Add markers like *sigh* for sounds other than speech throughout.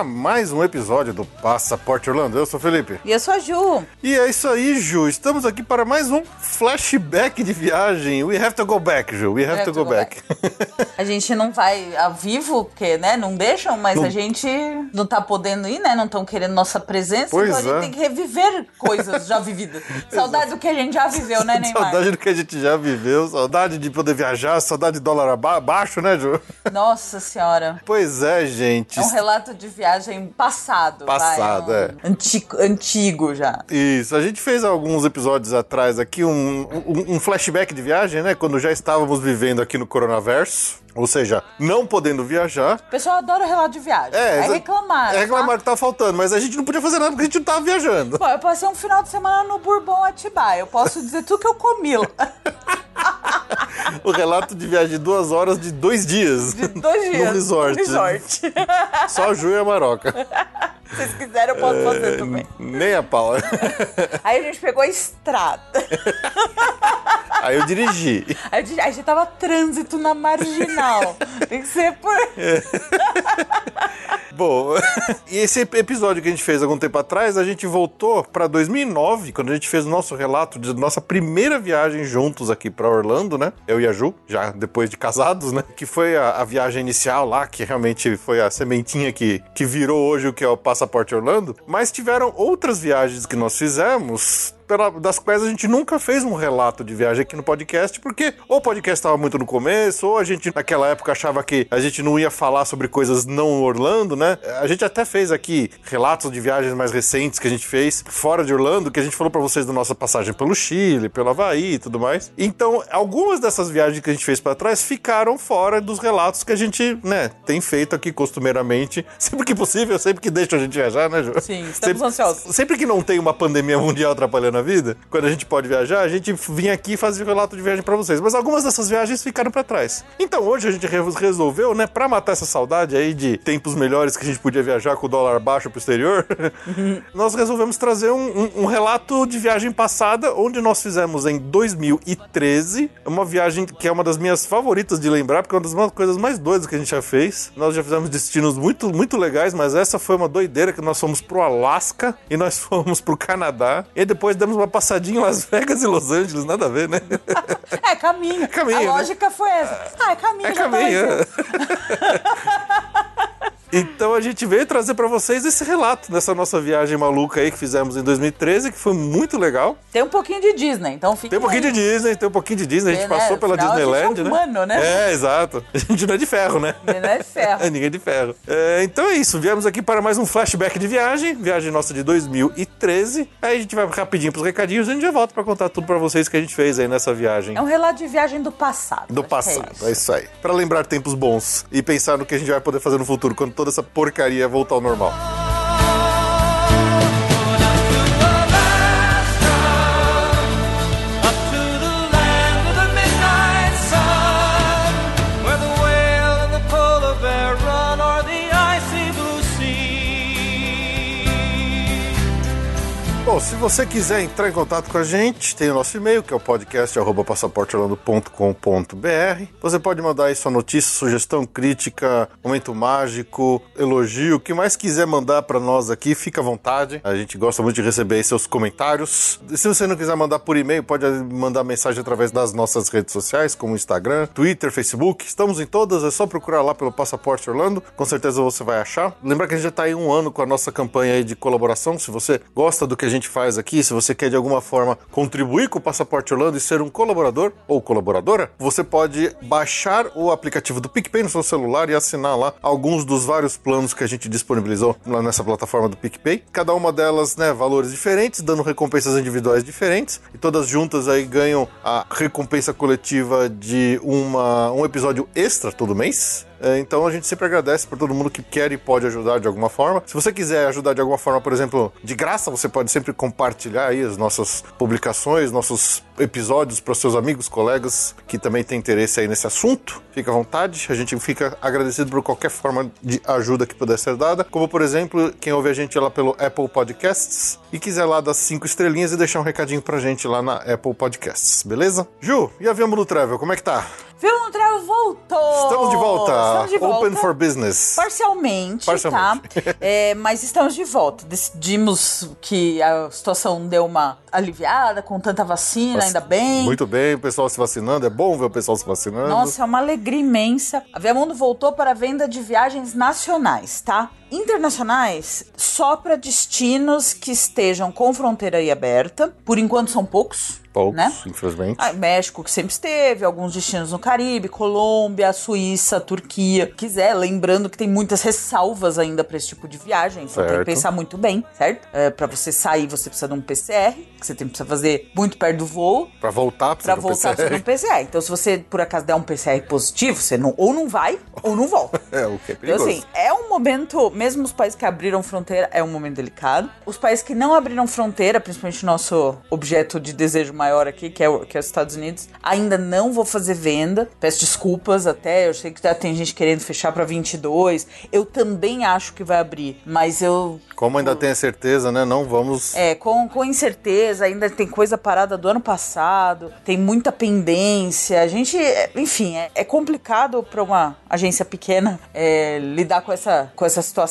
A mais um episódio do Passaporte Orlando. Eu sou o Felipe. E eu sou a Ju. E é isso aí, Ju. Estamos aqui para mais um flashback de viagem. We have to go back, Ju. We have, have to, to, go, go back. back. a gente não vai ao vivo, porque, né, não deixam, mas não. a gente não tá podendo ir, né? Não estão querendo nossa presença. Pois então é. a gente tem que reviver coisas já vividas. *laughs* saudade do que a gente já viveu, né, Neymar? Saudade do que a gente já viveu, saudade de poder viajar, saudade de dólar abaixo, né, Ju? Nossa senhora. Pois é, gente. É um relato de viagem passado. Passado, vai, é. Um antigo, antigo já. Isso. A gente fez alguns episódios atrás aqui um, um, um flashback de viagem, né? Quando já estávamos vivendo aqui no coronaverso. Ou seja, não podendo viajar. O pessoal adora relato de viagem. É, é reclamar. É reclamar tá? que tá faltando, mas a gente não podia fazer nada porque a gente não tava viajando. Pô, eu passei um final de semana no Bourbon Atibaia. Eu posso dizer tudo que eu comi lá. *laughs* *laughs* o relato de viagem de duas horas de dois dias. De dois *laughs* dias. No resort. No resort. *laughs* Só a Ju e a Maroca. Se vocês quiserem, eu posso é, fazer também. Nem a pau. Aí a gente pegou a estrada. *laughs* Aí eu dirigi. Aí a gente tava trânsito na marginal. Tem que ser por. *laughs* Bom, *laughs* e esse episódio que a gente fez algum tempo atrás, a gente voltou para 2009, quando a gente fez o nosso relato de nossa primeira viagem juntos aqui para Orlando, né? Eu e a Ju, já depois de casados, né? Que foi a, a, viagem inicial lá, que realmente foi a sementinha que, que virou hoje o que é o Passaporte Orlando. Mas tiveram outras viagens que nós fizemos pela, das quais a gente nunca fez um relato de viagem aqui no podcast, porque ou o podcast estava muito no começo, ou a gente naquela época achava que a gente não ia falar sobre coisas não Orlando, né? A gente até fez aqui relatos de viagens mais recentes que a gente fez fora de Orlando, que a gente falou para vocês da nossa passagem pelo Chile, pelo Havaí e tudo mais. Então, algumas dessas viagens que a gente fez para trás ficaram fora dos relatos que a gente, né, tem feito aqui costumeiramente, *laughs* sempre que possível, sempre que deixa a gente viajar, né, Ju? Sim, estamos sempre, ansiosos. Sempre que não tem uma pandemia mundial atrapalhando na vida, quando a gente pode viajar, a gente vinha aqui e fazia relato de viagem para vocês. Mas algumas dessas viagens ficaram para trás. Então hoje a gente resolveu, né, para matar essa saudade aí de tempos melhores que a gente podia viajar com o dólar baixo pro exterior, *laughs* nós resolvemos trazer um, um, um, relato de viagem passada, onde nós fizemos em 2013, uma viagem que é uma das minhas favoritas de lembrar, porque é uma das coisas mais doidas que a gente já fez. Nós já fizemos destinos muito, muito legais, mas essa foi uma doideira que nós fomos pro Alasca e nós *laughs* fomos pro Canadá. E depois demos uma passadinha em Las Vegas e Los Angeles, nada a ver, né? É caminho. caminho a né? lógica foi essa. Ah, é caminho. É caminho. *laughs* É. Então a gente veio trazer para vocês esse relato dessa nossa viagem maluca aí que fizemos em 2013, que foi muito legal. Tem um pouquinho de Disney, então fica. Tem um pouquinho aí. de Disney, tem um pouquinho de Disney. A gente é, passou né? pela Disneyland, é humano, né? né? É, exato. *laughs* A gente não é de ferro, né? Não é de ferro. É, *laughs* ninguém é de ferro. É, então é isso. Viemos aqui para mais um flashback de viagem. Viagem nossa de 2013. Aí a gente vai rapidinho pros recadinhos e a gente já volta para contar tudo para vocês que a gente fez aí nessa viagem. É um relato de viagem do passado. Do passado, é isso. é isso aí. Para lembrar tempos bons e pensar no que a gente vai poder fazer no futuro quando toda essa porcaria ia voltar ao normal. Se você quiser entrar em contato com a gente, tem o nosso e-mail, que é o podcast.passaporteorlando.com.br. Você pode mandar aí sua notícia, sugestão, crítica, momento mágico, elogio, o que mais quiser mandar para nós aqui, fica à vontade. A gente gosta muito de receber seus comentários. Se você não quiser mandar por e-mail, pode mandar mensagem através das nossas redes sociais, como Instagram, Twitter, Facebook. Estamos em todas, é só procurar lá pelo Passaporte Orlando. Com certeza você vai achar. Lembra que a gente já está aí um ano com a nossa campanha de colaboração. Se você gosta do que a gente faz aqui, se você quer de alguma forma contribuir com o Passaporte Orlando e ser um colaborador ou colaboradora, você pode baixar o aplicativo do PicPay no seu celular e assinar lá alguns dos vários planos que a gente disponibilizou lá nessa plataforma do PicPay. Cada uma delas, né, valores diferentes, dando recompensas individuais diferentes e todas juntas aí ganham a recompensa coletiva de uma, um episódio extra todo mês. É, então a gente sempre agradece por todo mundo que quer e pode ajudar de alguma forma. Se você quiser ajudar de alguma forma, por exemplo, de graça, você pode sempre compartilhar aí as nossas publicações, nossos episódios para seus amigos, colegas que também têm interesse aí nesse assunto. Fica à vontade, a gente fica agradecido por qualquer forma de ajuda que puder ser dada. Como, por exemplo, quem ouve a gente lá pelo Apple Podcasts e quiser lá dar cinco estrelinhas e deixar um recadinho pra gente lá na Apple Podcasts, beleza? Ju, e a Mundo Travel, como é que tá? Via Mundo Travel voltou! Estamos de volta! Estamos de volta. Open for business. Parcialmente, Parcialmente. tá? *laughs* É, mas estamos de volta. Decidimos que a situação deu uma aliviada com tanta vacina, ainda bem. Muito bem, o pessoal se vacinando. É bom ver o pessoal se vacinando. Nossa, é uma alegria imensa. A Via Mundo voltou para a venda de viagens nacionais, tá? Internacionais só para destinos que estejam com fronteira aí aberta. Por enquanto são poucos. Poucos, né? infelizmente. Ah, México, que sempre esteve, alguns destinos no Caribe, Colômbia, Suíça, Turquia. Quiser, lembrando que tem muitas ressalvas ainda para esse tipo de viagem, então tem Certo. que pensar muito bem, certo? É, para você sair, você precisa de um PCR, que você tem, precisa fazer muito perto do voo. Pra voltar, Pra precisa do voltar PCR. precisa de um PCR. Então, se você por acaso der um PCR positivo, você não, ou não vai, ou não volta. *laughs* É, o que é Então, perigoso. assim, é um momento, mesmo os países que abriram fronteira, é um momento delicado. Os países que não abriram fronteira, principalmente o nosso objeto de desejo maior aqui, que é, o- que é os Estados Unidos, ainda não vou fazer venda. Peço desculpas até, eu sei que já tem gente querendo fechar pra 22. Eu também acho que vai abrir, mas eu Como ainda tem a certeza, né? Não vamos. é, com, com incerteza, ainda tem coisa parada do ano passado, tem muita pendência. A gente, é, enfim, é, é complicado para uma agência pequena é, lidar com essa, com essa situação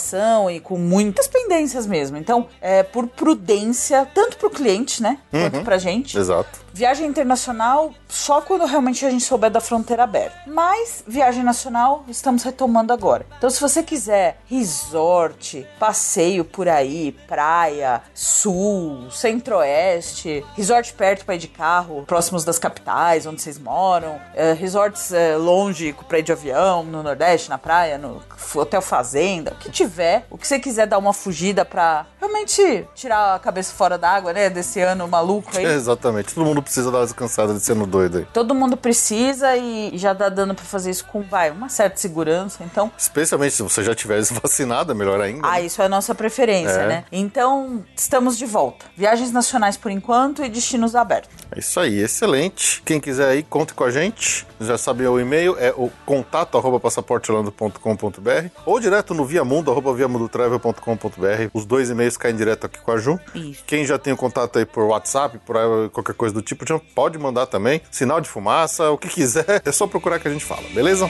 e com muitas pendências mesmo. Então, é, por prudência, tanto para o cliente, né, quanto para gente. Exato. Viagem internacional só quando realmente a gente souber da fronteira aberta. Mas viagem nacional estamos retomando agora. Então, se você quiser resort, passeio por aí, praia, sul, centro-oeste, resort perto para ir de carro, próximos das capitais onde vocês moram, eh, resorts eh, longe para ir de avião, no Nordeste, na praia, no hotel fazenda, o que tiver, o que você quiser dar uma fugida para realmente tirar a cabeça fora d'água, né, desse ano maluco aí. *laughs* Exatamente. Todo mundo precisa dar uma descansada de sendo doido aí. Todo mundo precisa e já tá dando pra fazer isso com, vai, uma certa segurança. Então, Especialmente se você já tiver *laughs* vacinado, é melhor ainda. ah, né? isso é a nossa preferência, É. né? Então, estamos de volta. Viagens nacionais por enquanto e destinos abertos. É isso aí, excelente. Quem quiser aí, conte com a gente. Já sabe o e-mail, é o contato arroba passaporteorlando.com.br ou direto no viamundo, arroba viamundotravel.com.br. Os dois e-mails caem direto aqui com a Ju. Isso. Quem já tem o contato aí por WhatsApp, por aí, qualquer coisa do tipo, já pode mandar também. Sinal de fumaça, o que quiser, é só procurar que a gente fala, beleza?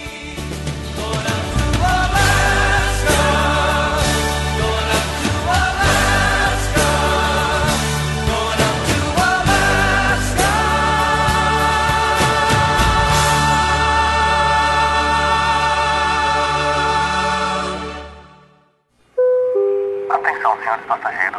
up ahead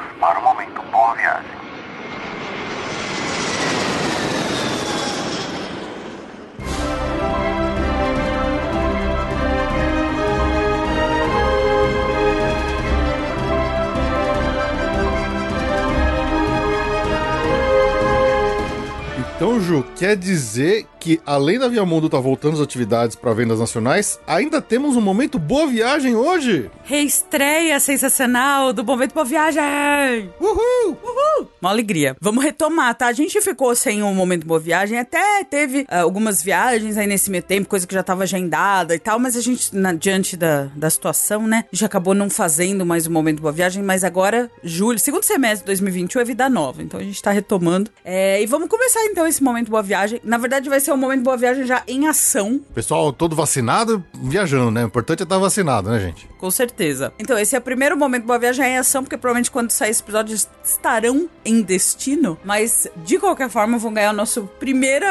Então, Ju, quer dizer que, além da Viamundo estar tá voltando às atividades para vendas nacionais, ainda temos um momento Boa Viagem hoje! Reestreia sensacional do Momento Boa Viagem! Uhul! Uhul! Uma alegria. Vamos retomar, tá? A gente ficou sem um Momento Boa Viagem, até teve uh, algumas viagens aí nesse meio tempo, coisa que já estava agendada e tal, mas a gente, na, diante da, da situação, né, já acabou não fazendo mais o Momento Boa Viagem, mas agora, julho, segundo semestre de 2021 é vida nova, então a gente tá retomando. É, e vamos começar então esse Momento Boa Viagem. Na verdade, vai ser um Momento Boa Viagem já em ação. Pessoal todo vacinado, viajando, né? O importante é estar vacinado, né, gente? Com certeza. Então, esse é o primeiro Momento Boa Viagem em ação, porque provavelmente quando sair esse episódio estarão em destino, mas de qualquer forma vão ganhar o nosso primeiro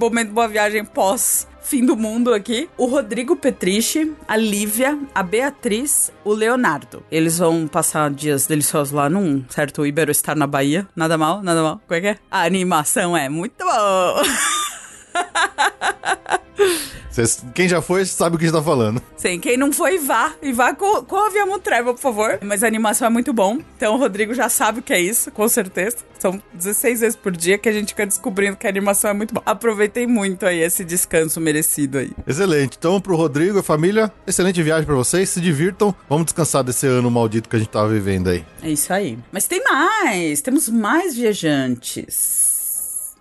Momento Boa Viagem pós fim do mundo aqui, o Rodrigo Petriche, a Lívia, a Beatriz, o Leonardo. Eles vão passar dias deliciosos lá num certo Iberostar na Bahia. Nada mal, nada mal. Como é que é? A animação é muito boa. *laughs* Cês, quem já foi sabe o que está falando. Sim, quem não foi, vá. E vá com, com o Aviamon Travel, por favor. Mas a animação é muito bom. Então o Rodrigo já sabe o que é isso, com certeza. São 16 vezes por dia que a gente fica descobrindo que a animação é muito boa. Aproveitem muito aí esse descanso merecido aí. Excelente. Então, pro Rodrigo e família, excelente viagem para vocês. Se divirtam. Vamos descansar desse ano maldito que a gente tava vivendo aí. É isso aí. Mas tem mais. Temos mais viajantes.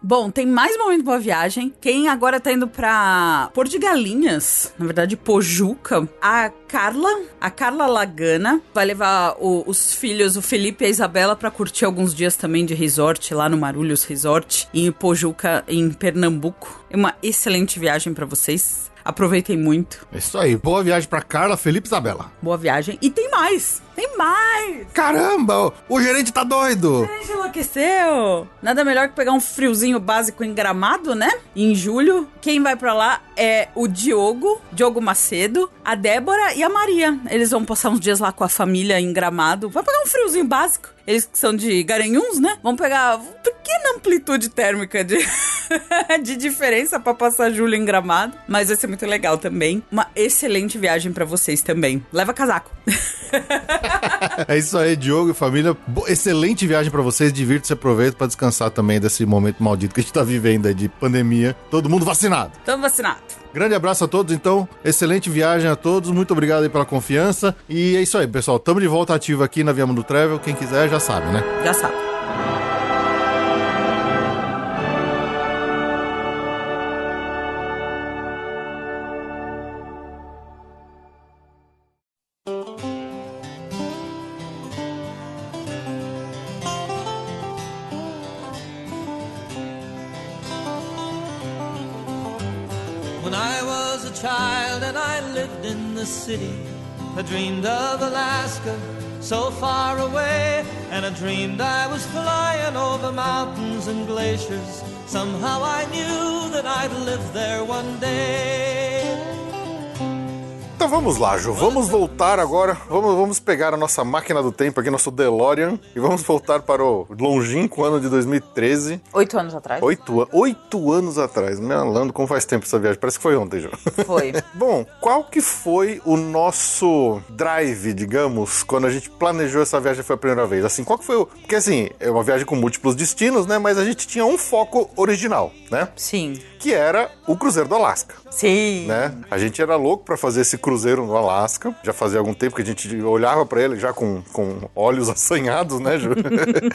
Bom, tem mais momento boa viagem. Quem agora tá indo pra Porto de Galinhas, na verdade, Pojuca, a Carla, a Carla Lagana, vai levar o, os filhos, o Felipe e a Isabela, para curtir alguns dias também de resort lá no Marulhos Resort, em Pojuca, em Pernambuco. É uma excelente viagem para vocês. Aproveitem muito. É isso aí. Boa viagem para Carla, Felipe e Isabela. Boa viagem. E tem mais. Tem mais! Caramba! O gerente tá doido! O gerente enlouqueceu! Nada melhor que pegar um friozinho básico em gramado, né? Em julho. Quem vai para lá é o Diogo, Diogo Macedo, a Débora e a Maria. Eles vão passar uns dias lá com a família em gramado. Vai pegar um friozinho básico. Eles que são de Garanhuns, né? Vão pegar pequena amplitude térmica de, *laughs* de diferença para passar julho em Gramado. Mas vai ser muito legal também. Uma excelente viagem para vocês também. Leva casaco. *laughs* é isso aí, Diogo e família. Excelente viagem para vocês. Divirta-se, aproveita para descansar também desse momento maldito que a gente tá vivendo aí de pandemia. Todo mundo vacinado. Vacinado. Grande abraço a todos, então. Excelente viagem a todos. Muito obrigado aí pela confiança. E é isso aí, pessoal. Tamo de volta ativo aqui na Via Mundo Travel. Quem quiser já sabe, né? Já sabe. Dreamed of Alaska, so far away, and I dreamed I was flying over mountains and glaciers. Somehow I knew that I'd live there one day. Então vamos lá, Ju. Vamos voltar agora. Vamos, vamos pegar a nossa máquina do tempo aqui, nosso DeLorean, e vamos voltar para o longínquo ano de 2013. Oito anos atrás. Oito, oito anos atrás. Melando, como faz tempo essa viagem? Parece que foi ontem, Ju. Foi. *laughs* Bom, qual que foi o nosso drive, digamos, quando a gente planejou essa viagem foi a primeira vez? Assim, qual que foi o... Porque assim, é uma viagem com múltiplos destinos, né? Mas a gente tinha um foco original, né? Sim. Que era o Cruzeiro do Alasca. Sim. Né? A gente era louco para fazer esse cruzeiro no Alasca. Já fazia algum tempo que a gente olhava para ele já com, com olhos *laughs* assanhados, né, Ju?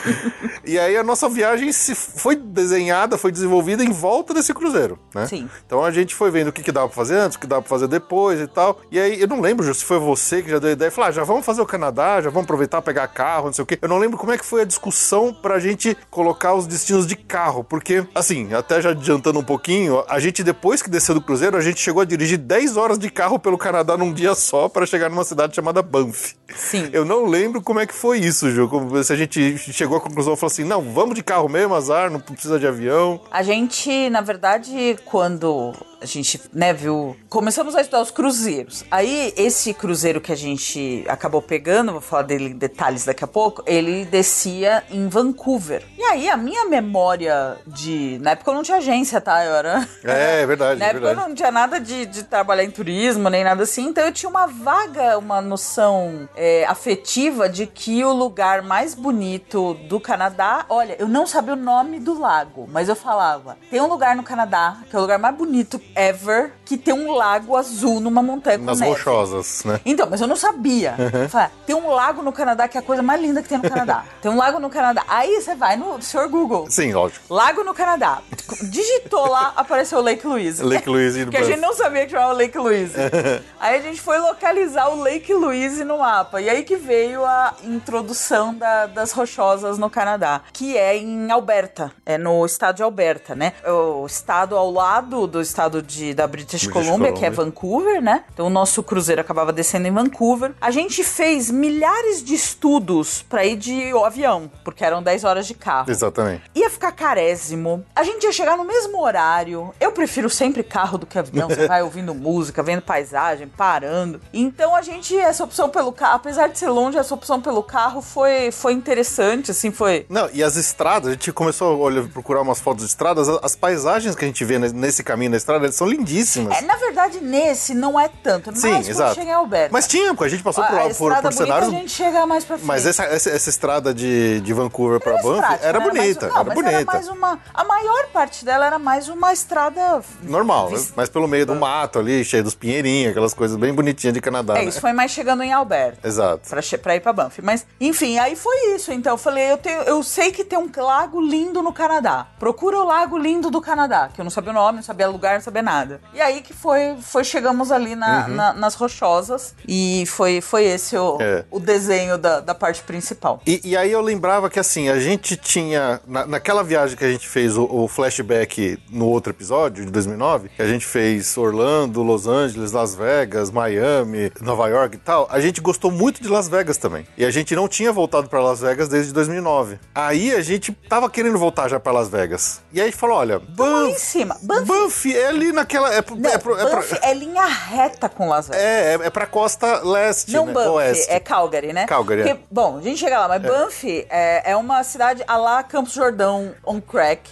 *laughs* e aí a nossa viagem se foi desenhada, foi desenvolvida em volta desse cruzeiro, né? Sim. Então a gente foi vendo o que, que dava pra fazer antes, o que dava pra fazer depois e tal. E aí eu não lembro, Ju, se foi você que já deu a ideia. Falar, ah, já vamos fazer o Canadá, já vamos aproveitar pegar carro, não sei o quê. Eu não lembro como é que foi a discussão pra gente colocar os destinos de carro, porque, assim, até já adiantando um pouquinho, a gente depois que desceu do cruzeiro, a gente chegou a dirigir 10 horas de carro pelo Canadá num dia só para chegar numa cidade chamada Banff. Sim. Eu não lembro como é que foi isso, Ju. Como se a gente chegou à conclusão e falou assim: não, vamos de carro mesmo, azar, não precisa de avião. A gente, na verdade, quando a gente, né, viu. Começamos a estudar os cruzeiros. Aí, esse cruzeiro que a gente acabou pegando, vou falar dele em detalhes daqui a pouco, ele descia em Vancouver. E aí, a minha memória de. Na época eu não tinha agência, tá? Eu era. É, é verdade, *laughs* Na é época verdade. eu não tinha nada de, de trabalhar em turismo, nem nada assim, então eu tinha uma vaga, uma noção é, afetiva de que o lugar mais bonito do Canadá, olha, eu não sabia o nome do lago, mas eu falava, tem um lugar no Canadá, que é o lugar mais bonito ever, que tem um lago azul numa montanha com Nas neve. rochosas, né? Então, mas eu não sabia. Eu falei, tem um lago no Canadá que é a coisa mais linda que tem no Canadá. *laughs* Tem um lago no Canadá. Aí você vai no Sr. Google. Sim, lógico. Lago no Canadá. Digitou lá, apareceu Lake Louise. Lake Louise Porque *laughs* a gente não sabia que chamava Lake Louise. *laughs* aí a gente foi localizar o Lake Louise no mapa. E aí que veio a introdução da- das rochosas no Canadá, que é em Alberta. É no estado de Alberta, né? O estado ao lado do estado de, da British, British Columbia, que é Columbia. Vancouver, né? Então o nosso cruzeiro acabava descendo em Vancouver. A gente fez milhares de estudos pra ir de avião, porque eram 10 horas de carro. Exatamente. Ia ficar carésimo. A gente ia chegar no mesmo horário. Eu prefiro sempre carro do que avião. Você vai ouvindo *laughs* música, vendo paisagem, parando. Então a gente, essa opção pelo carro, apesar de ser longe, essa opção pelo carro foi, foi interessante, assim, foi. Não, e as estradas, a gente começou a olhar, procurar umas fotos de estradas, as, as paisagens que a gente vê ne- nesse caminho da estrada, eles são lindíssimas. É, na verdade, nesse não é tanto. Sim, mais quando exato. chega em Alberta. Mas tinha, porque a gente passou a, por, a por, por bonita cenários. a gente chega mais pra frente. Mas essa, essa, essa estrada de, de Vancouver pra mais Banff prática, era né? mais- bonita, não, era mas bonita. Era mais uma, a maior parte dela era mais uma estrada Normal, né? vis- mas pelo meio do mato ali, cheio dos pinheirinhos, aquelas coisas bem bonitinhas de Canadá. É, né? isso foi mais chegando em Alberta. Exato. Pra, pra ir pra Banff. Mas, enfim, aí foi isso. Então eu falei, eu, tenho, eu sei que tem um lago lindo no Canadá. Procura o lago lindo do Canadá, que eu não sabia o nome, não sabia lugar, não sabia nada. E aí que foi, foi chegamos ali na- Uhum. na- nas rochosas e foi, foi esse o, É. o desenho da, da parte principal. E, e aí eu lembrava que assim, a gente tinha. na- naquela viagem que a gente fez o, o flashback no outro episódio, de 2009, que a gente fez Orlando, Los Angeles, Las Vegas, Miami, Nova York e tal, a gente gostou muito de Las Vegas também. E a gente não tinha voltado pra Las Vegas desde 2009. Aí a gente tava querendo voltar já pra Las Vegas. E aí a gente falou: olha, Banff. cima. Banff, Banff é ali naquela. É, é, pro- é, pra- é linha reta com Las Vegas. é, é, é pra costa leste, Não né? Banff, Oeste. é Calgary, né? Calgary, é. Porque, Bom, a gente chega lá, mas Banff é, é uma cidade a lá Campos Jordão on crack,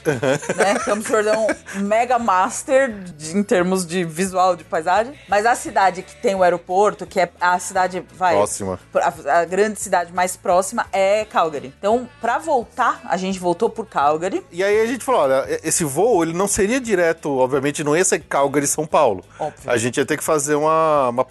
né? Campos Jordão mega master de- em termos de visual, de paisagem. Mas a cidade que tem o aeroporto, que é a cidade, vai... Próxima. A, a grande cidade mais próxima é Calgary. Então, pra voltar, a gente voltou por Calgary. E aí a gente falou, olha, esse voo, ele não seria direto, obviamente, não ia ser Calgary São Paulo. Óbvio. A gente ia ter que fazer uma, uma,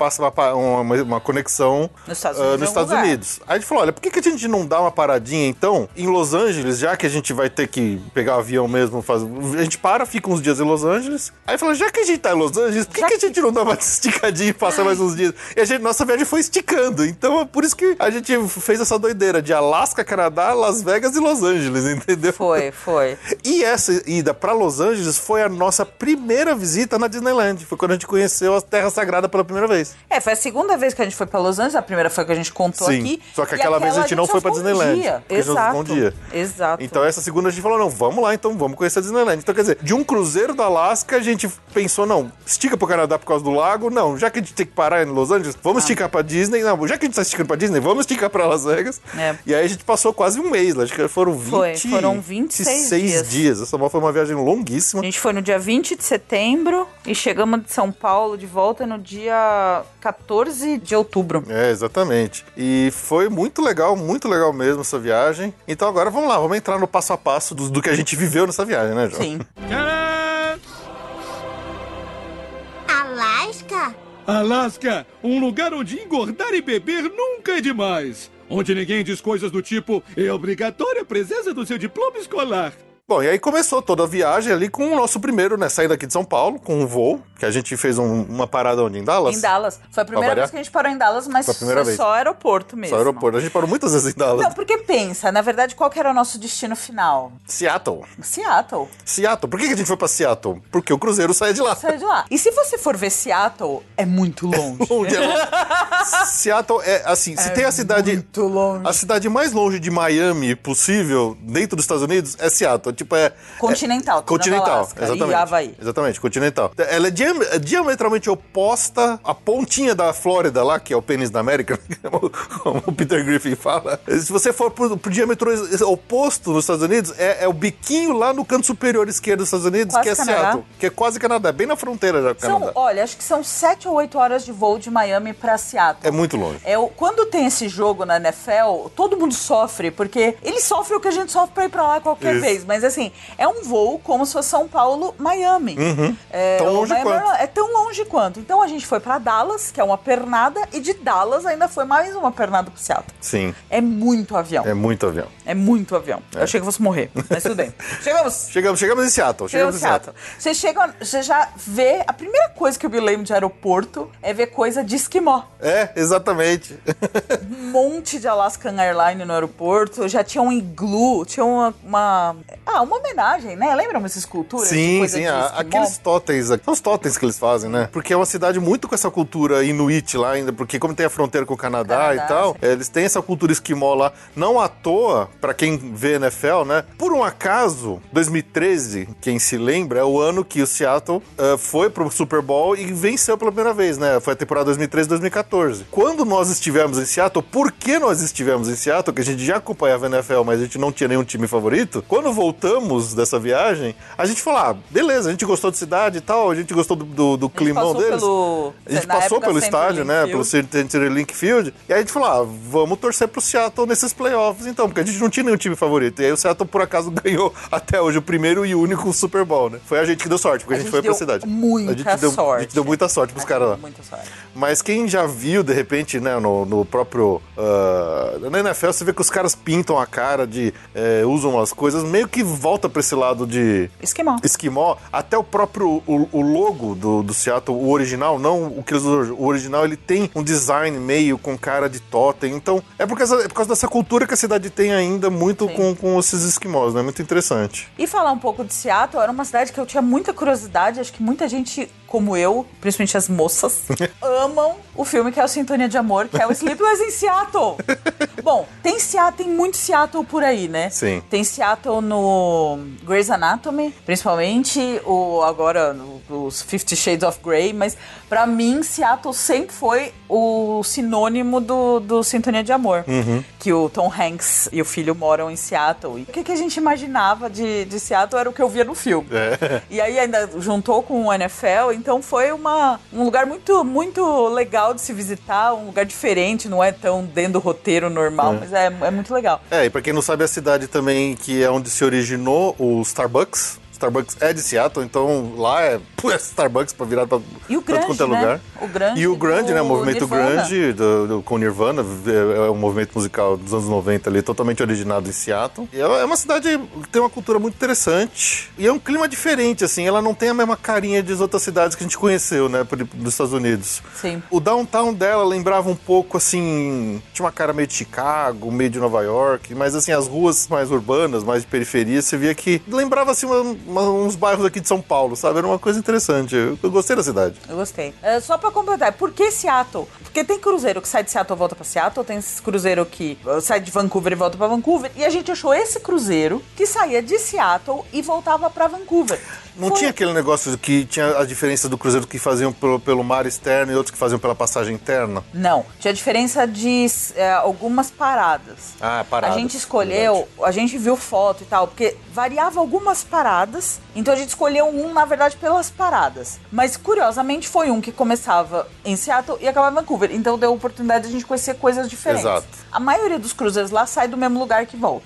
uma, uma, conexão Nos Estados ah, Unidos, nos em algum Estados. Unidos. Aí a gente falou, olha, por que, que a gente não dá uma paradinha, então, em Los Angeles, já que a gente vai ter que pegar o avião mesmo, fazer... a gente para, fica uns dias em Los Angeles. Aí falou, já que a gente tá em Los Angeles, por que, Já que a gente não dá uma esticadinha e passa mais uns dias? E a gente, nossa viagem foi esticando. Então é por isso que a gente fez essa doideira de Alasca, Canadá, Las Vegas e Los Angeles, *laughs* entendeu? Foi, foi. E essa ida pra Los Angeles foi a nossa primeira visita na Disneyland. Foi quando a gente conheceu a Terra Sagrada pela primeira vez. É, foi a segunda vez que a gente foi pra Los Angeles, a primeira foi que a gente contou Sim. aqui. Só que e aquela vez a gente não foi um Disneyland, dia. não Exato. um dia. Exato. Então essa segunda a gente falou, não, vamos lá então, vamos conhecer a Disneyland. Então quer dizer, de um cruzeiro da Alasca a gente pensou, não, estica pro Canadá por causa do lago, não, já que a gente tem que parar em Los Angeles, vamos esticar pra Disney, não, já que a gente tá esticando pra Disney, vamos esticar pra Las Vegas. É. E aí a gente passou quase um mês, lá, acho que foram 20, Foi, foram 26 dias. dias. Essa foi uma viagem longuíssima. A gente foi no dia 20 de setembro e chegamos de São Paulo de volta no dia 14 de outubro. É, exatamente. E foi muito legal, muito legal mesmo essa viagem. Então agora vamos lá, vamos entrar no passo a passo do, do que a gente viveu nessa viagem, né, João? Sim. Alasca? Alasca, um lugar onde engordar e beber nunca é demais. Onde ninguém diz coisas do tipo é obrigatória a presença do seu diploma escolar. Bom, e aí começou toda a viagem ali com o nosso primeiro, né, saída aqui de São Paulo, com um voo, que a gente fez um- uma parada onde? Em Dallas? Em Dallas. Foi a primeira vez que a gente parou em Dallas, mas Foi vez. só aeroporto mesmo. Só aeroporto. A gente parou muitas vezes em Dallas. Não, porque pensa, na verdade, qual que era o nosso destino final? Seattle. Seattle. Seattle. Por que a gente foi pra Seattle? Porque o cruzeiro saía de lá. Sai de lá. E se você for ver Seattle, é muito longe. *laughs* Onde é- Seattle é assim, se tem a cidade muito longe. a cidade mais longe de Miami possível dentro dos Estados Unidos é Seattle. Tipo, é... Continental, é, continental, Alasca, exatamente. e Havaí. Exatamente, continental. Ela é diam- é diametralmente oposta à pontinha da Flórida lá, que é o pênis da América, *laughs* como o Peter Griffin fala. Se você for pro, pro diâmetro oposto nos Estados Unidos, é, é o biquinho lá no canto superior esquerdo dos Estados Unidos, Quase que é Canadá. Seattle. Que é quase Canadá, bem na fronteira já São, Canadá. olha, acho que são sete ou oito horas de voo de Miami pra Seattle. É muito longe. É, quando tem esse jogo na NFL, todo mundo sofre, porque ele sofre o que a gente sofre pra ir pra lá qualquer Isso. vez. Mas assim, é um voo como se fosse São Paulo, Miami. É, Tão longe Miami quanto. É tão longe quanto. Então a gente foi pra Dallas, que é uma pernada, e de Dallas ainda foi mais uma pernada pro Seattle. Sim, É muito avião. é muito avião. É muito avião. Eu achei que fosse morrer, mas tudo bem. *laughs* Chegamos. Chegamos, chegamos em Seattle. Chegamos Chegamos em em Seattle. Seattle. Você chega, você já vê. A primeira coisa que eu me lembro de aeroporto é ver coisa de esquimó. É, exatamente. *laughs* Um monte de Alaskan Airlines no aeroporto. Já tinha um iglu, tinha uma. uma ah, uma homenagem, né? Lembram essas esculturas? de Sim, sim, a- aqueles totens, são os totens que eles fazem, né? Porque é uma cidade muito com essa cultura inuit lá ainda, porque como tem a fronteira com o Canadá, Canadá, e tal, sim. eles têm essa cultura esquimó lá. Não à toa, pra quem vê NFL, né? Por um acaso, 2013, quem se lembra, é o ano que o Seattle eh, foi pro Super Bowl e venceu pela primeira vez, né? Foi a temporada 2013-2014. Quando nós estivemos em Seattle, por que nós estivemos em Seattle, que a gente já acompanhava a NFL, mas a gente não tinha nenhum time favorito, quando voltamos dessa viagem, a gente falou, ah, beleza, a gente gostou da cidade e tal, a gente gostou do, do, do climão deles. pelo- a gente na passou época, pelo estádio, né? Field. Pelo Century Link Field. E aí a gente falou, ah, vamos torcer pro Seattle nesses playoffs, então, porque a gente não tinha nenhum time favorito. E aí o Seattle, por acaso, *laughs* ganhou até hoje o primeiro e único Super Bowl, né? Foi a gente que deu sorte, porque a, A gente, foi pra cidade. muita a gente deu, sorte. A gente deu muita sorte pros caras lá. Muita sorte. Mas quem já viu, de repente, né, no, no próprio. ah, na NFL, você vê que os caras pintam a cara de. eh, usam as coisas, meio que volta pra esse lado de Esquimó. esquimó, até o próprio o, o logo do, do Seattle, o original, não o que eles usam o original, ele tem um design meio com cara de totem. Então, é por causa, é por causa dessa cultura que a cidade tem ainda muito Sim. com, com esses esquimós, né? Muito interessante. E falar um pouco de Seattle, era uma cidade que eu tinha muita curiosidade, acho que muita gente, como eu, principalmente as moças, *laughs* amam o filme que é o Sintonia de Amor, que é o Sleepless em Seattle. Bom, tem Seattle, tem muito Seattle por aí, né? Sim. Tem Seattle no Grey's Anatomy, principalmente, o agora os Fifty Shades of Grey, mas pra mim Seattle sempre foi o sinônimo do, do Sintonia de Amor, Uhum. que o Tom Hanks e o filho moram em Seattle. E o que, que a gente imaginava de, de Seattle era o que eu via no filme. É. E aí ainda juntou com o NFL, então foi uma, um lugar muito, muito legal de se visitar, um lugar diferente, não é tão dentro do roteiro normal, mas é, é muito legal. É, e pra quem não sabe, a cidade também que é onde se originou o Starbucks. Starbucks é de Seattle, então lá é, é Starbucks pra virar pra E o pra tudo grunge, quanto é né? lugar. O grunge E o grunge, né? O movimento Nirvana. grunge do, do- com Nirvana é, é um movimento musical dos anos 90 ali, totalmente originado em Seattle. E é é uma cidade que tem uma cultura muito interessante e é um clima diferente, assim. Ela não tem a mesma carinha das outras cidades que a gente conheceu, né? Dos Estados Unidos. Sim. O downtown dela lembrava um pouco assim. Tinha uma cara meio de Chicago, meio de Nova York, mas assim, as ruas mais urbanas, mais de periferia, você via que lembrava assim uma- uma- uns bairros aqui de São Paulo, sabe? Era uma coisa interessante. Eu, eu gostei da cidade. Eu gostei. É, só pra completar, por que Seattle? Porque tem cruzeiro que sai de Seattle e volta pra Seattle, tem cruzeiro que uh, sai de Vancouver e volta pra Vancouver, e a gente achou esse cruzeiro que saía de Seattle e voltava pra Vancouver. Não Foi- tinha aquele negócio que tinha a diferença do cruzeiro que faziam pelo, pelo mar externo e outros que faziam pela passagem interna? Não, tinha diferença de é, algumas paradas. Ah, paradas, A gente escolheu, a gente viu foto e tal, porque variava algumas paradas, então a gente escolheu um, na verdade, pelas paradas. Mas, curiosamente, foi um que começava em Seattle e acabava em Vancouver, então deu a oportunidade de a gente conhecer coisas diferentes. Exato. A maioria dos cruzeiros lá sai do mesmo lugar que volta.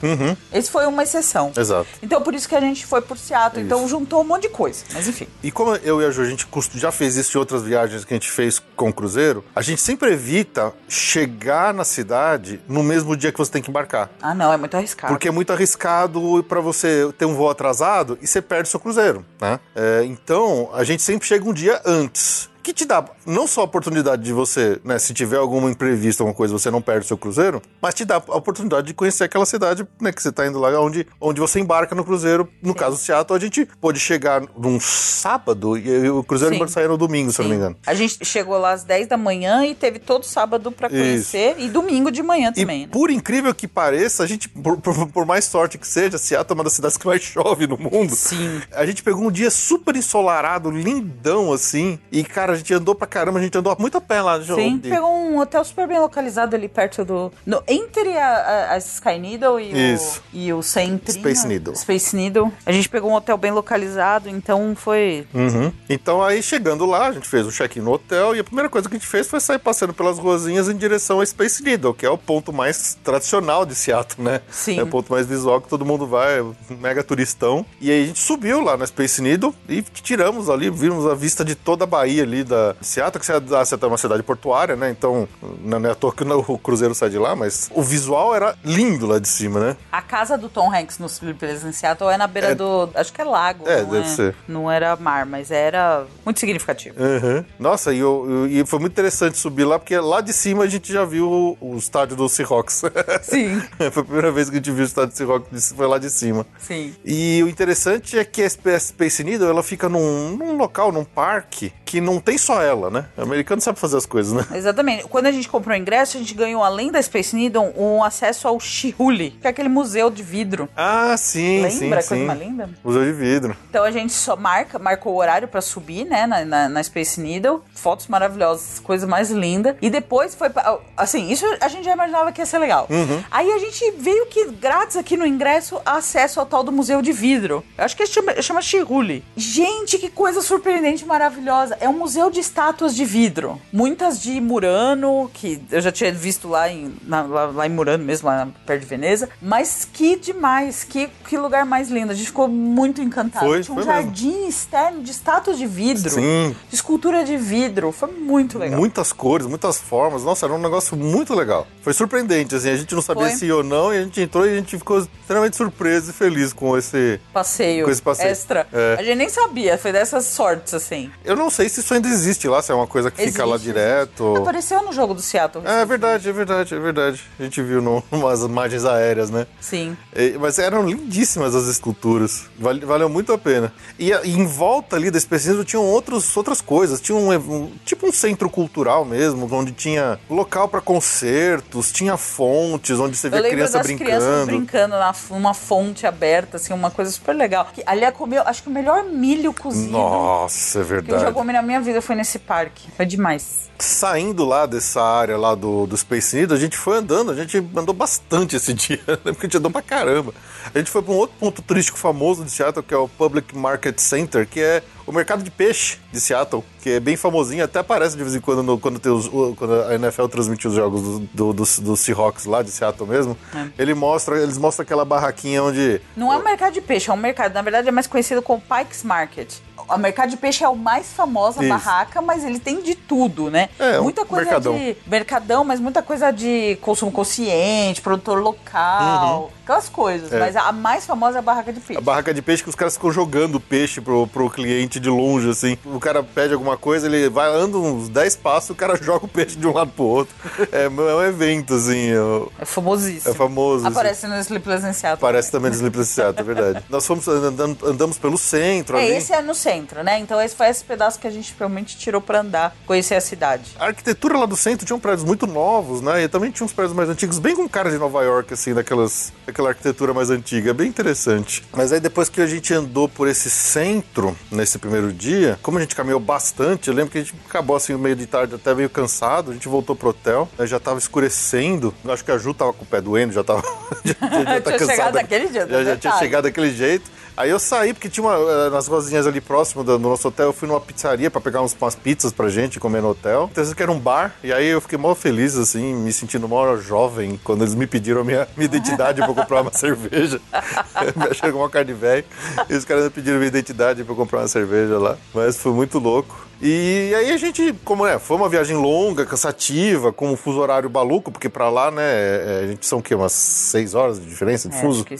Esse foi uma exceção. Uhum. Exato. Então, por isso que a gente foi por Seattle, então juntou um monte de coisa. Mas, enfim. E como eu e a Ju, a gente já fez isso em outras viagens que a gente fez com o cruzeiro, a gente sempre evita chegar na cidade no mesmo dia que você tem que embarcar. Ah, não, é muito arriscado. Porque é muito arriscado pra você ter um voo atrasado e você perde seu cruzeiro, né? É, então, a gente sempre chega um dia antes. Que te dá não só a oportunidade de você, né, se tiver algum imprevisto, alguma coisa, você não perde o seu cruzeiro, mas te dá a oportunidade de conhecer aquela cidade, né, que você tá indo lá onde, onde você embarca no cruzeiro. No caso do Seattle, a gente pôde chegar num sábado e o cruzeiro Sim. sair no domingo, se eu não me engano. A gente chegou lá às 10 da manhã e teve todo sábado pra conhecer e domingo de manhã E também, né? por incrível que pareça, a gente, por, por- por mais sorte que seja, Seattle é uma das cidades que mais *laughs* chove no mundo. Sim. A gente pegou um dia super ensolarado, lindão, assim. E, cara, a gente andou pra caramba, a gente andou muito a pé lá. Sim, de- pegou um hotel super bem localizado ali perto do. No, entre a, a, a Sky Needle e Isso. o, e o Centrinho. Space Needle. Space Needle. A gente pegou um hotel bem localizado, então foi. Uhum. Então aí chegando lá, a gente fez o check-in no hotel e a primeira coisa que a gente fez foi sair passeando pelas ruazinhas em direção a Space Needle, que é o ponto mais tradicional de Seattle, né? Sim. É o ponto mais visual que todo mundo vai, é um mega turistão. E aí a gente subiu lá na Space Needle e tiramos ali, vimos a vista de toda a Bahia ali da Seattle, que Seattle Seattle é uma cidade portuária, né? Então não é à toa que o cruzeiro sai de lá, mas o visual era lindo lá de cima, né? A casa do Tom Hanks no Sleepless in Seattle é na beira do. Acho que é lago. É, não deve ser. Não era mar, mas era muito significativo. Uhum. Nossa, e, eu- e foi muito interessante subir lá, porque lá de cima a gente já viu o, o estádio do Seahawks. *laughs* Sim. foi a primeira vez que a gente viu o estádio do Seahawks, foi lá de cima. Sim. E o interessante é que a Sp- Space Needle, ela fica num, num local, num parque, que não tem só ela, né? O americano sabe fazer as coisas, né? Exatamente. Quando a gente comprou o ingresso, a gente ganhou, além da Space Needle, um acesso ao Chihuli, que é aquele museu de vidro. Ah, sim, sim, Lembra? sim. Coisa mais linda? Museu de vidro. Então a gente só marca, marcou o horário pra subir, né, na, na, na Space Needle. Fotos maravilhosas, coisa mais linda. E depois foi, pra- assim, isso a gente já imaginava que ia ser legal. Uhum. Aí a gente veio que grátis aqui no ingresso acesso ao tal do Museu de Vidro. Eu acho que chama, chama Chihuli. Gente, que coisa surpreendente e maravilhosa. É um museu de estátuas de vidro. Muitas de Murano, que eu já tinha visto lá em, na- lá, lá em Murano mesmo, lá perto de Veneza. Mas que demais, que, que lugar mais lindo. A gente ficou muito encantado. Foi, Tinha um foi mesmo. jardim externo de estátuas de vidro. Sim. De escultura de vidro. Foi muito legal. Muitas cores, muitas formas. Nossa, era um negócio muito legal. Foi surpreendente, assim. A gente não sabia Foi. se ia ou não, e a gente entrou e a gente ficou extremamente surpreso e feliz com esse. Passeio, Com esse passeio. extra. É. A gente nem sabia, foi dessas sortes, assim. Eu não sei se isso ainda existe lá, se é uma coisa que fica lá Existe, direto. Apareceu no jogo do Seattle. É verdade, é verdade, é verdade. A gente viu no, *laughs* umas imagens aéreas, né? Sim. E- mas eram lindíssimas as esculturas. Vale- valeu muito a pena. E, e em volta ali da especialismo tinham outros, outras coisas. Tinha um, um- tipo um centro cultural mesmo, onde tinha local para concertos, tinha fontes onde você lembro criança das crianças brincando. brincando na uma fonte aberta, assim, uma coisa super legal. Que, aliás, comeu, acho que o melhor milho cozido Nossa, é que eu já verdade. comi na minha vida foi nesse parque. Foi demais. Saindo lá dessa área lá do, do Space Needle, a gente foi andando, a gente andou bastante esse *laughs* dia, né? porque a gente andou pra caramba. A gente foi pra um outro ponto turístico famoso de Seattle, que é o Public Market Center, que é o mercado de peixe de Seattle, que é bem famosinho, até aparece de vez em quando no- quando, tem os- quando a NFL transmite os jogos do, do, dos- dos Seahawks lá de Seattle mesmo. Ele mostra, eles mostram aquela barraquinha onde Não é um mercado de peixe, é um mercado, na verdade é mais conhecido como Pikes Market. O mercado de peixe é o mais famoso, a Isso. barraca, mas ele tem de tudo, né? É, muita coisa mercadão. de mercadão, mas muita coisa de consumo consciente, produtor local, aquelas coisas. Uhum. É. Mas a mais famosa é a barraca de peixe. A barraca de peixe que os caras ficam jogando peixe pro, pro cliente de longe, assim. O cara pede alguma coisa, ele vai, anda uns 10 passos, o cara *laughs* joga o peixe de um lado pro outro. É, é um evento, assim. é- É famosíssimo. É famoso, Aparece no Sleepless in Seattle. Parece também desliplicado, é verdade. *laughs* Nós fomos andando, andamos pelo centro É, ali. esse é no centro, né? Então esse foi esse pedaço que a gente realmente tirou pra andar, conhecer a cidade. A arquitetura lá do centro tinha prédios muito novos, né? E também tinha uns prédios mais antigos, bem com cara de Nova York, assim, daquelas, daquela arquitetura mais antiga. Bem interessante. Mas aí depois que a gente andou por esse centro, nesse primeiro dia, como a gente caminhou bastante, eu lembro que a gente acabou assim, meio de tarde, até meio cansado, a gente voltou pro hotel, aí já tava escurecendo. Eu acho que a Ju tava com o pé doendo, já tava. *laughs* já, já, *laughs* já tá Tinha chegado cansada. daquele jeito, Já, já tinha chegado daquele jeito. Aí eu saí, porque tinha uma. eh, Nas rosinhas ali próximo do, do nosso hotel, eu fui numa pizzaria pra pegar uns, umas pizzas pra gente comer no hotel. Então, que era um bar. E aí eu fiquei mó feliz, assim, me sentindo mó jovem quando eles me pediram a minha, minha identidade pra comprar uma *laughs* cerveja. *laughs* me achando uma cara de velho. E os caras me pediram minha identidade pra comprar uma cerveja lá. Mas foi muito louco. E aí a gente, como é, foi uma viagem longa, cansativa, com um fuso horário maluco, porque pra lá, né, é, a gente são o quê? Umas seis horas de diferença de É, fuso? acho que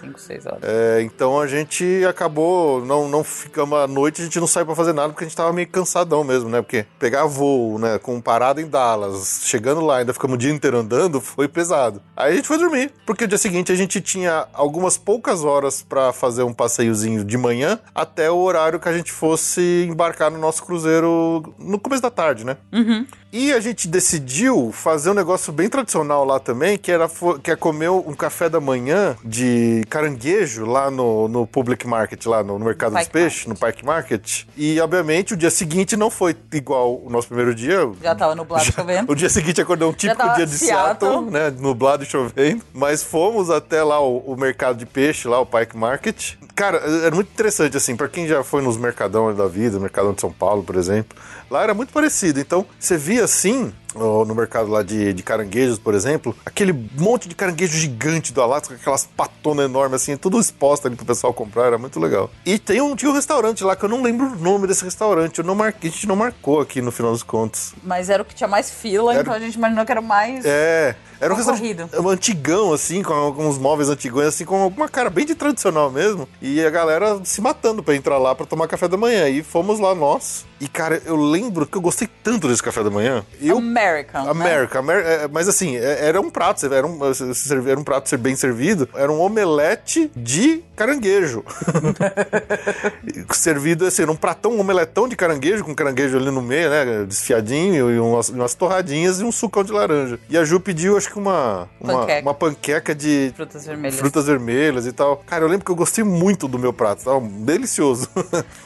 5, 6 horas. É, então a gente acabou, não, não ficamos à noite, a gente não saiu pra fazer nada porque a gente tava meio cansadão mesmo, né? Porque pegar voo, né, com parada em Dallas, chegando lá, ainda ficamos o dia inteiro andando, foi pesado. Aí a gente foi dormir, porque o dia seguinte a gente tinha algumas poucas horas pra fazer um passeiozinho de manhã até o horário que a gente fosse embarcar no nosso cruzeiro no começo da tarde, né? E a gente decidiu fazer um negócio bem tradicional lá também, que era que é comer um café da manhã de caranguejo lá no, no Public Market, lá no, no Mercado dos Peixes, no Park Market. E, obviamente, o dia seguinte não foi igual o nosso primeiro dia. Já tava nublado chovendo. *laughs* O dia seguinte acordou um típico dia de Seattle. Seattle, né? Nublado e chovendo. Mas fomos até lá o, o mercado de peixe, lá o Pike Market. Cara, era muito interessante, assim, pra quem já foi nos mercadão da vida, Mercadão de São Paulo, por exemplo. Lá era muito parecido. Então, você via assim, no mercado lá de, de caranguejos, por exemplo, aquele monte de caranguejo gigante do Alasca, aquelas patonas enormes, assim, tudo exposto ali pro pessoal comprar, era muito legal. E tem um, tinha um restaurante lá que eu não lembro o nome desse restaurante, eu não marquei, a gente não marcou aqui no final dos contos. Mas era o que tinha mais fila, Era- então a gente imaginou que era mais. É, era um restaurante um antigão, assim, com alguns móveis antigões, assim, com uma cara bem de tradicional mesmo. E a galera se matando pra entrar lá pra tomar café da manhã. E fomos lá nós. E, cara, eu lembro que eu gostei tanto desse café da manhã. Eu American. né? América, Amer- é, mas assim, é- era um prato, era um, era um prato ser bem servido, era um omelete de caranguejo. *laughs* servido assim, era um pratão, um omeletão de caranguejo, com caranguejo ali no meio, né, desfiadinho, e umas, umas torradinhas e um sucão de laranja. E a Ju pediu, acho que uma, uma, Panqueca. uma panqueca de Frutas vermelhas. frutas vermelhas e tal. Cara, eu lembro que eu gostei muito do meu prato, tava delicioso.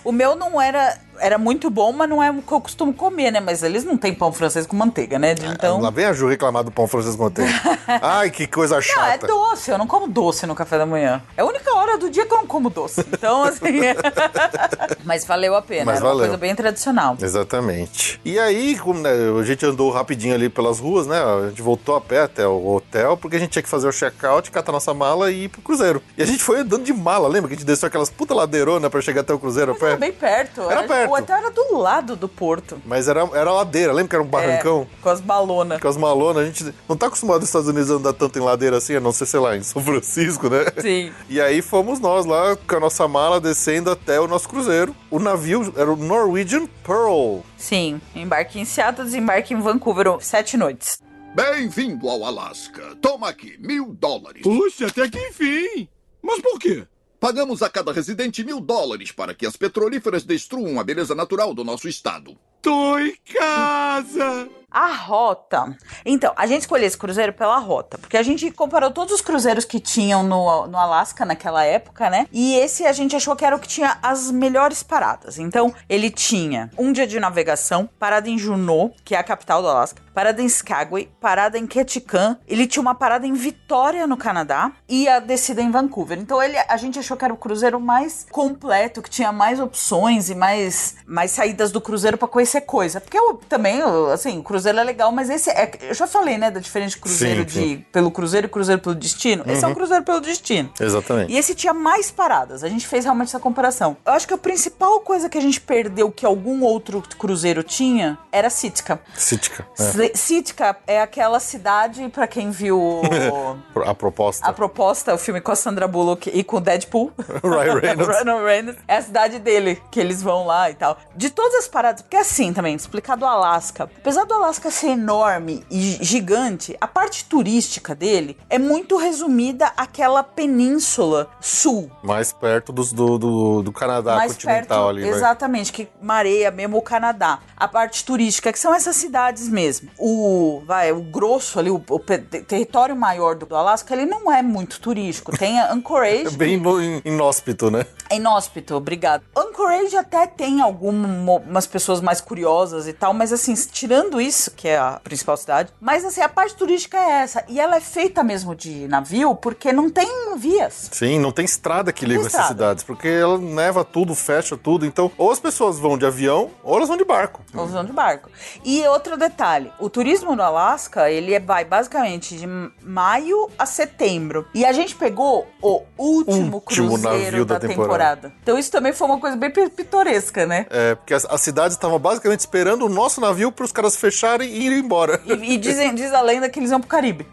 O meu não era. Era muito bom, mas não é o que eu costumo comer, né? Mas eles não têm pão francês com manteiga, né? De- Então. Lá vem a Ju reclamar do pão francês com manteiga. *laughs* Ai, que coisa Não, é chata. doce. Eu não como doce no café da manhã. É a única hora do dia que eu não como doce. Então, assim. *laughs* Mas valeu a pena. Mas era uma valeu. coisa bem tradicional. Exatamente. E aí, como, né, a gente andou rapidinho ali pelas ruas, né? A gente voltou a pé até o hotel, porque a gente tinha que fazer o check-out, catar nossa mala e ir pro cruzeiro. E a gente foi andando de mala, lembra que a gente desceu aquelas puta ladeironas pra chegar até o cruzeiro a Mas era pé? bem perto. Era perto. O hotel era do lado do porto. Mas era, era ladeira, lembra que era um barrancão? É, com as balonas. Com as malonas, a gente não tá acostumado nos Estados Unidos a andar tanto em ladeira assim, a não ser, sei lá, em São Francisco, né? Sim. *laughs* E aí fomos nós lá com a nossa mala descendo até o nosso cruzeiro. O navio era o Norwegian Pearl. Sim. Embarque em Seattle, desembarque em Vancouver. Sete noites. Bem-vindo ao Alasca. Toma aqui, mil dólares. Puxa, até que enfim. Mas por quê? Pagamos a cada residente mil dólares para que as petrolíferas destruam a beleza natural do nosso estado. Tô em casa. A rota. Então, a gente escolheu esse cruzeiro pela rota, porque a gente comparou todos os cruzeiros que tinham no, no Alasca naquela época, né? E esse a gente achou que era o que tinha as melhores paradas. Então, ele tinha um dia de navegação, parada em Juneau, que é a capital do Alasca, parada em Skagway, parada em Ketchikan, ele tinha uma parada em Vitória, no Canadá, e a descida em Vancouver. Então, ele, a gente achou que era o cruzeiro mais completo, que tinha mais opções e mais, mais saídas do cruzeiro pra conhecer coisa. Porque eu também, assim, o cruzeiro é legal, mas esse é. Eu já falei, né, da diferença de cruzeiro Sim, de sim. Uhum. pelo cruzeiro e cruzeiro pelo destino. Esse é um cruzeiro pelo destino. Exatamente. E esse tinha mais paradas. A gente fez realmente essa comparação. Eu acho que a principal coisa que a gente perdeu que algum outro cruzeiro tinha era Sitka. Sitka. É. Sitka é aquela cidade, pra quem viu o- *laughs* A proposta. a proposta, o filme com a Sandra Bullock e com o Deadpool. *laughs* Ryan *laughs* Reynolds. Ryan Reynolds. É a cidade dele, que eles vão lá e tal. De todas as paradas, porque assim também, explicar do Alasca. Apesar do Alasca ser enorme e gigante, a parte turística dele é muito resumida àquela península sul. Mais perto dos, do, do, do Canadá mais continental perto, ali, vai. exatamente, que mareia mesmo o Canadá. A parte turística, que são essas cidades mesmo. O, vai, o grosso ali, o, o território maior do, Alasca, ele não é muito turístico. Tem a *laughs* Anchorage, Bem no- in- inóspito, né? é inóspito, obrigado. Anchorage até tem algumas pessoas mais curiosas e tal, mas assim, tirando isso, Nice, que é a principal cidade. Mas assim, a parte turística é essa. E ela é feita mesmo de navio porque não tem vias. Sim, não tem estrada que liga essas cidades, porque ela neva tudo, fecha tudo. Então, ou as pessoas vão de avião, ou elas vão de barco. Ou vão de barco. E outro detalhe, o turismo no Alasca, ele é- vai basicamente de maio a setembro. E a gente pegou o último, Último cruzeiro da, da temporada. temporada. Então isso também foi uma coisa bem pi- pitoresca, né? É, porque as, as cidades estavam basicamente esperando o nosso navio para os caras fecharem e irem embora. E, e dizem, diz a lenda que eles vão pro Caribe.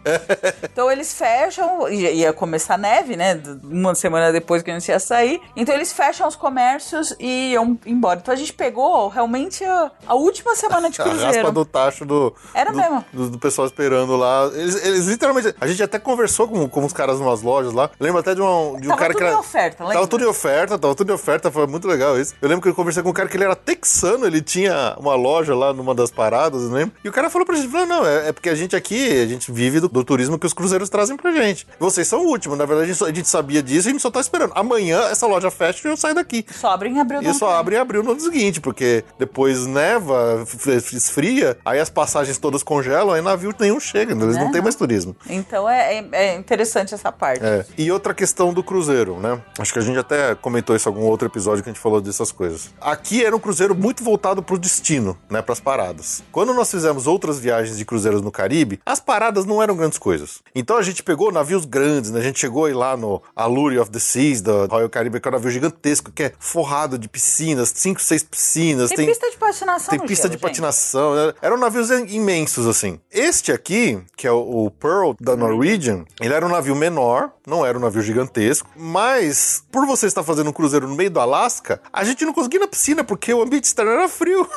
Então eles fecham, ia ia começar neve, né? Uma semana depois que a gente ia sair. Então eles fecham os comércios e iam embora. Então a gente pegou realmente a, a última semana de *laughs* A raspa cruzeiro. do tacho do, Era do, mesmo. do, do pessoal esperando lá. Eles, eles literalmente. A gente até conversou com, com os caras numas lojas lá. Lembro até de, uma, de um Tava cara que era. em oferta, lembra? Tava tudo em oferta, tava tudo em oferta, foi muito legal isso. Eu lembro que eu conversei com um cara que ele era texano, ele tinha uma loja lá numa das paradas, não lembro? E o cara falou pra gente: falou, não, é, é porque a gente aqui, a gente vive do, do turismo que os cruzeiros trazem pra gente. Vocês são o último, na verdade a gente, só- a gente sabia disso e a gente só tá esperando. Amanhã essa loja fecha e eu saio daqui. Só abrem em abril E ano só vem. abre em abril no ano seguinte, porque depois neva, esfria, aí as passagens todas congelam, aí navio nenhum chega, eles não Né? tem mais turismo. Então é, é- é interessante essa parte. É. E outra questão do cruzeiro, né? Acho que a gente até comentou isso em algum outro episódio que a gente falou dessas coisas. Aqui era um cruzeiro muito voltado pro destino, né? Pras paradas. Quando nós fizemos outras viagens de cruzeiros no Caribe, as paradas não eram grandes coisas. Então a gente pegou navios grandes, né? A gente chegou aí lá no Allure of the Seas, da Royal Caribbean, que é um navio gigantesco, que é forrado de piscinas, cinco, seis piscinas. Tem, pista de patinação Tem pista gelo, de gente. patinação. né? Eram navios imensos, assim. Este aqui, que é o o Pearl da Norwegian, ele era um navio menor, não era um navio gigantesco, mas por você estar fazendo um cruzeiro no meio do Alasca, a gente não conseguia ir na piscina porque o ambiente externo era frio.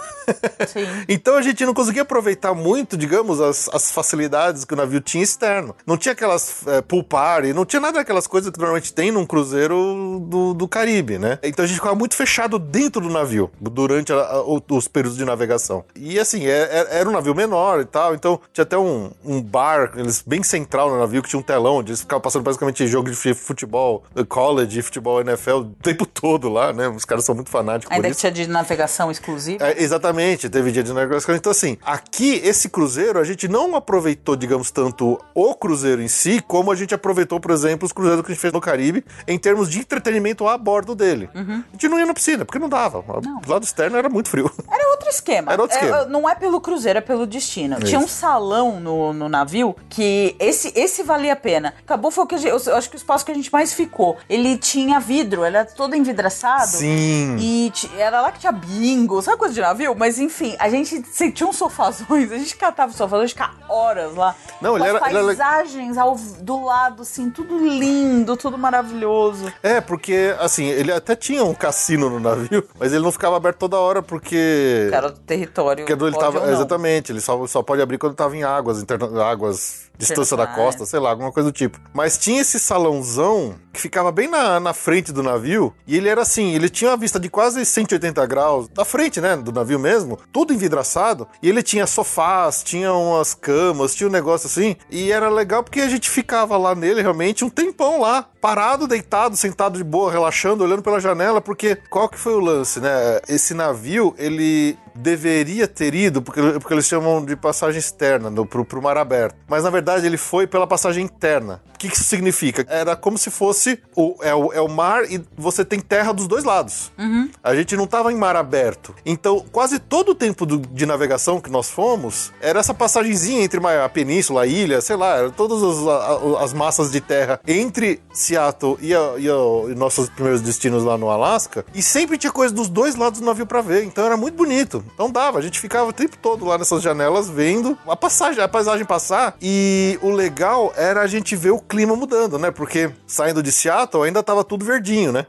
Sim. *laughs* então a gente não conseguia aproveitar muito, digamos, as, as facilidades que o navio tinha externo. Não tinha aquelas é, pool party, não tinha nada daquelas coisas que normalmente tem num cruzeiro do, do Caribe, né? Então a gente ficava muito fechado dentro do navio durante a- a- os períodos de navegação. E assim, é- é- era um navio menor e tal, então tinha até um, um bar, eles bem central no navio, que tinha um telão onde eles ficavam passando basicamente jogo de futebol, college, futebol NFL o tempo todo lá, né? Os caras são muito fanáticos por Ainda que isso. tinha de navegação exclusiva. É, exatamente, teve dia de negócio. Então, assim, aqui, esse cruzeiro, a gente não aproveitou, digamos, tanto o cruzeiro em si, como a gente aproveitou, por exemplo, os cruzeiros que a gente fez no Caribe, em termos de entretenimento a bordo dele. Uhum. A gente não ia na piscina, porque não dava. Do lado externo era muito frio. Era outro esquema. Era outro É, esquema. não é pelo cruzeiro, é pelo destino. Isso. Tinha um salão no, no navio que esse, esse valia a pena. Acabou foi o que a gente, eu, acho que o espaço que a gente mais ficou. Ele tinha vidro, ele era todo envidraçado. Sim. E era lá que tinha bingo, sabe coisa de navio? Mas enfim, a gente sentia uns sofazões, a gente catava os sofazões, ficava horas lá. Não, com ele as era- ele era- paisagens ao, do lado, assim, tudo lindo, tudo maravilhoso. É, porque, assim, ele até tinha um cassino no navio, *laughs* mas ele não ficava aberto toda hora, porque. Era do território. Porque ele tava. Exatamente, ele só, só pode abrir quando tava em águas, interna, águas, distância da costa, sei lá, alguma coisa do tipo. Mas tinha esse salãozão que ficava bem na, na frente do navio, e ele era assim, ele tinha uma vista de quase 180 graus, da frente, né, do navio mesmo, tudo envidraçado, e ele tinha sofás, tinha umas camas, tinha um negócio assim, e era legal porque a gente ficava lá nele realmente um tempão lá, parado, deitado, sentado de boa, relaxando, olhando pela janela, porque qual que foi o lance, né? Esse navio, ele deveria ter ido, porque, porque eles chamam de passagem externa no, pro, pro mar aberto. Mas na verdade ele foi pela passagem interna. O que, que isso significa? Era como se fosse o, é, o, é o mar e você tem terra dos dois lados. A gente não tava em mar aberto. Então, quase todo o tempo do- de navegação que nós fomos era essa passagenzinha entre uma- a península, a ilha, sei lá, era todas as, a- as massas de terra entre Seattle e, a- e a- e nossos primeiros destinos lá no Alasca. E sempre tinha coisa dos dois lados do navio pra ver. Então era muito bonito. Então dava, a gente ficava o tempo todo lá nessas janelas vendo a passagem, a paisagem passar. E o legal era a gente ver o clima mudando, né? Porque saindo de Seattle ainda tava tudo verdinho, né?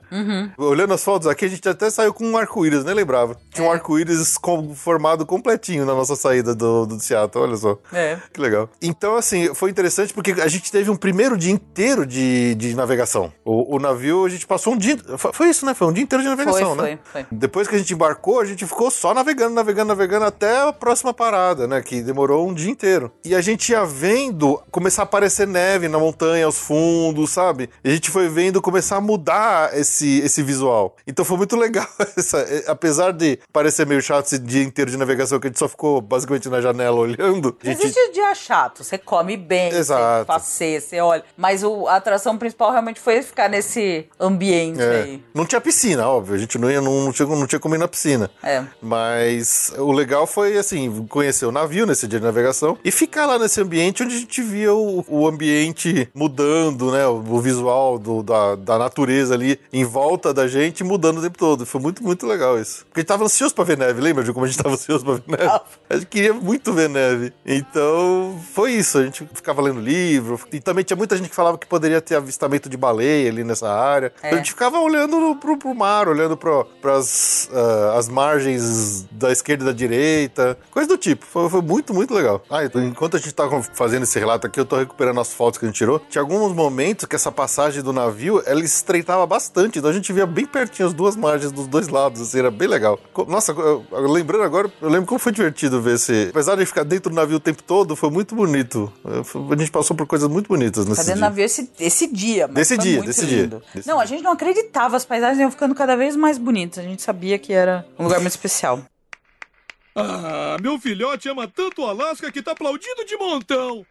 Olhando as fotos aqui, a gente até saiu com um arco-íris, nem lembrava. Tinha um arco-íris com- formado completinho na nossa saída do, do Seattle, olha só. É. Que legal. Então, assim, foi interessante porque a gente teve um primeiro dia inteiro de, de navegação. O, o navio, a gente passou um dia. Foi, foi isso, né? Foi um dia inteiro de navegação, Foi, né? foi, foi. Depois que a gente embarcou, a gente ficou só navegando navegando, navegando, navegando até a próxima parada, né? Que demorou um dia inteiro. E a gente ia vendo começar a aparecer neve na montanha, aos fundos, sabe? E a gente foi vendo começar a mudar esse, esse visual. Então foi muito legal. *laughs* Essa, eh, apesar de parecer meio chato esse dia inteiro de navegação que a gente só ficou basicamente na janela olhando. Gente... Existe dia chato, você come bem, Exato. você passeia, você olha. Mas o, a atração principal realmente foi ficar nesse ambiente É. aí. Não tinha piscina, óbvio. A gente não ia, não, não tinha, não tinha como ir na piscina. É. Mas o legal foi, assim, conhecer o navio nesse dia de navegação e ficar lá nesse ambiente onde a gente via o, o ambiente mudando, né? O, o visual do- da, da natureza ali em volta da gente mudando o tempo todo. Foi muito, muito legal isso. Porque a gente tava ansioso pra ver neve, lembra de como a gente tava ansioso pra ver neve? A gente queria muito ver neve. Então, foi isso. A gente ficava lendo livro. E também tinha muita gente que falava que poderia ter avistamento de baleia ali nessa área. É. A gente ficava olhando pro, pro mar, olhando pro, pras ah, as margens da esquerda e da direita. Coisa do tipo. Foi, foi muito, muito legal. Ah, então, enquanto a gente tava fazendo esse relato aqui, eu tô recuperando as fotos que a gente tirou. Tinha alguns momentos que essa passagem do navio, ela estreitava bastante. Então a gente via bem pertinho as duas margens dos dois lados. Assim, era bem legal. Nossa, eu- lembrando agora, eu lembro como foi divertido ver esse... Apesar de ficar dentro do navio o tempo todo, foi muito bonito. A gente passou por coisas muito bonitas nesse Cadê o dia. navio esse, esse dia? Mas Desse dia, desse dia, lindo. desse não, dia. a gente não acreditava, as paisagens iam ficando cada vez mais bonitas. A gente sabia que era um lugar muito especial. Ah, meu filhote ama tanto o Alasca que tá aplaudindo de montão.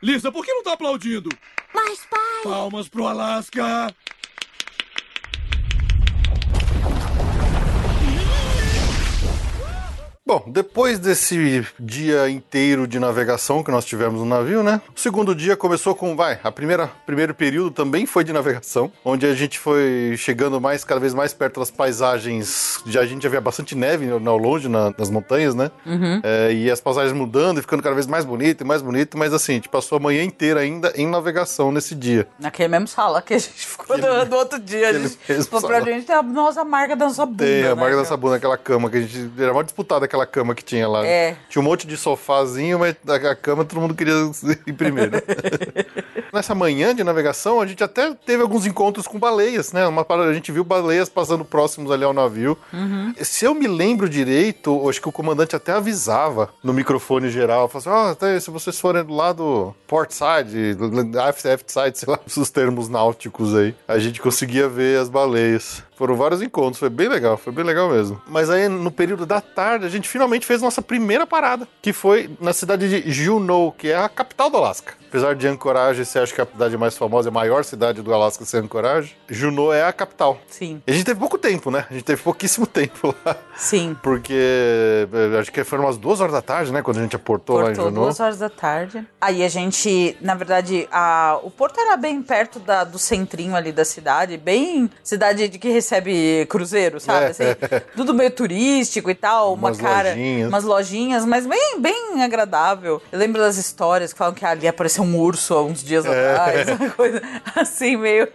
Lisa, por que não tá aplaudindo? Mas, pai, Palmas pro Alasca. Bom, depois desse dia inteiro de navegação que nós tivemos no navio, né? O segundo dia começou com, vai, a primeira primeiro período também foi de navegação, onde a gente foi chegando mais cada vez mais perto das paisagens. Já a gente já via bastante neve ao longe na- nas montanhas, né? É, e as paisagens mudando e ficando cada vez mais bonito e mais bonito, mas assim, a gente passou a manhã inteira ainda em navegação nesse dia. Naquele mesmo sala que a gente ficou do, do outro dia. A Aquele gente, pra gente tem a nossa marca da nossa bunda. Tem a né, marca da cara? sabuna, aquela cama que a gente. Era mais disputada aquela cama que tinha lá. É. Tinha um monte de sofazinho, mas a cama todo mundo queria *laughs* ir primeiro. *laughs* Nessa manhã de navegação, a gente até teve alguns encontros com baleias, né? Uma parada, a gente viu baleias passando próximos ali ao navio. Se eu me lembro direito, acho que o comandante até avisava no microfone geral, falava assim, ó, se vocês forem do lado port side, aft side, sei lá, *laughs* os termos náuticos aí, a gente conseguia ver as baleias. Foram vários encontros, foi bem legal, foi bem legal mesmo. Mas aí, no período da tarde, a gente finalmente fez nossa primeira parada, que foi na cidade de Juneau, que é a capital do Alasca. Apesar de Anchorage ser, acho que a cidade mais famosa, a maior cidade do Alasca ser Anchorage, Juneau é a capital. Sim, E a gente teve pouco tempo, né? A gente teve pouquíssimo *laughs* tempo lá. sim. Porque eh, acho que foram umas duas horas da tarde, né? Quando a gente aportou lá em Portou Juneau. duas horas da tarde. Aí a gente, na verdade, a, o porto era bem perto da- do centrinho ali da cidade, bem cidade de que recebe cruzeiro, sabe? É. Assim, tudo meio turístico e tal, uma Umas cara, lojinhas. umas lojinhas, mas bem, bem agradável. Eu lembro das histórias que falam que ali apareceu um urso há uns dias atrás, *laughs* uma coisa assim meio.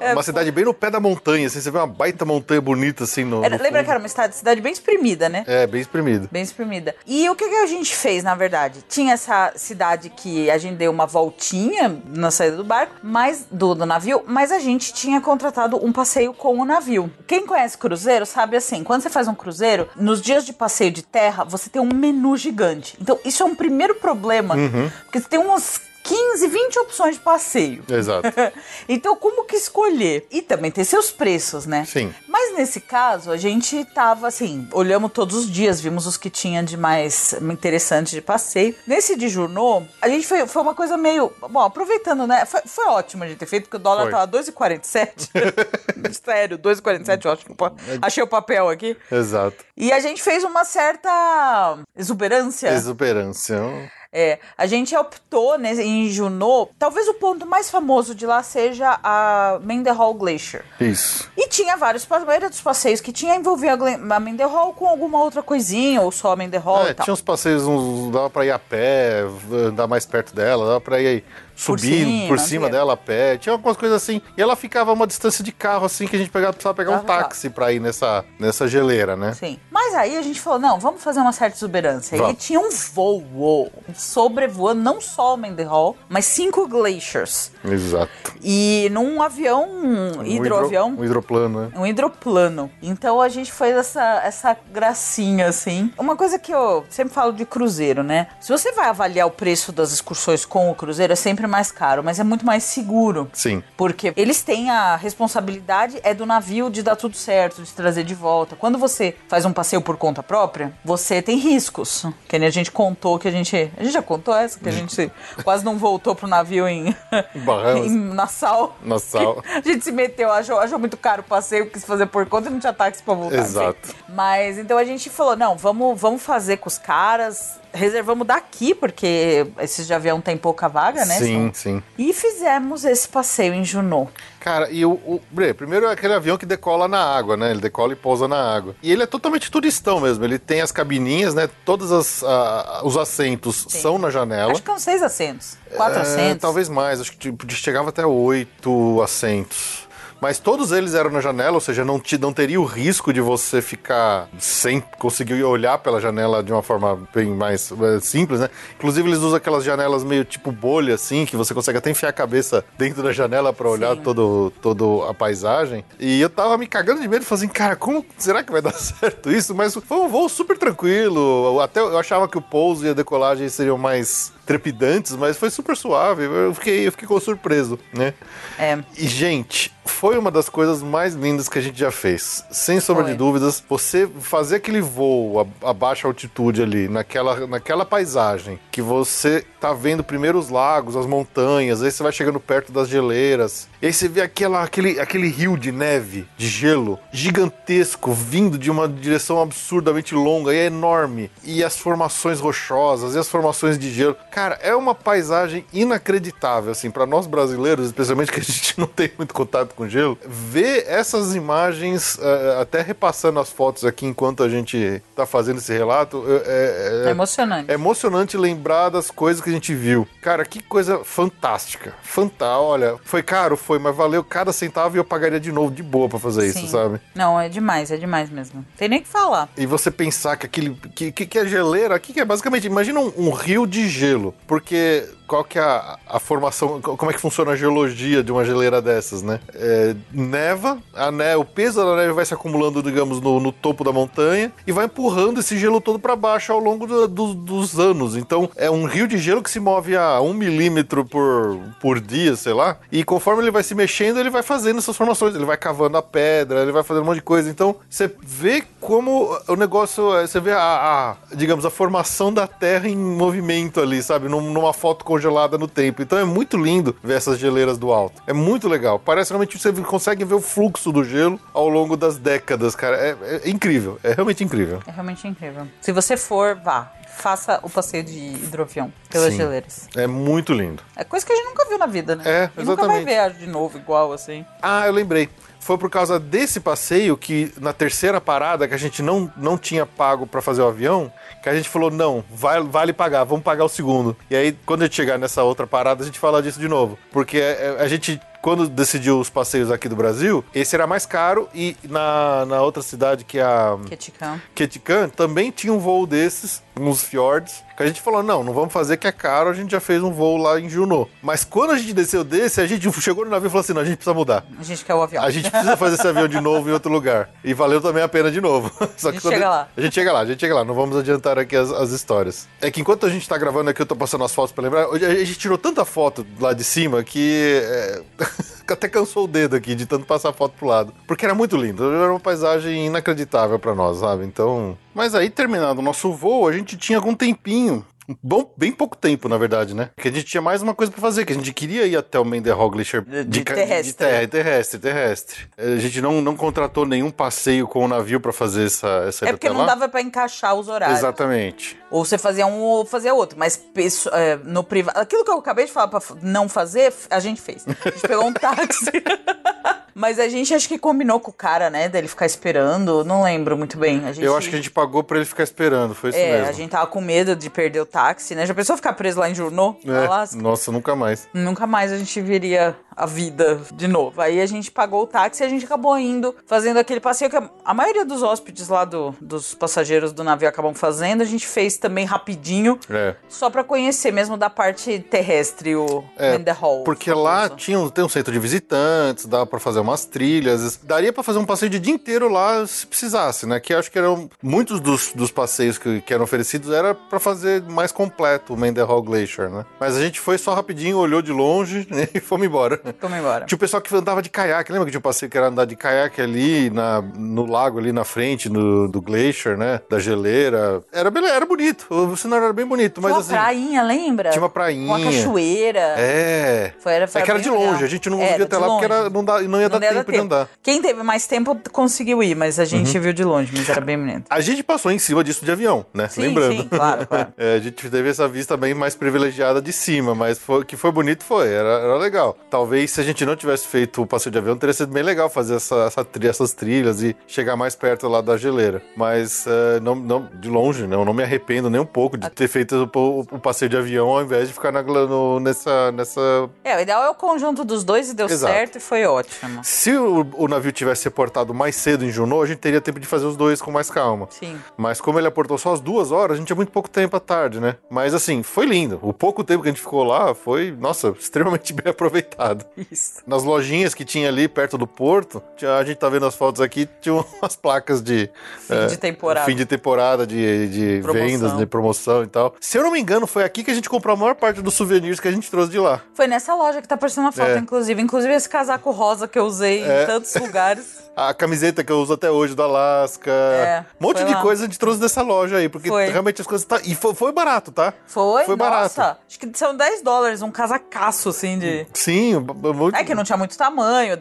é, Uma cidade bem no pé da montanha, assim, você vê uma baita montanha bonita, assim, no, era- no lembra fundo. que era uma cidade, cidade bem exprimida, né? É, bem espremido. Bem exprimida. E o que, que a gente fez, na verdade? Tinha essa cidade que a gente deu uma voltinha na saída do barco, mas do, do navio, mas a gente tinha contratado um passeio com o navio. Quem conhece cruzeiro sabe assim, quando você faz um cruzeiro, nos dias de passeio de terra, você tem um menu gigante. Então, isso é um primeiro problema, porque você tem umas 15, 20 opções de passeio. Exato. *laughs* então, como que escolher? E também tem seus preços, né? Sim. Mas nesse caso, a gente tava assim, olhamos todos os dias, vimos os que tinha de mais interessante de passeio. Nesse de Junô, a gente foi, foi uma coisa meio. Bom, aproveitando, né? Foi, foi ótimo a gente ter feito, porque o dólar Foi. tava 2,47. *laughs* Sério, 2,47, ótimo. Achei o papel aqui. Exato. E a gente fez uma certa exuberância. Exuberância. É, a gente optou né, em Junô. Talvez o ponto mais famoso de lá seja a Mendenhall Glacier. Isso. E tinha vários, maioria dos passeios que tinha envolvia a Mendenhall com alguma outra coisinha, ou só a Mendenhall É, e tal. tinha uns passeios, uns, dava pra ir a pé, andar mais perto dela, dava pra ir subir cima, por cima dela a pé, tinha algumas coisas assim. E ela ficava a uma distância de carro, assim, que a gente pegava, precisava pegar um táxi pra ir nessa, nessa geleira, né? Sim. Mas aí a gente falou, não, vamos fazer uma certa exuberância. E Vamos. tinha um voo sobrevoando não só o Mendenhall, mas cinco glaciers. Exato. E num avião, Um hidroavião, hidro- Um hidroplano. hidroplano, né? Um hidroplano. Então a gente fez essa, essa gracinha, assim. Uma coisa que eu sempre falo de cruzeiro, né? Se você vai avaliar o preço das excursões com o cruzeiro, é sempre mais caro, mas é muito mais seguro. Sim. Porque eles têm a responsabilidade é do navio de dar tudo certo, de trazer de volta. Quando você faz um passeio por conta própria, você tem riscos. Que nem a gente contou que a gente. A gente já contou essa? Que a gente *laughs* quase não voltou pro navio em, Bahamas. *laughs* em Nassau. Nassau. *laughs* A gente se meteu, achou, achou muito caro o passeio, quis fazer por conta e não tinha táxi pra voltar. Exato. enfim. Mas então a gente falou: não, vamos, vamos fazer com os caras. Reservamos daqui, porque esses de avião tem pouca vaga, né? Sim, sim. E fizemos esse passeio em Junot. Cara, e o, o primeiro é aquele avião que decola na água, né? Ele decola e pousa na água. E ele é totalmente turistão mesmo. Ele tem as cabininhas, né? Todos as, ah, os assentos são na janela. Acho que são seis assentos. Quatro É, assentos. Talvez mais, acho que tipo, chegava até oito assentos. Mas todos eles eram na janela, ou seja, não, te, não teria o risco de você ficar sem conseguir olhar pela janela de uma forma bem mais eh, simples, né? Inclusive, eles usam aquelas janelas meio tipo bolha, assim, que você consegue até enfiar a cabeça dentro da janela para olhar Sim. todo, todo a paisagem. E eu tava me cagando de medo, falando assim, cara, como será que vai *laughs* dar certo isso? Mas foi um voo super tranquilo. Até eu achava que o pouso e a decolagem seriam mais trepidantes, mas foi super suave. Eu fiquei, eu fiquei surpreso, né? É. E, gente, foi uma das coisas mais lindas que a gente já fez. Sem sombra Foi. de dúvidas, você fazer aquele voo a, a baixa altitude ali, naquela, naquela paisagem, que você tá vendo primeiro os lagos, as montanhas, aí você vai chegando perto das geleiras, e aí você vê aquela, aquele, aquele rio de neve, de gelo, gigantesco, vindo de uma direção absurdamente longa e é enorme. E as formações rochosas e as formações de gelo. Cara, é uma paisagem inacreditável, assim, para nós brasileiros, especialmente que a gente *laughs* não tem muito contato com gelo, ver essas imagens, eh, até repassando as fotos aqui enquanto a gente tá fazendo esse relato, é, É emocionante. é emocionante lembrar das coisas que a gente viu. Cara, que coisa fantástica. Fantástica. Olha, foi caro, foi, mas valeu cada centavo e eu pagaria de novo, de boa pra fazer isso, Sim. sabe? Não, é demais, é demais mesmo. Tem nem o que falar. E você pensar que aquele. que, que, que é geleira aqui, que é basicamente. Imagina um, um rio de gelo. Porque qual que é a, a formação. Como é que funciona a geologia de uma geleira dessas, né? É, neva, a ne, o peso da neve vai se acumulando, digamos, no, no topo da montanha e vai empurrando esse gelo todo para baixo ao longo do- do- dos anos. Então é um rio de gelo que se move a um milímetro por, por dia, sei lá. E conforme ele vai se mexendo, ele vai fazendo essas formações. Ele vai cavando a pedra, ele vai fazendo um monte de coisa. Então você vê como o negócio. é, Você vê a, a, digamos, a formação da Terra em movimento ali, sabe? Num- numa foto congelada no tempo. Então é muito lindo ver essas geleiras do alto. É muito legal. Parece realmente que você consegue ver o fluxo do gelo ao longo das décadas, cara. É, é incrível. É realmente incrível. É realmente incrível. Se você for, vá. Faça o passeio de hidroavião pelas Sim. geleiras. É muito lindo. É coisa que a gente nunca viu na vida, né? É, e nunca vai exatamente. ver de novo igual assim. Ah, eu lembrei. Foi por causa desse passeio que na terceira parada que a gente não, não tinha pago pra fazer o avião, que a gente falou, não, vai, vale pagar, vamos pagar o segundo. E aí, quando a gente chegar nessa outra parada, a gente fala disso de novo. Porque é, a gente, quando decidiu os passeios aqui do Brasil, esse era mais caro e na, na outra cidade que é a... Keticam. Ketchikan também tinha um voo desses, nos fiords, que a gente falou, não, não vamos fazer que é caro, a gente já fez um voo lá em Junot. Mas quando a gente desceu desse, a gente *laughs* chegou no navio e falou assim, não, a gente precisa mudar. A gente quer o avião. A gente precisa fazer esse avião de novo em outro lugar. E valeu também a pena de novo. *laughs* Só A gente chega lá. A gente chega lá, a gente chega lá. Não vamos adiantar aqui as, as histórias. É que enquanto a gente tá gravando aqui, eu tô passando as fotos pra lembrar. A gente tirou tanta foto lá de cima que. é, *laughs* Até cansou o dedo aqui de tanto passar foto pro lado. Porque era muito lindo. Era uma paisagem inacreditável pra nós, sabe? Então. Mas aí, terminado o nosso voo, a gente tinha algum tempinho. Bom, bem pouco tempo, na verdade, né? Porque a gente tinha mais uma coisa pra fazer, que a gente queria ir até o Menderhall Glacier De ca- terrestre. de terra, terrestre, terrestre. A gente não, não contratou nenhum passeio com o navio pra fazer essa, essa É porque não lá. dava pra encaixar os horários. Exatamente. Ou você fazia um ou fazia outro. Mas pesso- é, no privado. Aquilo que eu acabei de falar pra f- não fazer, a gente fez. A gente pegou um táxi. *laughs* Mas a gente acho que combinou com o cara, né? Dele ficar esperando. Não lembro muito bem. Gente, Eu acho que a gente pagou pra ele ficar esperando, foi isso É, mesmo. a gente tava com medo de perder o táxi, né? Já pensou ficar preso lá em Junot? É, Alasca? nossa, nunca mais. Nunca mais a gente viria a vida de novo. Aí a gente pagou o táxi e a gente acabou indo, fazendo aquele passeio que a, maioria dos hóspedes lá do, dos passageiros do navio acabam fazendo. A gente fez também rapidinho, É. só pra conhecer mesmo da parte terrestre o É, Hall. Porque lá tinha um, tem um centro de visitantes, dá pra fazer umas trilhas. Daria pra fazer um passeio de dia inteiro lá se precisasse, né? Que acho que eram muitos dos, dos passeios que, que eram oferecidos era pra fazer mais completo o Mendenhall Glacier, né? Mas a gente foi só rapidinho, olhou de longe né, *laughs* e fomos embora. *laughs* Vamos embora. Tinha o pessoal que andava de caiaque, lembra que tinha um passeio que era andar de caiaque ali na, no lago ali na frente no, do glacier, né? Da geleira. Era, era bonito, o cenário era bem bonito, mas Tinha uma assim. prainha, lembra? Tinha uma prainha. Uma cachoeira. É. Foi, era, foi é que era de longe, legal. a gente não Era conseguia de até lá porque era, não, dá, não ia dar Não ia tempo, de andar. Quem teve mais tempo conseguiu ir, mas a gente viu de longe, mas era bem bonito. A gente passou em cima disso de avião, né? Sim, Lembrando. sim, claro, *laughs* claro. É, a gente teve essa vista bem mais privilegiada de cima, mas foi, que foi bonito foi, era, era legal. Talvez se a gente não tivesse feito o passeio de avião, teria sido bem legal fazer essa, essa tri- essas trilhas e chegar mais perto lá da geleira. Mas é, não, não, de longe, né? Eu não me arrependo nem um pouco de ter feito o, o- o passeio de avião ao invés de ficar na, no- nessa, nessa É, o ideal é o conjunto dos dois e deu Exato. certo e foi ótimo. Se o, o navio tivesse reportado mais cedo em Juneau, a gente teria tempo de fazer os dois com mais calma. Sim. Mas como ele aportou só as duas horas, a gente tinha muito pouco tempo à tarde, né? Mas assim, foi lindo. O pouco tempo que a gente ficou lá foi, nossa, *laughs* extremamente bem aproveitado. *laughs* Isso. Nas lojinhas que tinha ali perto do porto, a gente tá vendo as fotos aqui, tinha *laughs* umas placas de Fim de temporada. fim de temporada de, de Promoção. vendas, de promoção e tal. Se eu não me engano, foi aqui que a gente comprou a maior parte dos souvenirs que a gente trouxe de lá. Foi nessa loja que tá aparecendo na foto, É. inclusive. Inclusive esse casaco rosa que eu usei em tantos *laughs* lugares. A camiseta que eu uso até hoje do Alasca. É, um monte de lá. coisa a gente trouxe dessa loja aí, porque Foi. realmente as coisas tá. E foi, foi barato, tá? Foi? Foi barato. Nossa, acho que são 10 dólares, um casacaço, assim, de... Sim, muito. É que não tinha muito tamanho,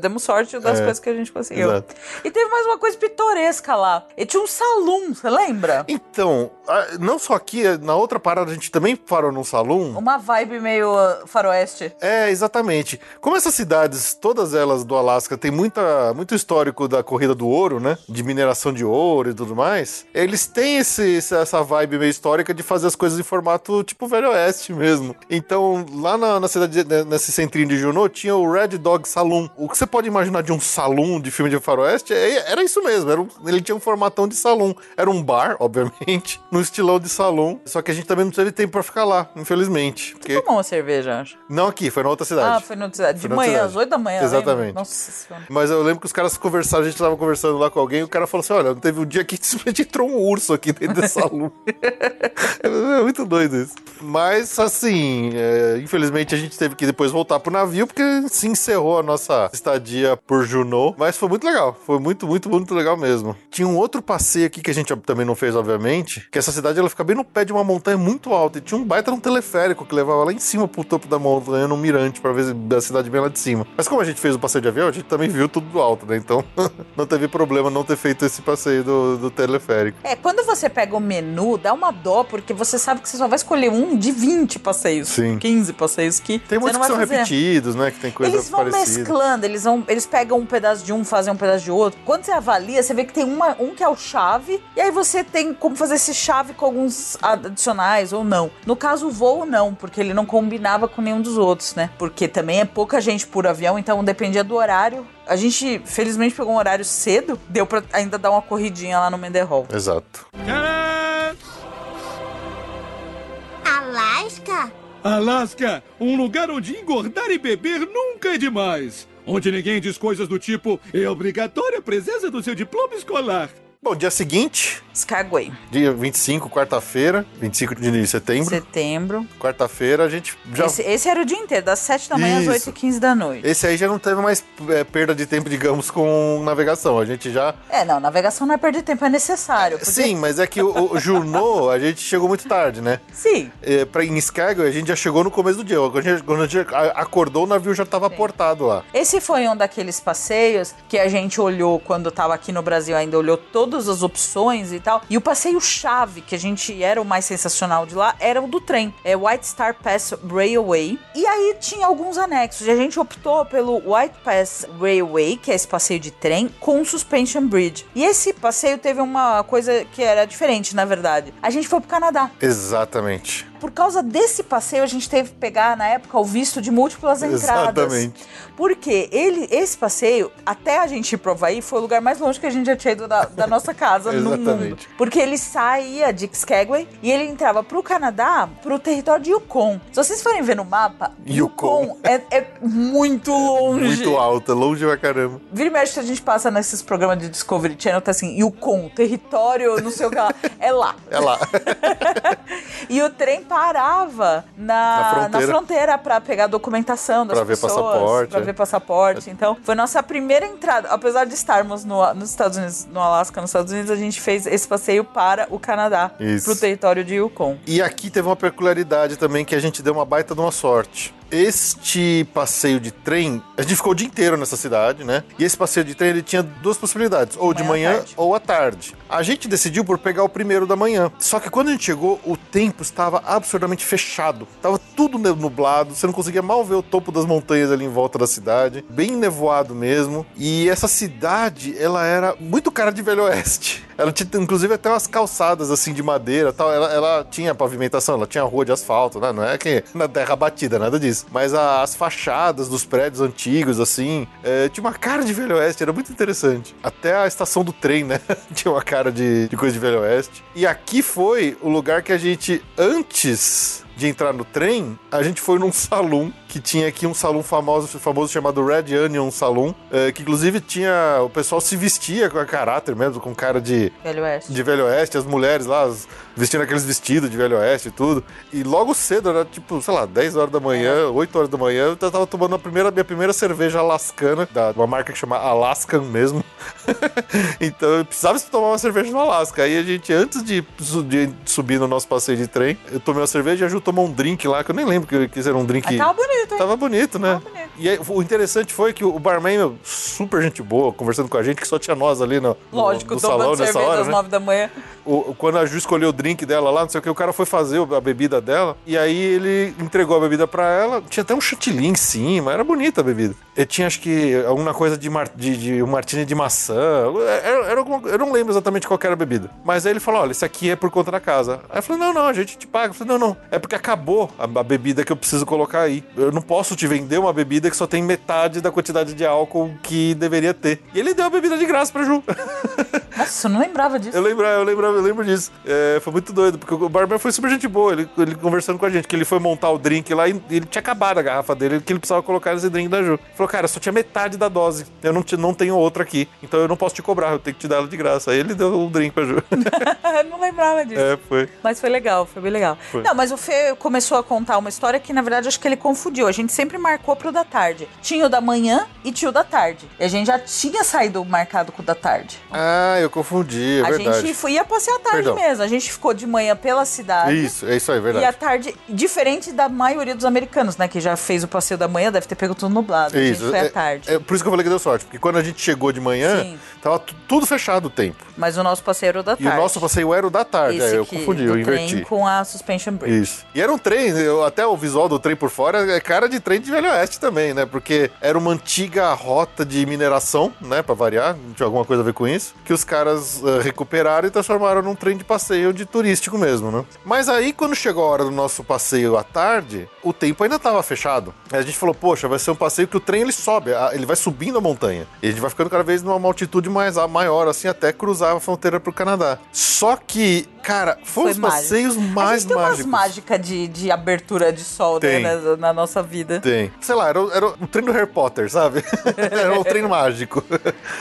demos sorte das É, coisas que a gente conseguiu. exato. E teve mais uma coisa pitoresca lá. E tinha um salão, você lembra? Então, não só aqui, na outra parada a gente também parou num salão. Uma vibe meio uh, faroeste. É, exatamente. Como essas cidades, todas elas do Alasca, tem muita, muito histórico da corrida do ouro, né? De mineração de ouro e tudo mais. Eles têm esse, essa vibe meio histórica de fazer as coisas em formato tipo Velho Oeste mesmo. Então, lá na, na cidade, né, nesse centrinho de Juneau, tinha o Red Dog Saloon. O que você pode imaginar de um salão de filme de faroeste é- era isso mesmo. Era um- ele tinha um formatão de salão. Era um bar, *laughs* obviamente, no estilão de salão. Só que a gente também não teve tempo pra ficar lá, infelizmente. Porque... Tomou uma cerveja, acho. Não aqui, foi na outra cidade. Ah, foi no cidade. De na manhã, cidade. às 8 da manhã. Exatamente. lembra? Nossa senhora. Mas eu lembro que os caras conversaram, a gente tava conversando lá com alguém, e o cara falou assim: olha, teve um dia que *laughs* simplesmente entrou um urso aqui dentro dessa salão. *laughs* é muito doido isso. Mas, assim, é, infelizmente a gente teve que depois voltar pro navio, porque se encerrou a nossa estadia por Juneau. Mas foi muito legal. Foi muito, muito, muito legal mesmo. Tinha um outro passeio aqui que a gente também não fez, obviamente, que essa cidade ela fica bem no pé de uma montanha muito alta. E tinha um baita um teleférico que levava lá em cima pro topo da montanha, num mirante, pra ver a cidade bem lá de cima. Mas como a gente fez o passeio de avião, a gente também viu tudo do alto, né? Então *laughs* não teve problema não ter feito esse passeio do, do teleférico. É, quando você pega o menu, dá uma dó, porque você sabe que você só vai escolher um de 20 passeios. Sim. 15 passeios que Tem muitos que são fazer. repetidos, né? Que tem coisas Eles vão parecidas. mesclando, eles vão, eles pegam um pedaço de um, fazem um pedaço de outro. Quando você avalia, você vê que tem uma, um que é o chave, e aí você tem como fazer esse chave com alguns adicionais ou não. No caso, o voo não, porque ele não combinava com nenhum dos outros, né? Porque também é pouca gente por avião, então dependia do horário. A gente, felizmente, pegou um horário cedo, deu pra ainda dar uma corridinha lá no Menderhall. Exato. Tcharam! Alasca, um lugar onde engordar e beber nunca é demais. Onde ninguém diz coisas do tipo é obrigatória a presença do seu diploma escolar. Bom, dia seguinte, Skagway, dia 25, quarta-feira, 25 de setembro, setembro. quarta-feira, a gente já. Esse, esse era o dia inteiro, das 7 da manhã Isso. às 8h15 da noite. Esse aí já não teve mais é, perda de tempo, digamos, com navegação. A gente já. É, não, navegação não é perder tempo, é necessário. porque- Sim, mas é que o, o a gente chegou muito tarde, né? Sim. É, pra em Skagway, a gente já chegou no começo do dia. Quando a gente, quando a gente acordou, o navio já tava portado lá. Esse foi um daqueles passeios que a gente olhou quando tava aqui no Brasil, ainda olhou todas as opções e tal. E o passeio chave, que a gente era o mais sensacional de lá, era o do trem. É White Star Pass Railway. E aí tinha alguns anexos. E a gente optou pelo White Pass Railway, que é esse passeio de trem, com Suspension Bridge. E esse passeio teve uma coisa que era diferente, na verdade. A gente foi pro Canadá. Exatamente. Por causa desse passeio, a gente teve que pegar, na época, o visto de múltiplas entradas. Exatamente. Porque ele, esse passeio, até a gente ir pro Havaí, foi o lugar mais longe que a gente já tinha ido da, da nossa casa *laughs* no mundo. Porque ele saía de Skagway e ele entrava pro Canadá, pro território de Yukon. Se vocês forem ver no mapa, Yukon. é, é muito longe. Muito alta, longe pra caramba. Vira e mexe a gente passa nesses programas de Discovery Channel, tá assim, Yukon, território, não sei o que lá. É lá. É lá. *laughs* E o trem parava na, Na fronteira. pra pegar documentação das Pra ver pessoas. passaporte, Pra é. ver passaporte. Então, foi nossa primeira entrada. Apesar de estarmos no- nos Estados Unidos, no Alasca, nos Estados Unidos, a gente fez esse passeio para o Canadá. Isso. Pro território de Yukon. E aqui teve uma peculiaridade também que a gente deu uma baita de uma sorte. Este passeio de trem, a gente ficou o dia inteiro nessa cidade, né? E esse passeio de trem ele tinha duas possibilidades, ou de Manhã manhã ou à tarde. A gente decidiu por pegar o primeiro da manhã. Só que quando a gente chegou, o tempo estava absurdamente fechado. Tava tudo nublado, você não conseguia mal ver o topo das montanhas ali em volta da cidade, bem nevoado mesmo. E essa cidade, ela era muito cara de Velho Oeste. Ela tinha, inclusive, até umas calçadas assim de madeira tal. Ela, ela tinha pavimentação, ela tinha rua de asfalto, né? Não é que na terra batida, nada disso. Mas a- as fachadas dos prédios antigos, assim, é, tinha uma cara de Velho Oeste, era muito interessante. Até a estação do trem, né? *laughs* tinha uma cara de, de coisa de Velho Oeste. E aqui foi o lugar que a gente, antes de entrar no trem, a gente foi num salão que tinha aqui um salão famoso, famoso chamado Red Onion Saloon, eh, que inclusive tinha o pessoal se vestia com a caráter mesmo, com cara de Velho Oeste. de Velho Oeste, as mulheres lá vestindo aqueles vestidos de Velho Oeste e tudo. E logo cedo, era tipo, sei lá, 10 horas da manhã, 8 horas da manhã, eu tava tomando a primeira, minha primeira cerveja alascana, da uma marca que chama Alaskan mesmo. *laughs* então eu precisava tomar uma cerveja no Alasca. Aí a gente, antes de subir no nosso passeio de trem, eu tomei uma cerveja e a Ju tomou um drink lá, que eu nem lembro que, que era um drink. Mas tava bonito, hein? Tava bonito, né? Tava bonito. E aí, o interessante foi que o barman, meu, super gente boa, conversando com a gente, que só tinha nós ali no, no- Lógico, no tomando salão nessa cerveja hora, às né? nove da manhã. O- quando a Ju escolheu o drink dela lá, não sei o que, o cara foi fazer a bebida dela. E aí ele entregou a bebida pra ela. Tinha até um chantilly em cima, era bonita a bebida. E tinha, acho que, alguma coisa de, mar, de, de um martini de maçã. Era, era alguma- eu não lembro exatamente qual era a bebida. Mas aí ele falou: olha, isso aqui é por conta da casa. Aí eu falei: não, não, a gente te paga. Eu falei: não, não, é porque acabou a, a bebida que eu preciso colocar aí. Eu não posso te vender uma bebida que só tem metade da quantidade de álcool que deveria ter. E ele deu a bebida de graça pra Ju. *laughs* Nossa, eu não lembrava disso. Eu lembro, eu lembro, eu lembro disso. É, foi muito doido, porque o barman foi super gente boa. Ele, ele conversando com a gente, que ele foi montar o drink lá e ele tinha acabado a garrafa dele, que ele precisava colocar nesse drink da Ju. Ele falou, cara, só tinha metade da dose. Eu não, te- não tenho outra aqui. Então eu não posso te cobrar, eu tenho que te dar ela de graça. Aí ele deu o drink pra Ju. *laughs* eu não lembrava disso. é, foi. Mas foi legal, foi bem legal. Foi. Não, mas o Fê começou a contar uma história que, na verdade, acho que ele confundiu. A gente sempre marcou pro da tarde. Tinha o da manhã e tinha o da tarde. E a gente já tinha saído marcado com o da tarde. Ah, eu confundi, é a verdade. gente foi, ia passear à tarde Perdão. mesmo. A gente ficou de manhã pela cidade. Isso, é isso aí, E verdade. à tarde, diferente da maioria dos americanos, né? Que já fez o passeio da manhã, deve ter pego tudo nublado. A gente Isso, foi é, à tarde. é por isso que eu falei que deu sorte, porque quando a gente chegou de manhã, Sim. tava tu- tudo fechado o tempo. Mas o nosso passeio era o da E tarde. o nosso passeio era o da tarde, Esse aí eu confundi, eu inverti. trem com a suspension bridge. Isso. E era um trem, eu- até o visual do trem por fora é cara de trem de Velho Oeste também, né? Porque era uma antiga rota de mineração, né? Pra variar, tinha alguma coisa a ver com isso, que os caras eh, recuperaram e transformaram num trem de passeio de turístico mesmo, né? Mas aí, quando chegou a hora do nosso passeio à tarde, o tempo ainda tava fechado. Aí a gente falou, poxa, vai ser um passeio que o trem ele sobe, a- ele vai subindo a montanha. E a gente vai ficando cada vez numa altitude mais a- maior, assim, até cruzar a fronteira pro Canadá. Só que, cara, foram os mágico. passeios A mais gente tem umas mágicos. mágicas de, de abertura de sol, né, na, na nossa vida. Tem. Sei lá, era, o- era o trem do Harry Potter, sabe? *laughs* era o trem mágico.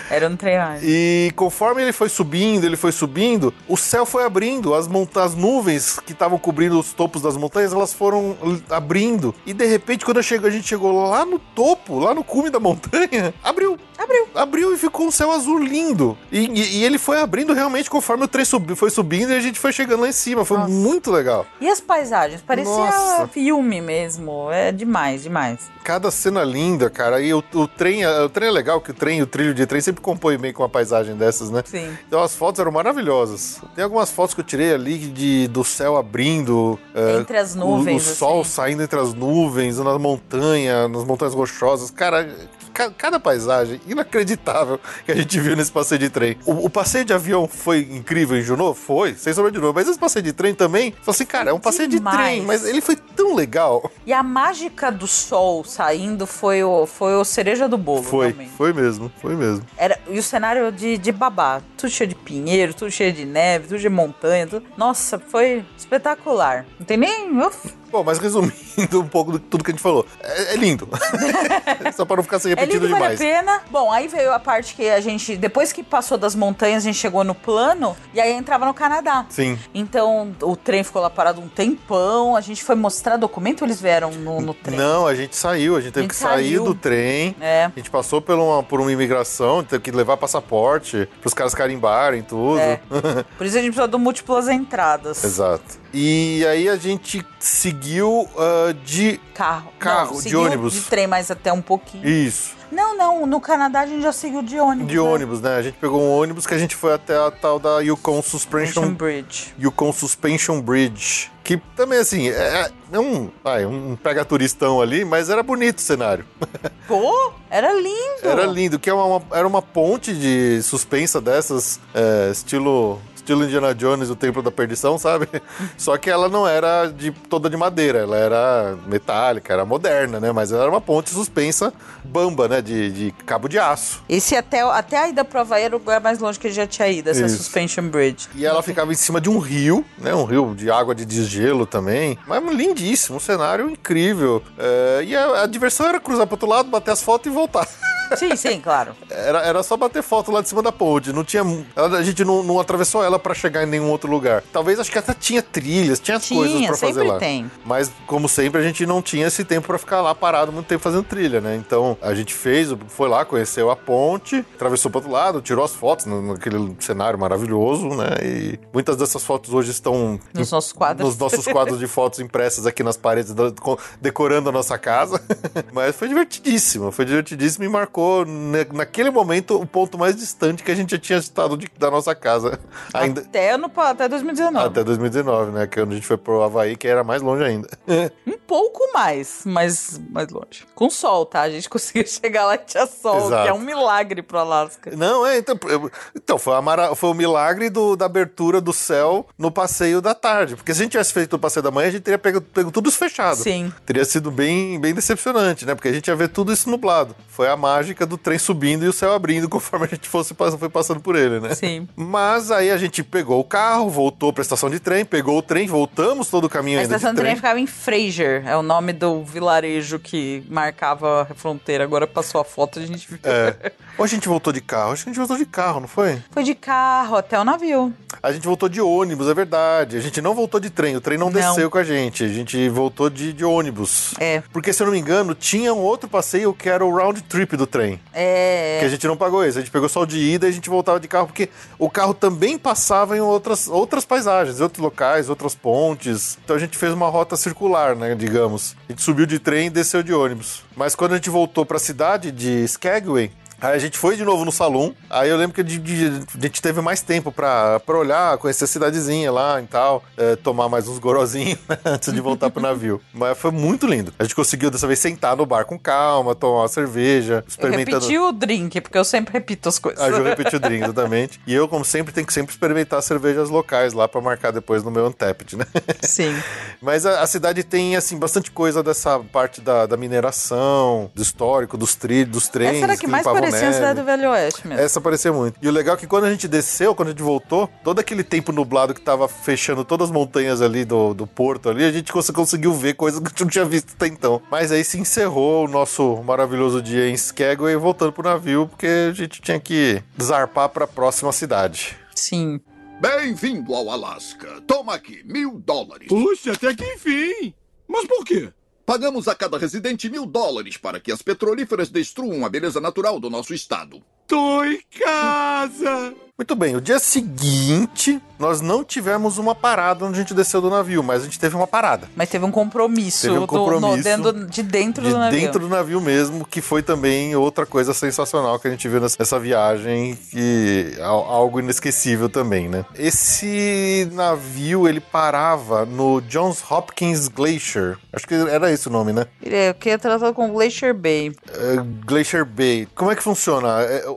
Era um treinamento. E conforme ele foi subindo, ele foi subindo, o céu foi abrindo, as, as nuvens que estavam cobrindo os topos das montanhas, elas foram abrindo. E de repente, quando chego, a gente chegou lá no topo, lá no cume da montanha, *laughs* abriu. Abriu. Abriu e ficou um céu azul lindo. E, e- e ele foi abrindo realmente conforme o trem subi, foi subindo e a gente foi chegando lá em cima. Foi Nossa. muito legal. E as paisagens? Parecia Nossa. filme mesmo. É demais, demais. Cada cena linda, cara. E o, o trem, o trem é legal, que o trem, o trilho de trem sempre compõe bem com uma paisagem dessas, né? Sim. Então as fotos eram maravilhosas. Tem algumas fotos que eu tirei ali de, do céu abrindo. é, Entre as o- nuvens, O, sol assim. saindo entre as nuvens, na montanha, nas montanhas rochosas. Cara, ca- cada paisagem inacreditável que a gente viu nesse passeio de trem. O, o passeio de avião foi incrível em Junô? Foi, sem sombra de dúvida. Mas esse passeio de trem também, falei assim, cara, é um passeio de demais. trem, mas ele foi tão legal. E a mágica do sol saindo foi o, foi o cereja do bolo, Foi, realmente. foi mesmo, foi mesmo. Era, e o cenário de, de babá, tudo cheio de pinheiro, tudo cheio de neve, tudo de montanha, tudo... Nossa, foi espetacular. Não tem nem... uf, Bom, mas resumindo *laughs* um pouco de tudo que a gente falou, é, é lindo. *laughs* Só para não ficar se É repetindo lindo, vale a demais. pena. Bom, aí veio a parte que a gente, depois que passou das montanhas, a gente chegou no plano e aí entrava no Canadá. Sim. Então o trem ficou lá parado um tempão. A gente foi mostrar documento ou eles vieram no, no trem? Não, a gente saiu, a gente teve A gente que sair saiu. do trem. É. A gente passou por uma, por uma imigração, teve que levar passaporte pros caras carimbarem tudo. É. *laughs* Por isso a gente precisou de múltiplas entradas. Exato. E aí a gente seguiu ah, de. Carro. Carro, Não, de ônibus. De trem, mas até um pouquinho. Isso. Não, não. No Canadá a gente já seguiu de ônibus. De né? ônibus, né? A gente pegou um ônibus que a gente foi até a tal da Yukon Suspension Suspension, Bridge. Yukon Suspension Bridge. Que também, assim, é, é um, vai, um pega turistão ali, mas era bonito o cenário. *laughs* Pô, era lindo. Era lindo, que é uma, uma- era uma ponte de suspensa dessas, é, estilo. Estilo Indiana Jones, o Templo da Perdição, sabe? *laughs* Só que ela não era de toda de madeira, ela era metálica, era moderna, né? Mas ela era uma ponte suspensa bamba, né? De, de cabo de aço. Esse até, até a ida pro Havaí era o lugar mais longe que gente já tinha ido, essa Isso. Suspension Bridge. E ela ficava em cima de um rio, né? Um rio de água de desgelo também. Mas lindíssimo, um cenário incrível. É, e a, a diversão era cruzar pro outro lado, bater as fotos e voltar. *laughs* Sim, sim, claro. Era, era só bater foto lá de cima da ponte. Não tinha. ela- A gente não, não atravessou ela pra chegar em nenhum outro lugar. Talvez acho que até tinha trilhas, tinha, Tinha, coisas pra fazer lá. tem. Mas, como sempre, a gente não tinha esse tempo pra ficar lá parado muito tempo fazendo trilha, né? Então a gente fez, foi lá, conheceu a ponte, atravessou pro outro lado, tirou as fotos naquele cenário maravilhoso, né? E muitas dessas fotos hoje estão Nos nossos quadros. nos nossos quadros de fotos impressas aqui nas paredes, decorando a nossa casa. *laughs* Mas foi divertidíssimo, foi divertidíssimo e marcou ne- naquele momento o ponto mais distante que a gente já tinha estado de- da nossa casa. *laughs* Ainda. Até, pa- até 2019. Até 2019, né? Que é onde a gente foi pro Havaí, que era mais longe ainda. *laughs* Um pouco mais, mas mais longe. Com sol, tá? A gente *laughs* conseguiu chegar lá e tinha sol, Exato. que é um milagre pro Alasca. Não, é, então, então foi, mara- foi o milagre do- da abertura do céu no passeio da tarde. Porque se a gente tivesse feito o passeio da manhã, a gente teria pego, pego tudo fechado. Sim. Teria sido bem, bem decepcionante, né? Porque a gente ia ver tudo isso nublado. Foi a mágica do trem subindo e o céu abrindo *laughs* conforme a gente fosse, foi passando por ele, né? Sim. Mas aí a gente pegou o carro, voltou pra estação de trem, pegou o trem, voltamos todo o caminho A ainda estação de de trem trem. ficava em Fraser, é o nome do vilarejo que marcava a fronteira. Agora passou a foto e a gente viu. É. *laughs* Ou a gente voltou de carro? Acho que a gente voltou de carro, não foi? Foi de carro até o navio. A gente voltou de ônibus, é verdade. A gente não voltou de trem, o trem não, Não. desceu com a gente. A gente voltou de, de ônibus. É. Porque, se eu não me engano, tinha um outro passeio que era o round trip do trem. É. Que a gente não pagou esse. A gente pegou só o de ida e a gente voltava de carro, porque o carro também passava em outras, outras paisagens, outros locais, outras pontes. Então a gente fez uma rota circular, né, digamos. A gente subiu de trem e desceu de ônibus. Mas quando a gente voltou pra cidade de Skagway, Aí a gente foi de novo no salão. Aí eu lembro que a gente, teve mais tempo pra, pra olhar, conhecer a cidadezinha lá e tal, é, tomar mais uns gorozinhos *laughs* né, antes de voltar pro navio. *laughs* Mas foi muito lindo. A gente conseguiu dessa vez sentar no bar com calma, tomar uma cerveja, experimentando. repeti o drink, porque eu sempre repito as coisas. A Ju *laughs* repetiu o drink, exatamente. E eu, como sempre, tenho que sempre experimentar cervejas locais lá pra marcar depois no meu Untapped, né? Sim. Mas a, a cidade tem, assim, bastante coisa dessa parte da, da mineração, do histórico, dos trilhos, dos trens. Essa era que mais parecia a neve. cidade do Velho Oeste mesmo. Essa parecia muito. E o legal é que quando a gente desceu, quando a gente voltou, todo aquele tempo nublado que tava fechando todas as montanhas ali do, do porto ali, a gente cons- conseguiu ver coisas que a gente não tinha visto até então. Mas aí se encerrou o nosso maravilhoso dia em Skagway voltando pro navio, porque a gente tinha que zarpar pra próxima cidade. Sim. Bem-vindo ao Alasca. Toma aqui, mil dólares. Puxa, até que enfim. Mas por quê? Pagamos a cada residente mil dólares para que as petrolíferas destruam a beleza natural do nosso estado. Tô em casa! Muito bem, o dia seguinte, nós não tivemos uma parada onde a gente desceu do navio, mas a gente teve uma parada. Mas teve um compromisso, Teve um do- compromisso no- dentro, de dentro De do navio. dentro do navio mesmo, que foi também outra coisa sensacional que a gente viu nessa nessa viagem, que al- algo inesquecível também, né? Esse navio, ele parava no Johns Hopkins Glacier. Acho que era esse o nome, né? Ele é, que é tratado como Glacier Bay. É, Glacier Bay. Como é que funciona?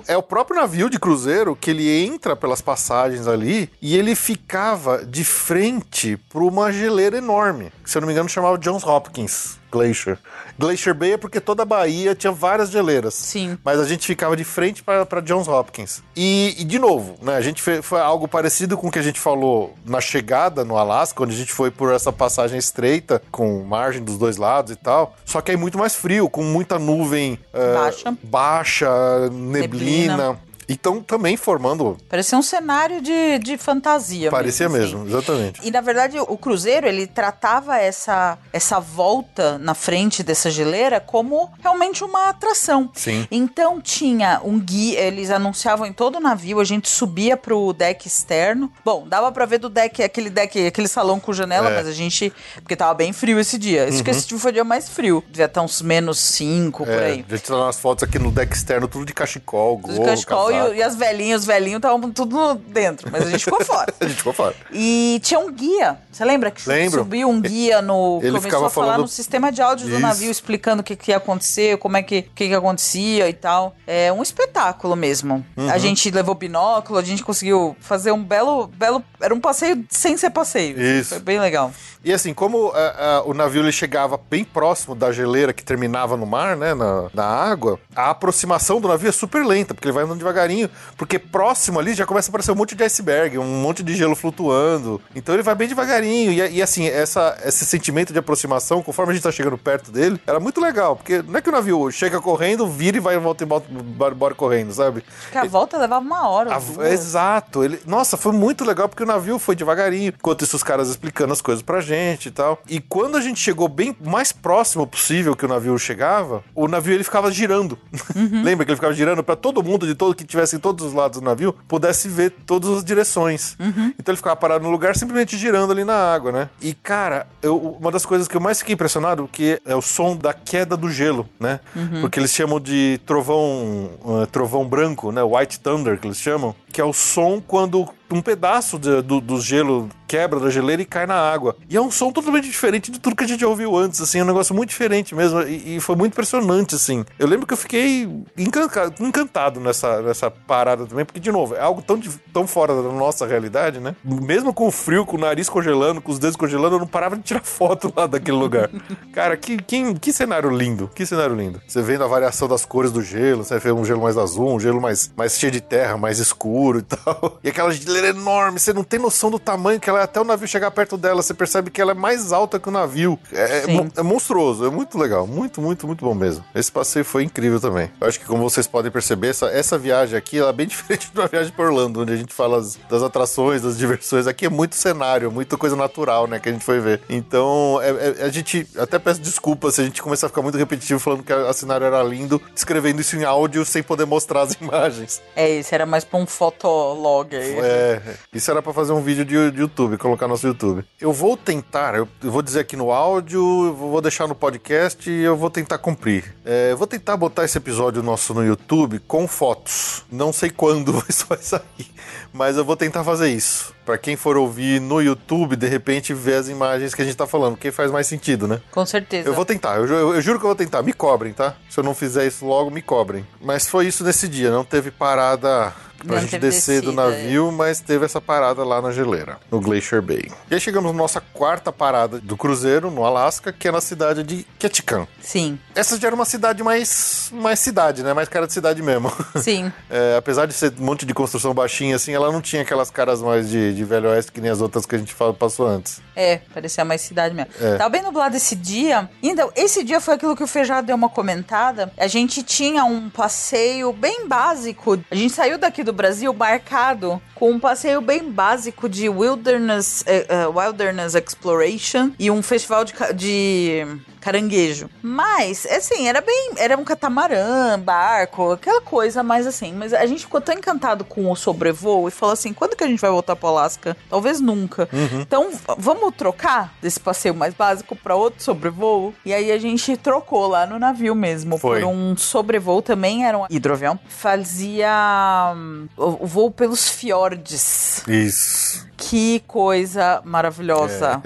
É, o próprio navio de cruzeiro que ele entra pelas passagens ali e ele ficava de frente para uma geleira enorme. Que, se eu não me engano, chamava Johns Hopkins Glacier. Glacier Bay é porque toda a Bahia tinha várias geleiras. Sim. Mas a gente ficava de frente para Johns Hopkins. E, e, de novo, né? A gente fez, foi algo parecido com o que a gente falou na chegada no Alasca, onde a gente foi por essa passagem estreita, com margem dos dois lados e tal. Só que aí muito mais frio, com muita nuvem eh, Baixa. baixa, neblina. Neblina. Então também formando. Parecia um cenário de, de fantasia. Parecia mesmo. mesmo, exatamente. E na verdade o cruzeiro ele tratava essa, essa volta na frente dessa geleira como realmente uma atração. Sim. Então tinha um guia, eles anunciavam em todo o navio, a gente subia pro deck externo. Bom, dava pra ver do deck, aquele deck, aquele salão com janela, É. Uhum. mas a gente. Porque tava bem frio esse dia. Acho que esse dia foi o dia mais frio. Devia estar uns menos 5 por É, aí. a gente tá nas fotos aqui no deck externo, tudo de cachecol, gorro, cachecol e, e as velhinhas, os velhinhos estavam tudo dentro, mas a gente ficou *laughs* fora. A gente ficou fora. E tinha um guia. Você lembra que Lembro. subiu um guia no. Ele começou a falar falando- no sistema de áudio do Isso. navio, explicando o que, que ia acontecer, como é que, que, que acontecia e tal. É um espetáculo mesmo. Uhum. A gente levou binóculo, a gente conseguiu fazer um belo. belo era um passeio sem ser passeio. Isso. Foi bem legal. E assim, como ah, ah, o navio ele chegava bem próximo da geleira que terminava no mar, né, na, na água, a aproximação do navio é super lenta, porque ele vai andando devagarinho, porque próximo ali já começa a aparecer um monte de iceberg, um monte de gelo flutuando. Então ele vai bem devagarinho. E, e, assim, essa, esse sentimento de aproximação, conforme a gente tá chegando perto dele, era muito legal, porque não é que o navio chega correndo, vira e vai volta e volta, embora, correndo, sabe? Porque a volta levava uma hora. A- exato. Ele, nossa, foi muito legal porque o navio foi devagarinho. Enquanto isso, os caras explicando as coisas pra gente e tal. E quando a gente chegou bem mais próximo possível que o navio chegava, o navio ele ficava girando. *laughs* Lembra que ele ficava girando pra todo mundo de todo que tivesse em todos os lados do navio pudesse ver todas as direções. Então ele ficava parado no lugar simplesmente girando ali na água, né? E cara, eu- uma das coisas que eu mais fiquei impressionado que é o som da queda do gelo, né? Porque eles chamam de trovão, uh, trovão branco, né? White Thunder que eles chamam, que é o som quando um pedaço de- do, do gelo quebra da geleira e cai na água. E é um som totalmente diferente de tudo que a gente já ouviu antes, assim, é um negócio muito diferente mesmo. E, e foi muito impressionante, assim. Eu lembro que eu fiquei encanca- encantado nessa, nessa parada também, porque, de novo, é algo tão, tão fora da nossa realidade, né? Mesmo com o frio, com o nariz congelando, com os dedos congelando, eu não parava de tirar *laughs* foto lá daquele lugar. Cara, que, que, que cenário lindo, que cenário lindo. Você vendo a variação das cores do gelo, você vê um gelo mais azul, um gelo mais, mais cheio de terra, mais escuro e tal. *laughs* E aquela geleira enorme, você não tem noção do tamanho que ela é até o navio chegar perto dela, você percebe que ela é mais alta que o navio. É, é é monstruoso, é muito legal, muito, muito, muito bom mesmo. Esse passeio foi incrível também. Eu acho que como vocês podem perceber, essa, essa viagem aqui, ela é bem *laughs* diferente de uma viagem para Orlando, onde a gente fala as- das atrações, das diversões. Aqui é muito cenário, muita coisa natural, né, que a gente foi ver. Então, é- é- a gente até peço desculpa se a gente começar a ficar muito repetitivo falando que a cenário era lindo, descrevendo isso em áudio sem poder mostrar as *laughs* imagens. É isso, era mais pra um fotolog aí. É, isso era pra fazer um vídeo de, de YouTube, colocar no nosso YouTube. Eu vou tentar, eu, eu vou dizer aqui no áudio, eu vou deixar no podcast e eu vou tentar cumprir. É, eu vou tentar botar esse episódio nosso no YouTube com fotos. Não sei quando *laughs* isso vai sair, mas eu vou tentar fazer isso. Pra quem for ouvir no YouTube, de repente ver as imagens que a gente tá falando, porque faz mais sentido, né? Com certeza. Eu vou tentar, eu, eu juro que eu vou tentar. Me cobrem, tá? Se eu não fizer isso logo, me cobrem. Mas foi isso nesse dia, não teve parada pra gente descer do é. navio, mas teve essa parada lá na geleira, no Glacier Bay. E aí chegamos na nossa quarta parada do cruzeiro, no Alasca, que é na cidade de Ketchikan. Sim, Essa já era uma cidade mais, mais cidade, né? Mais cara de cidade mesmo. sim. *laughs* É, apesar de ser um monte de construção baixinha assim, ela não tinha aquelas caras mais de, de velho oeste que nem as outras que a gente passou antes. É, parecia mais cidade mesmo. É. Tava bem nublado esse dia. Então, esse dia foi aquilo que o Feijado deu uma comentada. A gente tinha um passeio bem básico. A gente saiu daqui do Brasil marcado com um passeio bem básico de wilderness, eh, eh, wilderness exploration e um festival de, de caranguejo. Mas, assim, era bem. Era um catamarã, barco, aquela coisa mais assim. Mas a gente ficou tão encantado com o sobrevoo e falou assim: quando que a gente vai voltar pro Alasca? Talvez nunca. Então, v- vamos trocar desse passeio mais básico pra outro sobrevoo? E aí a gente trocou lá no navio mesmo Foi. por um sobrevoo também, era um hidroavião. Fazia hum, o, o voo pelos fiordes. Isso. Que coisa maravilhosa.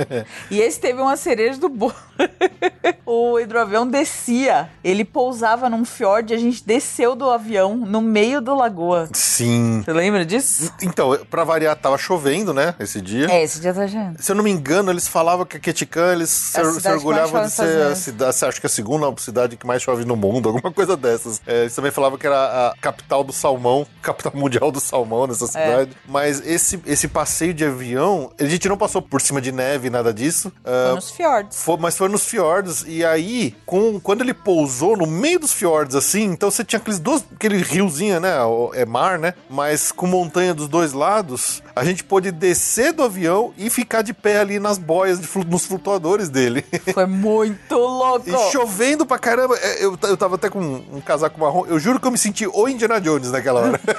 E esse teve uma cereja do bolo. *laughs* o hidroavião descia. Ele pousava num fiord e a gente desceu do avião no meio da lagoa. Sim. Você lembra disso? Então, pra variar, tava chovendo, né? Esse dia. É, esse dia tá gente. Se eu não me engano, eles falavam que a Ketchikan, eles se, se orgulhavam de ser a cidade, acho que a segunda cidade que mais chove no mundo, *laughs* alguma coisa dessas. É, eles também falavam que era a capital do salmão, *laughs* capital mundial do salmão nessa cidade. Mas esse, esse passeio de avião, a gente não passou por cima de neve, nada disso. Ah, Foi nos fiordes. foi- mas foi nos fiordes, e aí, com, quando ele pousou no meio dos fiordes, assim, então você tinha aqueles dois, aquele riozinho, né? É mar, né? Mas com montanha dos dois lados, a gente pôde descer do avião e ficar de pé ali nas boias, nos flutuadores dele. *laughs* Foi muito louco. E chovendo pra caramba. É, Eu, eu tava até com um casaco marrom. Eu juro que eu me senti o Indiana Jones naquela hora. *laughs*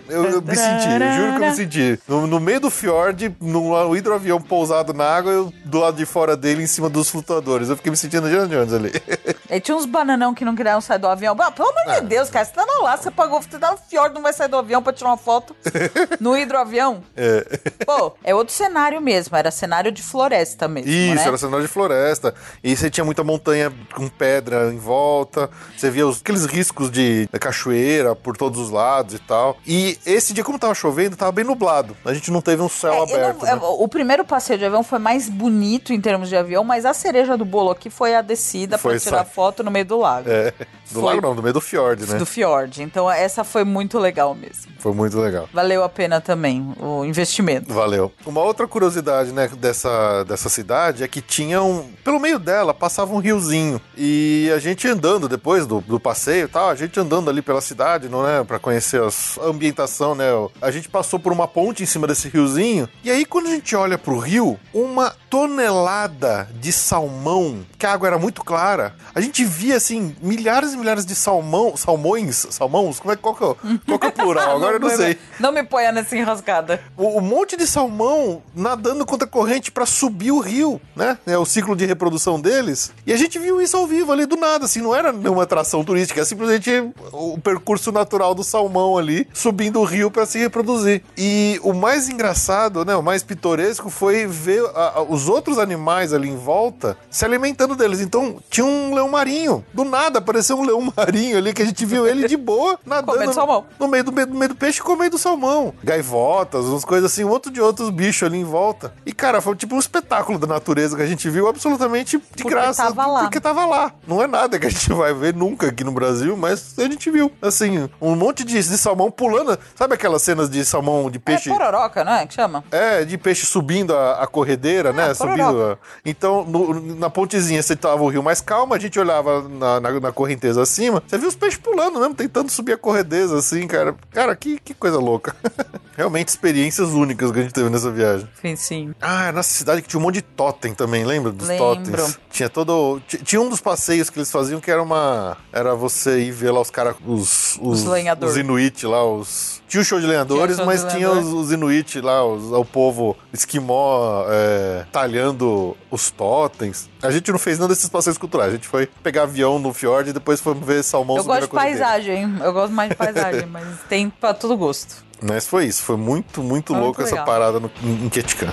*laughs* Eu, eu me senti, eu juro que eu me senti. No, no meio do fiord, no hidroavião pousado na água, eu do lado de fora dele, em cima dos flutuadores. Eu fiquei me sentindo Indiana Jones ali. *laughs* E tinha uns bananão que não queriam sair do avião. Ah, pelo amor É. de Deus, cara, você tá lá, você pagou, você tá no fiord, não vai sair do avião pra tirar uma foto *laughs* no hidroavião. É. Pô, é outro cenário mesmo, era cenário de floresta mesmo, Isso, né? era cenário de floresta. E você tinha muita montanha com pedra em volta. Você via os- aqueles riscos de cachoeira por todos os lados e tal. E esse dia, como tava chovendo, tava bem nublado. A gente não teve um céu É, aberto. não- né? é, O primeiro passeio de avião foi mais bonito em termos de avião, mas a cereja do bolo aqui foi a descida pra tirar foto no meio do lago. É. Do Foi- lago não, do meio do fiord, né? Do fiord. Então essa foi muito legal mesmo. Foi muito legal. Valeu a pena também o investimento. Valeu. Uma outra curiosidade, né, dessa, dessa cidade é que tinha um. Pelo meio dela passava um riozinho. E a gente andando depois do, do passeio e tal, a gente andando ali pela cidade, não é? Pra conhecer a ambientação, né? A gente passou por uma ponte em cima desse riozinho. E aí, quando a gente olha pro rio, uma tonelada de salmão, que a água era muito clara, a gente via assim, milhares e milhares de salmão, salmões, salmãos, como é, qual, que é, o- qual que é o plural? Agora eu não sei. Não me ponha nessa enrascada. O, um monte de salmão nadando contra a corrente pra subir o rio, né? É o ciclo de reprodução deles. E a gente viu isso ao vivo ali do nada, assim, não era nenhuma atração turística, é simplesmente o percurso natural do salmão ali subindo o rio pra se reproduzir. E o mais engraçado, né, o mais pitoresco foi ver a- a- os outros animais ali em volta se alimentando deles. Então, tinha um leão marinho. Do nada apareceu um leão *laughs* marinho ali que a gente viu ele de boa *laughs* nadando Comendo salmão. no meio do, no meio do peixe com o meio do salmão. Gaivotas, umas coisas assim, um outro de outros bichos ali em volta. E, cara, foi tipo um espetáculo da natureza que a gente viu absolutamente de Porque graça. tava lá. Porque tava lá. Não é nada que a gente vai ver nunca aqui no Brasil, mas a gente viu. Assim, um monte de, de salmão pulando. Sabe aquelas cenas de salmão de peixe? É pororoca, não é? Que chama? É, de peixe subindo a, a corredeira, né? Subindo. a- Então, no- na pontezinha você tava o rio mais calmo, a gente olhava na, na, na correnteza acima, você viu os peixes pulando mesmo, tentando subir a corredeza, assim, cara. Cara, que, que coisa louca. *laughs* Realmente experiências únicas que a gente teve nessa viagem. Sim, sim. Ah, é nessa cidade que tinha um monte de totem também, lembra dos Lembro. totens? Tinha todo. ti- Tinha um dos passeios que eles faziam que era uma. Era você ir ver lá os caras. Os, os, Os lenhadores. Os Inuit lá, os. Tinha o show de lenhadores, mas tinha os, os Inuit lá, os, o povo esquimó é, talhando os totens. A gente não fez nada desses passeios culturais. A gente foi pegar avião no fiord e depois foi ver salmão Eu gosto de paisagem. Eu gosto mais de paisagem, *laughs* mas tem pra todo gosto. Mas foi isso. Foi muito, muito Foi louco muito essa parada no, em Ketchikan.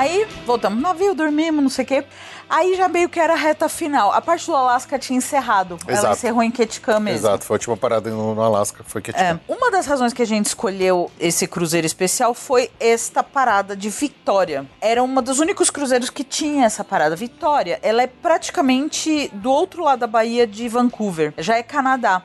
Aí voltamos no navio, dormimos, não sei o quê. Aí já meio que era a reta final. A parte do Alasca tinha encerrado. Ela Exato. encerrou em Ketchikan mesmo. Exato, foi a última parada no, no Alasca. Foi que É, uma das razões que a gente escolheu esse cruzeiro especial foi esta parada de Vitória. Era um dos únicos cruzeiros que tinha essa parada. Vitória, ela é praticamente do outro lado da Bahia de Vancouver. Já é Canadá.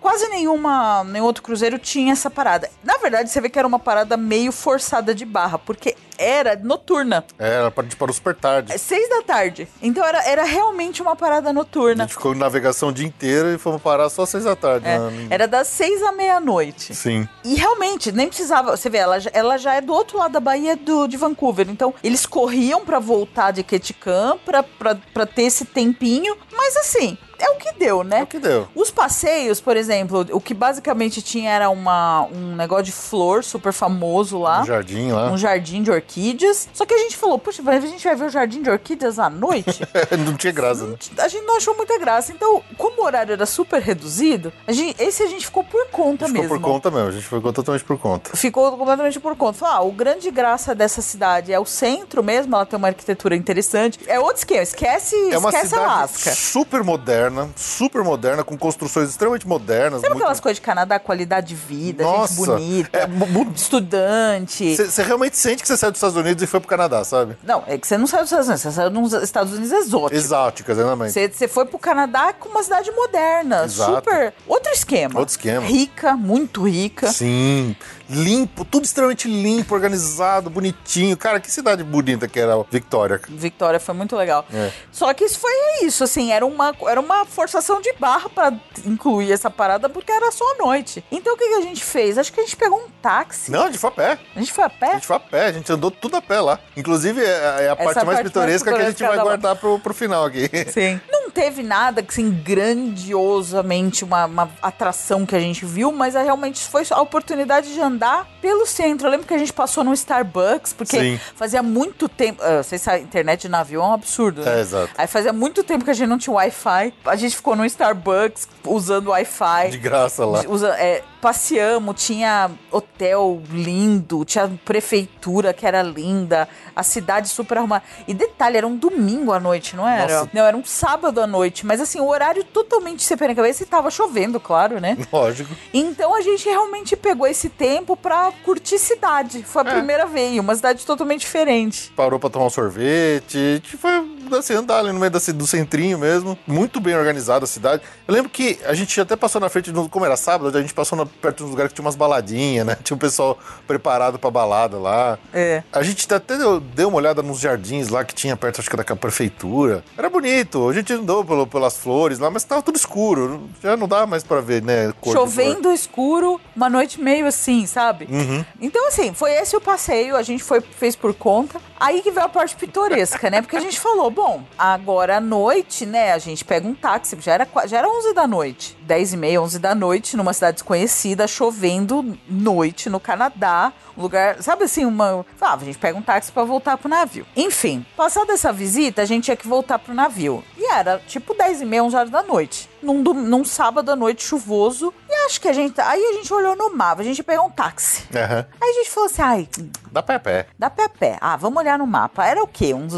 Quase nenhuma, nenhum outro cruzeiro tinha essa parada. Na verdade, você vê que era uma parada meio forçada de barra, porque era noturna. É, Era para, parou super tarde. É seis da tarde. Então era, era realmente uma parada A noturna. gente ficou em navegação o dia inteiro e fomos parar só seis da tarde. É, na- era das seis à meia-noite. Sim. E realmente, nem precisava. Você vê, ela, já- ela já é do outro lado da Bahia do, de Vancouver. Então, eles corriam pra voltar de Ketchikan pra, pra, pra ter esse tempinho. Mas assim, é o que deu, né? É o que deu. Os passeios, por exemplo, o que basicamente tinha era uma, um negócio de flor super famoso lá. Um jardim lá. Um jardim de orquídeas. Só que a gente falou, puxa, a gente vai ver o jardim de orquídeas à noite? *laughs* não tinha graça, né? a gente não achou muita graça. Então, como o horário era super reduzido, a gente- esse a gente ficou por conta A gente mesmo. ficou por conta mesmo, a gente ficou totalmente por conta. Ficou completamente por conta. Falou, ah, o grande graça dessa cidade é o centro mesmo, ela tem uma arquitetura interessante. É outro esquema, esquece, É uma esquece cidade Alasca. super moderna, super moderna, com construções extremamente modernas. Sabe muito- aquelas coisas de Canadá, qualidade de vida, Nossa, gente bonita, é, estudante. Você realmente sente que você saiu dos Estados Unidos e foi pro Canadá, sabe? Não, é que você não saiu dos Estados Unidos, você saiu nos Estados Unidos exóticos. Exóticas, exatamente. Você, você foi pro Canadá com uma cidade moderna, Exato. super. Outro esquema. Outro esquema. Rica, muito rica. Sim, limpo, tudo extremamente limpo, organizado, bonitinho. Cara, que cidade bonita que era Victoria. Vitória foi muito legal. É. Só que isso foi isso, assim, era uma, era uma forçação de barra pra incluir essa parada porque era só à noite. Então o que, que a gente fez? Acho que a gente pegou um táxi. Não, a gente foi a pé. A gente foi a A pé? gente foi a pé, a gente andou tudo a pé lá. Inclusive, é é a Essa parte mais parte mais pitoresca que a gente vai da- guardar pro, pro final aqui. Sim. *laughs* Não teve nada assim grandiosamente uma, uma atração que a gente viu, mas é, realmente foi a oportunidade de andar pelo centro. Eu lembro que a gente passou no Starbucks, porque Sim. fazia muito tempo. ah, Vocês sabem, internet de navio é um absurdo, né? É, exato. Aí fazia muito tempo que a gente não tinha Wi-Fi. A gente ficou no Starbucks usando Wi-Fi. De graça lá. Usa, é, passeamos, tinha hotel lindo, tinha prefeitura que era linda, a cidade super arrumada. E detalhe, era um domingo à noite, não era? Nossa. Não, era um sábado à noite, mas assim, o horário totalmente sem pé na cabeça e tava chovendo, claro, né? *laughs* Lógico. Então a gente realmente pegou esse tempo pra curtir cidade. Foi a É. primeira vez, uma cidade totalmente diferente. Parou pra tomar um sorvete. Foi assim, andar ali no meio da do centrinho mesmo. Muito bem organizada a cidade. Eu lembro que a gente até passou na frente, do- como era sábado, a gente passou na- perto de um lugar que tinha umas baladinhas, né? Tinha um pessoal preparado pra balada lá. É. A gente até deu, deu uma olhada nos jardins lá que tinha perto, acho que da prefeitura. Era bonito. A gente andou pelo- pelas flores lá, mas tava tudo escuro. Já não dá mais pra ver, né? de. Chovendo escuro, uma noite meio assim, sabe? Uhum. Então, assim, foi esse o passeio, a gente foi, fez por conta. Aí que veio a parte pitoresca, né? Porque a gente falou, bom, agora à noite, né, a gente pega um táxi, já era, já era 11 da noite. 10 e meia, 11 da noite, numa cidade desconhecida, chovendo noite no Canadá. Um lugar, sabe assim, uma... Ah, a gente pega um táxi pra voltar pro navio. Enfim, passada essa visita, a gente tinha que voltar pro navio. E era tipo 10 e meia, 11 horas da noite. Num, num sábado à noite chuvoso. E acho que a gente... Aí a gente olhou no mapa, a gente pegou um táxi. Aham. Aí a gente falou assim, ai, Dá pé a pé. dá pé a pé. Ah, vamos olhar no mapa. Era o quê? Uns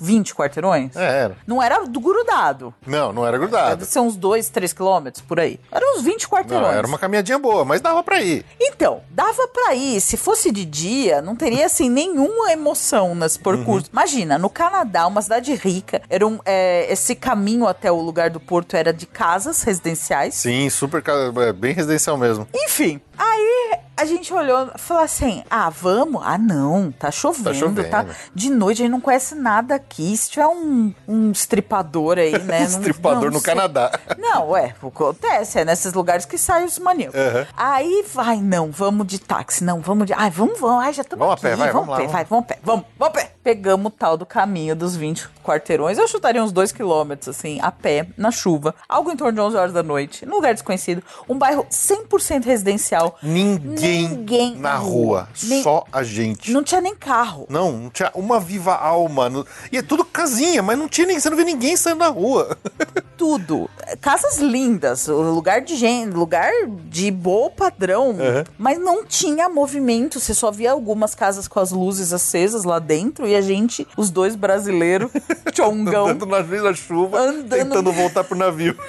20 quarteirões? É, era. Não era do grudado. Não, não era grudado. Deve ser uns 2, 3 quilômetros por aí. Era uns 20 quarteirões. Não, era uma caminhadinha boa, mas dava pra ir. Então, dava pra ir. Se fosse de dia, não teria, assim, nenhuma emoção nesse percurso. Imagina, no Canadá, uma cidade rica, era um, é, esse caminho até o lugar do porto era de casas residenciais. Sim, super, é, bem residencial mesmo. Enfim, aí a gente olhou e falou assim: ah, vamos? Ah, não, tá chovendo, chovendo. tá? De noite a gente não conhece nada aqui. Se tiver um, um estripador aí, né? *laughs* não- Estripador não no sei. Canadá. Não, ué, acontece, é nesses lugares que saem os maníacos. Uhum. Aí vai, não, vamos de táxi, não, vamos de. Ai, vamos, vamos, ai, já estamos Vamos a aqui. pé, vai, vamos, vamos a pé, lá, vai, vamos a pé, vamos, vamos a pé. Pegamos o tal do caminho dos 20 quarteirões, eu chutaria uns 2 quilômetros, assim, a pé, na chuva, algo em torno de 11 horas da noite, num lugar desconhecido, um bairro 100% residencial. Ninguém, Ninguém na rua. Nem- só a gente. Não tinha nem carro. Não, não tinha uma viva alma. E é tudo casinha, mas não tinha nem, você não vê ninguém saindo na rua. *laughs* tudo. Casas lindas, lugar de gente, lugar de bom padrão, Uhum. mas não tinha movimento. Você só via algumas casas com as luzes acesas lá dentro e a gente, os dois brasileiros, *laughs* chongão, Andando na chuva, Andando- tentando voltar pro navio. *laughs*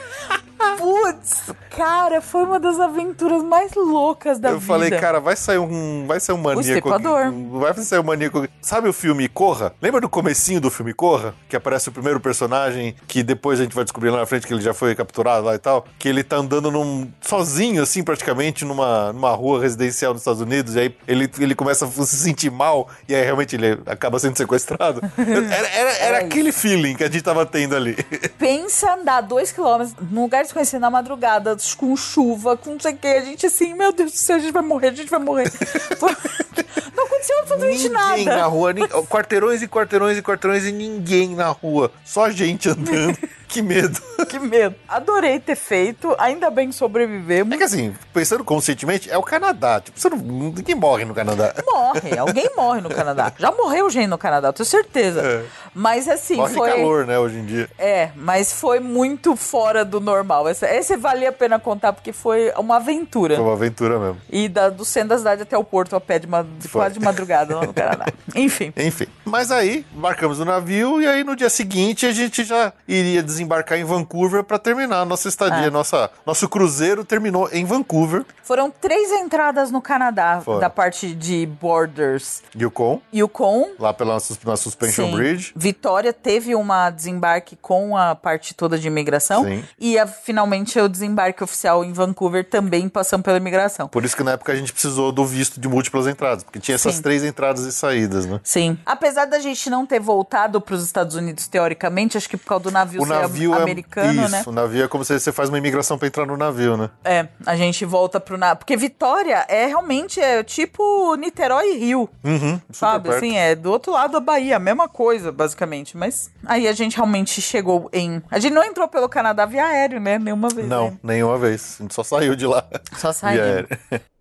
Putz, cara, foi uma das aventuras mais loucas da eu vida. falei, cara, vai sair um, vai sair um maníaco. Aqui, vai sair um maníaco. Sabe o filme Corra? Lembra do comecinho do filme Corra? Que aparece o primeiro personagem, que depois a gente vai descobrir lá na frente que ele já foi capturado lá e tal. Que ele tá andando num, sozinho, assim, praticamente, numa, numa rua residencial nos Estados Unidos. E aí ele, ele começa a se sentir mal. E aí realmente ele acaba sendo sequestrado. Era, era, *laughs* era É aquele feeling que a gente tava tendo ali. Pensa andar dois quilômetros num lugar desconhecido na madrugada, com chuva, com não sei o que. A gente assim, meu Deus do céu, a gente vai morrer, a gente vai morrer. *laughs* não aconteceu absolutamente Ninguém nada. na rua, nin- quarteirões e quarteirões e quarteirões e ninguém na rua. Só gente andando. *laughs* que medo. *laughs* Que medo. Adorei ter feito, ainda bem que sobrevivemos. É que assim, pensando conscientemente, é o Canadá. Tipo, você não, ninguém morre no Canadá. Morre, alguém morre no Canadá. *laughs* Já morreu gente no Canadá, tenho certeza. É. Mas assim, Morre foi. calor, né, hoje em dia. É, mas foi muito fora do normal. Esse, esse valia a pena contar porque foi uma aventura. Foi uma aventura mesmo. E da, do centro da cidade até o porto a pé de, quase de madrugada lá no Canadá. *laughs* Enfim. Enfim. Mas aí, embarcamos no navio e aí no dia seguinte a gente já iria desembarcar em Vancouver pra terminar a nossa estadia. É. Nossa, nosso cruzeiro terminou em Vancouver, Foram três entradas no Canadá da parte de Borders. Yukon, Yukon. lá pela na Suspension Sim. Bridge. Vitória teve uma desembarque com a parte toda de imigração. Sim. E a- finalmente o desembarque oficial em Vancouver também passando pela imigração. Por isso que na época a gente precisou do visto de múltiplas entradas, porque tinha essas Sim. três entradas e saídas, né? Sim. Apesar da gente não ter voltado para os Estados Unidos teoricamente, acho que por causa do navio, O ser navio americano, é. Isso, né? o navio é como se você faz uma imigração pra entrar no navio, né? É, a gente volta pro navio. Porque Vitória é realmente é tipo Niterói e Rio. Uhum, Sabe, perto. assim, é do outro lado da Bahia, a mesma coisa, basicamente. Mas aí a gente realmente chegou em. A gente não entrou pelo Canadá via aéreo, né? Nenhuma vez. Não, né? nenhuma vez. A gente só saiu de lá. Só aéreo. *laughs*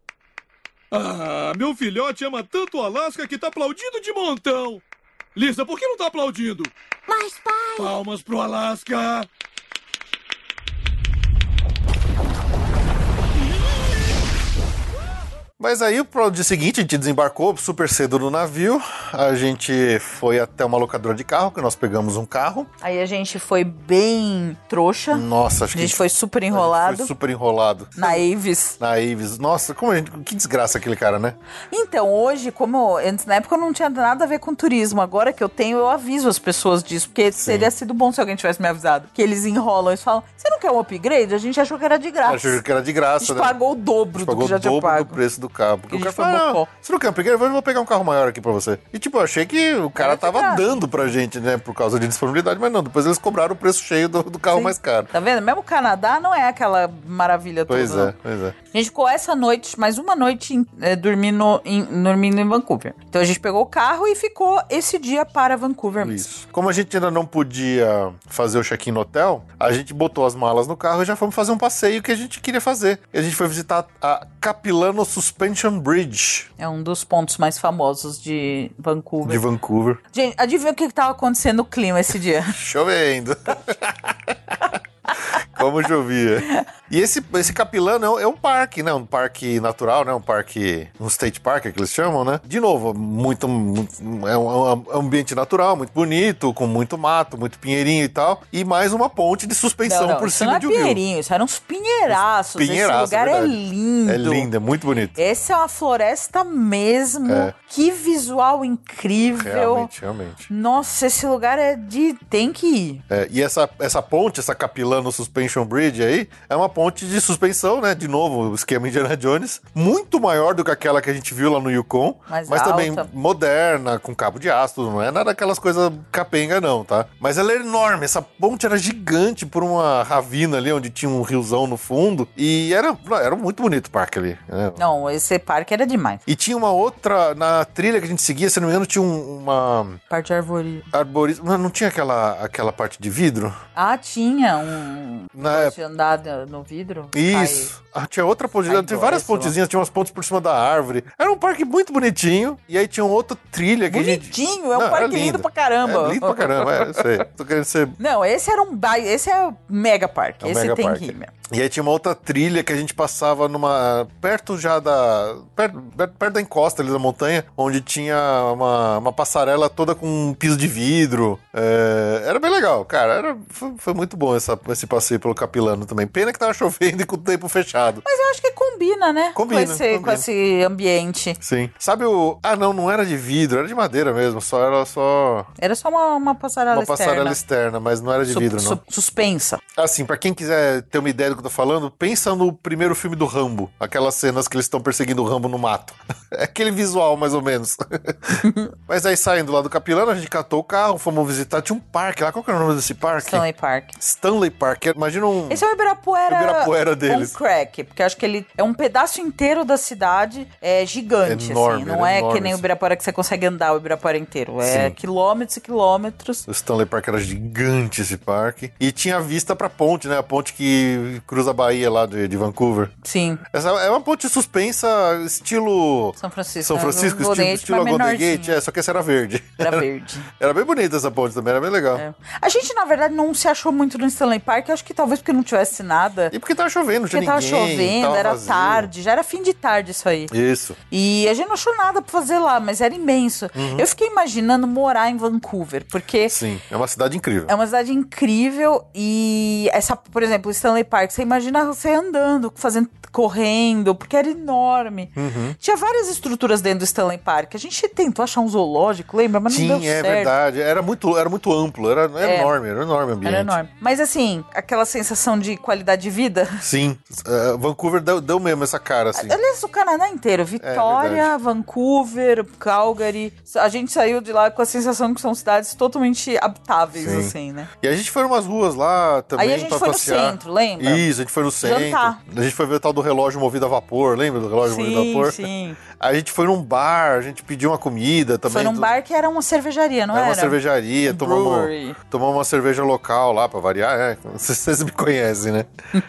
Ah, meu filhote ama tanto o Alasca que tá aplaudindo de montão. Lisa, por que não tá aplaudindo? Mas, pai, Palmas pro Alasca. Mas aí, pro dia seguinte, a gente desembarcou super cedo no navio. A gente foi até uma locadora de carro, que nós pegamos um carro. Aí a gente foi bem trouxa. Nossa, acho A que gente foi super a gente enrolado. Foi super enrolado. Na Avis. Na Ives. Nossa, como a gente. Que desgraça aquele cara, né? Então, hoje, como antes, na época eu não tinha nada a ver com turismo, agora que eu tenho, eu aviso as pessoas disso, porque teria sido bom se alguém tivesse me avisado. Que eles enrolam e falam: Você não quer um upgrade? A gente achou que era de graça. Achei que era de a graça, gente né? pagou o dobro A do pagou que já o tinha dobro do pago. preço do carro. Porque Que o cara falou, ah, você não quer um upgrade? Eu vou pegar um carro maior aqui pra você. E tipo, eu achei que o cara Era de tava graça. dando pra gente, né? Por causa de disponibilidade, mas não. Depois eles cobraram o preço cheio do, do carro Sim. mais caro. Tá vendo? Mesmo o Canadá não é aquela maravilha Pois toda. é, pois é. A gente ficou essa noite, mais uma noite, é, dormindo, em, dormindo em Vancouver. Então a gente pegou o carro e ficou esse dia para Vancouver. mesmo. Isso. Como a gente ainda não podia fazer o check-in no hotel, a gente botou as malas no carro e já fomos fazer um passeio que a gente queria fazer. E a gente foi visitar a Capilano Suspension Bridge É um dos pontos mais famosos de Vancouver. de Vancouver. Gente, adivinha o que que tava acontecendo no clima esse dia? *laughs* Chovendo. *laughs* Como chovia. E esse, esse Capilano é um, é um parque, né? Um parque natural, né? Um parque. Um state park, é que eles chamam, né? De novo, muito. muito- é um, é um ambiente natural, muito bonito, com muito mato, muito pinheirinho e tal. E mais uma ponte de suspensão Não, não, por cima não é de um pinheirinho, isso eram uns pinheiraços. Pinheiraço, Esse lugar é é, lindo. É lindo, é muito bonito. Essa é uma floresta mesmo. É. Que visual incrível. Realmente, realmente. Nossa, esse lugar é de. Tem que ir. É, e essa, essa ponte, essa Capilano Suspension Bridge aí, é uma ponte de suspensão, né? De novo, o esquema Indiana Jones. Muito maior do que aquela que a gente viu lá no Yukon. Mais mas também alta. moderna, com cabo de aço, tudo. Não é nada daquelas coisas capenga, não, tá? Mas ela é enorme. Essa ponte era gigante por uma ravina ali, onde tinha um riozão no fundo. E era, era muito bonito o parque ali. né? Não, esse parque era demais. E tinha uma outra, na trilha que a gente seguia, se não me engano, tinha um- uma Parte arborismo. Não, não tinha aquela, aquela parte de vidro? Ah, tinha um. Na De andar no no vidro. Isso. Ah, tinha outra pontezinha, Cai tinha várias pontezinhas, tinha umas pontes por cima da árvore. Era um parque muito bonitinho. E aí tinha outra trilha que a gente. Bonitinho, é um Não, parque lindo pra caramba. É lindo pra caramba, é, eu sei. Tô querendo ser Não, esse era um esse é o mega parque. É um esse mega tem parque. que ir mesmo. E aí tinha uma outra trilha que a gente passava numa. perto já da. perto, perto- perto da encosta ali da montanha, onde tinha uma, uma passarela toda com um piso de vidro. É, era bem legal, cara. Era, foi, foi muito bom essa- esse passeio pelo Capilano também. Pena que tava chovendo e com o tempo fechado. Mas eu acho que combina, né? Combina, com, esse, com combina. esse ambiente. Sim. Sabe o. Ah, não, não era de vidro, era de madeira mesmo. Só era só Era só uma, uma passarela uma externa. passarela externa, mas não era de Su- vidro, não. su- suspensa. Assim, pra quem quiser ter uma ideia do que eu tô falando, pensa no primeiro filme do Rambo. Aquelas cenas que eles estão perseguindo o Rambo no mato. *laughs* É aquele visual, mais ou menos. *laughs* Mas aí, saindo lá do Capilano, a gente catou o carro, fomos visitar. Tinha um parque lá. Qual que era o nome desse parque? Stanley Park. Stanley Park. Imagina um... Esse é o Ibirapuera, Ibirapuera deles. on crack, porque eu acho que ele é um pedaço inteiro da cidade, é gigante, Enorme, assim. Não é enorme, que nem o assim. Ibirapuera que você consegue andar o Ibirapuera inteiro. É Sim. quilômetros e quilômetros. O Stanley Park era gigante esse parque. E tinha vista pra ponte, né? A ponte que cruza a Bahia lá de, de Vancouver. Sim, Essa é uma ponte suspensa, estilo... São Francisco. São né? Francisco, Golden estilo, estilo Golden. Gate. É, só que essa era verde. *laughs* Era verde. Era bem bonita essa ponte também, era bem legal. É. A gente, na verdade, não se achou muito no Stanley Park. Acho que talvez porque não tivesse nada. E porque tava chovendo, não tinha Porque ninguém. Chovendo, tava era vazio. tarde, já era fim de tarde isso aí. Isso. E a gente não achou nada pra fazer lá, mas era imenso. Eu fiquei imaginando morar em Vancouver, porque Uhum. Sim, é uma cidade incrível. é uma cidade incrível e essa, por exemplo, o Stanley Park, você imagina você andando, fazendo correndo, porque era enorme. Uhum. Tinha várias estruturas dentro do Stanley Park. A gente tentou achar um zoológico, lembra? Mas não Sim, deu é certo. verdade. Era muito, era muito amplo, era, era É. enorme, era enorme o ambiente. Era enorme. Mas assim, aquela sensação de qualidade de vida. Sim, *laughs* é, Vancouver deu, deu mesmo essa cara, assim. Aliás, o Canadá inteiro. Vitória, É. Vancouver, Calgary. A gente saiu de lá com a sensação que são cidades totalmente habitáveis, Sim. assim, né? E a gente foi umas ruas lá também Aí a gente foi no passear. centro, lembra? Isso, a gente foi no centro. Jantar. A gente foi ver o tal do relógio movido a vapor, lembra do relógio movido a Sim, vapor? sim. A gente foi num bar, a gente pediu uma comida também. Foi num bar que era uma cervejaria, não Era era? uma cervejaria, tomamos, tomamos uma cerveja local lá pra variar, é. *laughs* Vocês, me conhecem, né?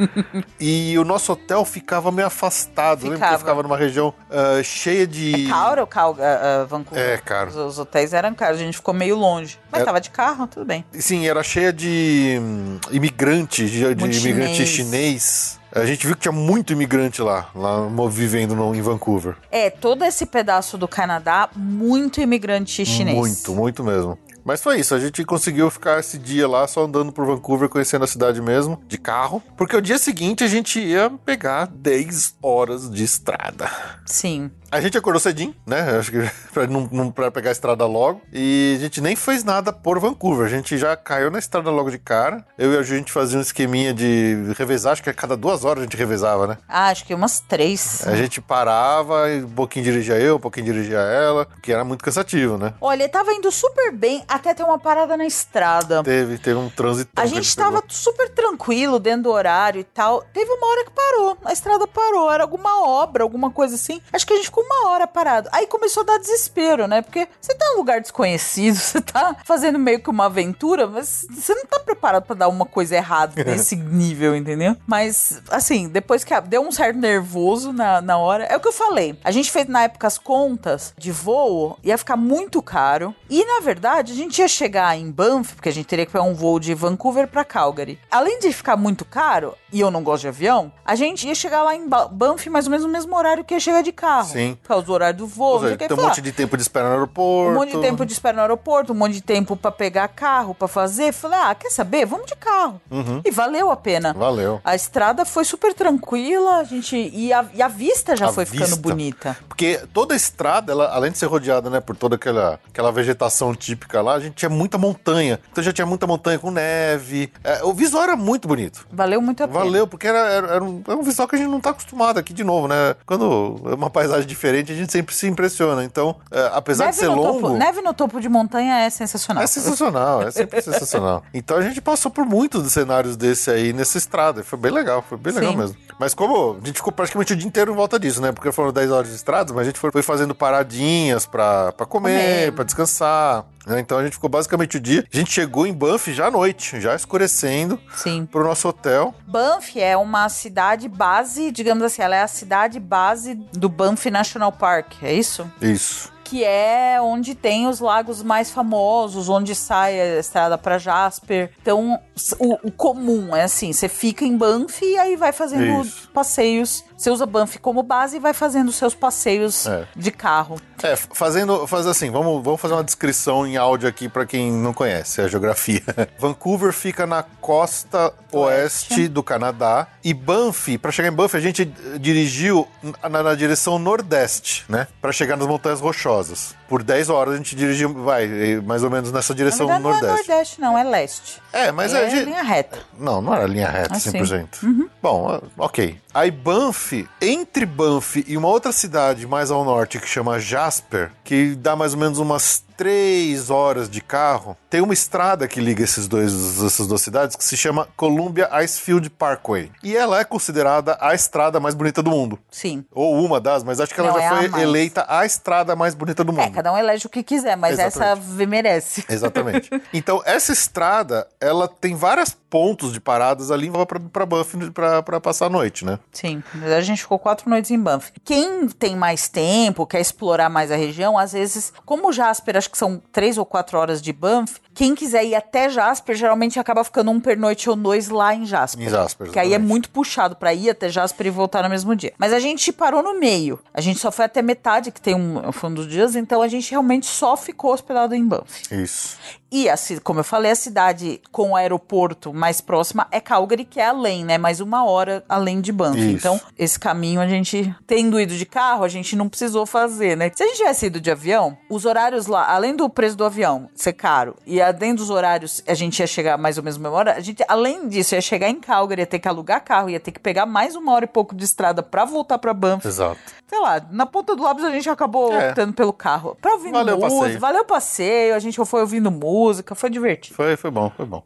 *laughs* e o nosso hotel ficava meio afastado, lembra que Ficava. ficava numa região ah, cheia de. É caro ou Cal, ah, ah, Vancouver? É, caro. Os, os hotéis eram caros, a gente ficou meio longe. Mas É. tava de carro, tudo bem. Sim, era cheia de hum, imigrantes, de, de imigrante chinês. chinês. A gente viu que tinha muito imigrante lá, lá vivendo no- em Vancouver. É, todo esse pedaço do Canadá, muito imigrante chinês. Muito, muito mesmo. Mas foi isso, a gente conseguiu ficar esse dia lá só andando por Vancouver, conhecendo a cidade mesmo, de carro. Porque o dia seguinte a gente ia pegar 10 horas de estrada. Sim. A gente acordou cedinho, né? Acho que *laughs* pra, não, não, pra pegar a estrada logo. E a gente nem fez nada por Vancouver. A gente já caiu na estrada logo de cara. Eu e a gente fazia um esqueminha de revezar. Acho que a cada duas horas a gente revezava, né? Ah, acho que umas três. A gente parava e um pouquinho dirigia eu, um pouquinho dirigia ela. Porque era muito cansativo, né? Olha, tava indo super bem até ter uma parada na estrada. Teve, teve um trânsito. A gente tava super tranquilo dentro do horário e tal. Teve uma hora que parou. A estrada parou. Era alguma obra, alguma coisa assim. Acho que a gente ficou uma hora parado. Aí começou a dar desespero, né? Porque você tá em um lugar desconhecido, *laughs* você tá fazendo meio que uma aventura, mas você não tá preparado pra dar uma coisa errada *laughs* nesse nível, entendeu? Mas, assim, depois que deu um certo nervoso na, na hora. É o que eu falei. A gente fez na época as contas de voo, ia ficar muito caro. E, na verdade, a gente ia chegar em Banff, porque a gente teria que pegar um voo de Vancouver pra Calgary. Além de ficar muito caro, e eu não gosto de avião, a gente ia chegar lá em Ba- Banff mais ou menos no mesmo horário que ia chegar de carro. Sim. Por causa do horário do voo. Seja, tem um Falar, monte de tempo de espera no aeroporto. um monte de tempo de espera no aeroporto, um monte de tempo pra pegar carro, pra fazer. Falei, ah, quer saber? Vamos de carro. E valeu a pena. Uhum. Valeu. A estrada foi super tranquila, a gente. E a, e a vista já A foi ficando vista. bonita. Porque toda a estrada, ela, além de ser rodeada, né, por toda aquela, aquela vegetação típica lá, a gente tinha muita montanha. Então já tinha muita montanha com neve. É, o visual era muito bonito. Valeu muito a pena. Valeu, porque era, era, era um, era um visual que a gente não tá acostumado aqui de novo, né? Quando é uma paisagem diferente, a gente sempre se impressiona. Então, é, apesar de ser longo. topo, neve no topo de montanha é sensacional. É sensacional, é sempre *laughs* sensacional. Então a gente passou por muitos cenários desse aí nessa estrada. Foi bem legal, foi bem legal Sim. mesmo. Mas como a gente ficou praticamente o dia inteiro em volta disso, né? Porque foram 10 horas de estrada, mas a gente foi, foi fazendo paradinhas pra, pra comer, Comer. pra descansar. Né? Então a gente ficou basicamente o dia. A gente chegou em Banff já à noite, já escurecendo, Sim. pro nosso hotel. Banff é uma cidade base, digamos assim, ela é a cidade base do Banff National Park, é isso? Isso. Que é onde tem os lagos mais famosos, onde sai a estrada para Jasper. Então, o, o comum é assim: você fica em Banff e aí vai fazendo Isso. passeios. Você usa Banff como base e vai fazendo seus passeios É. de carro. É, fazendo, faz assim, vamos, vamos fazer uma descrição em áudio aqui pra quem não conhece a geografia. *laughs* Vancouver fica na costa oeste, Oeste. do Canadá e Banff, pra chegar em Banff a gente dirigiu na, na direção nordeste, né? Pra chegar nas Montanhas Rochosas. Por 10 horas a gente dirigiu, vai, mais ou menos nessa Na direção verdade, não é nordeste. nordeste, não, é leste. É, mas é a gente... linha reta. Não, não era linha reta, Ah, sim. 100%. Bom, ah, ok. Aí Banff, entre Banff e uma outra cidade mais ao norte que chama Jasper, que dá mais ou menos umas três horas de carro, tem uma estrada que liga esses dois, essas duas cidades que se chama Columbia Icefield Parkway. E ela é considerada a estrada mais bonita do mundo. Sim. Ou uma das, mas acho que ela Não, já é a foi mais. eleita a estrada mais bonita do É, mundo. cada um elege o que quiser, mas essa Exatamente. merece. Exatamente. *laughs* Então, essa estrada, ela tem vários pontos de paradas ali pra, pra Buff pra, pra passar a noite, né? Sim, a gente ficou quatro noites em Banff. Quem tem mais tempo, quer explorar mais a região, às vezes, como Jasper, acho que são três ou quatro horas de Banff, quem quiser ir até Jasper, geralmente acaba ficando um pernoite ou dois lá em Jasper. Em Jasper, Que aí é muito puxado pra ir até Jasper e voltar no mesmo dia. Mas a gente parou no meio. A gente só foi até metade, que tem um, um dos dias, então a gente realmente só ficou hospedado em Banff. Isso. E, a ci- como eu falei, a cidade com o aeroporto mais próxima é Calgary, que é além, né? Mais uma hora além de Banff. Isso. Então, esse caminho a gente, tendo ido de carro, a gente não precisou fazer, né? Se a gente tivesse ido de avião, os horários lá, além do preço do avião ser caro, e além dos horários, a gente ia chegar mais ou menos mesma hora, a gente, além disso, ia chegar em Calgary, ia ter que alugar carro, ia ter que pegar mais uma hora e pouco de estrada pra voltar pra Banff. Exato. Sei lá, na ponta do lápis a gente acabou É. optando pelo carro. Pra ouvir Valeu o música, passeio. valeu o passeio, a gente foi ouvindo música, foi divertido. Foi, foi bom, foi bom.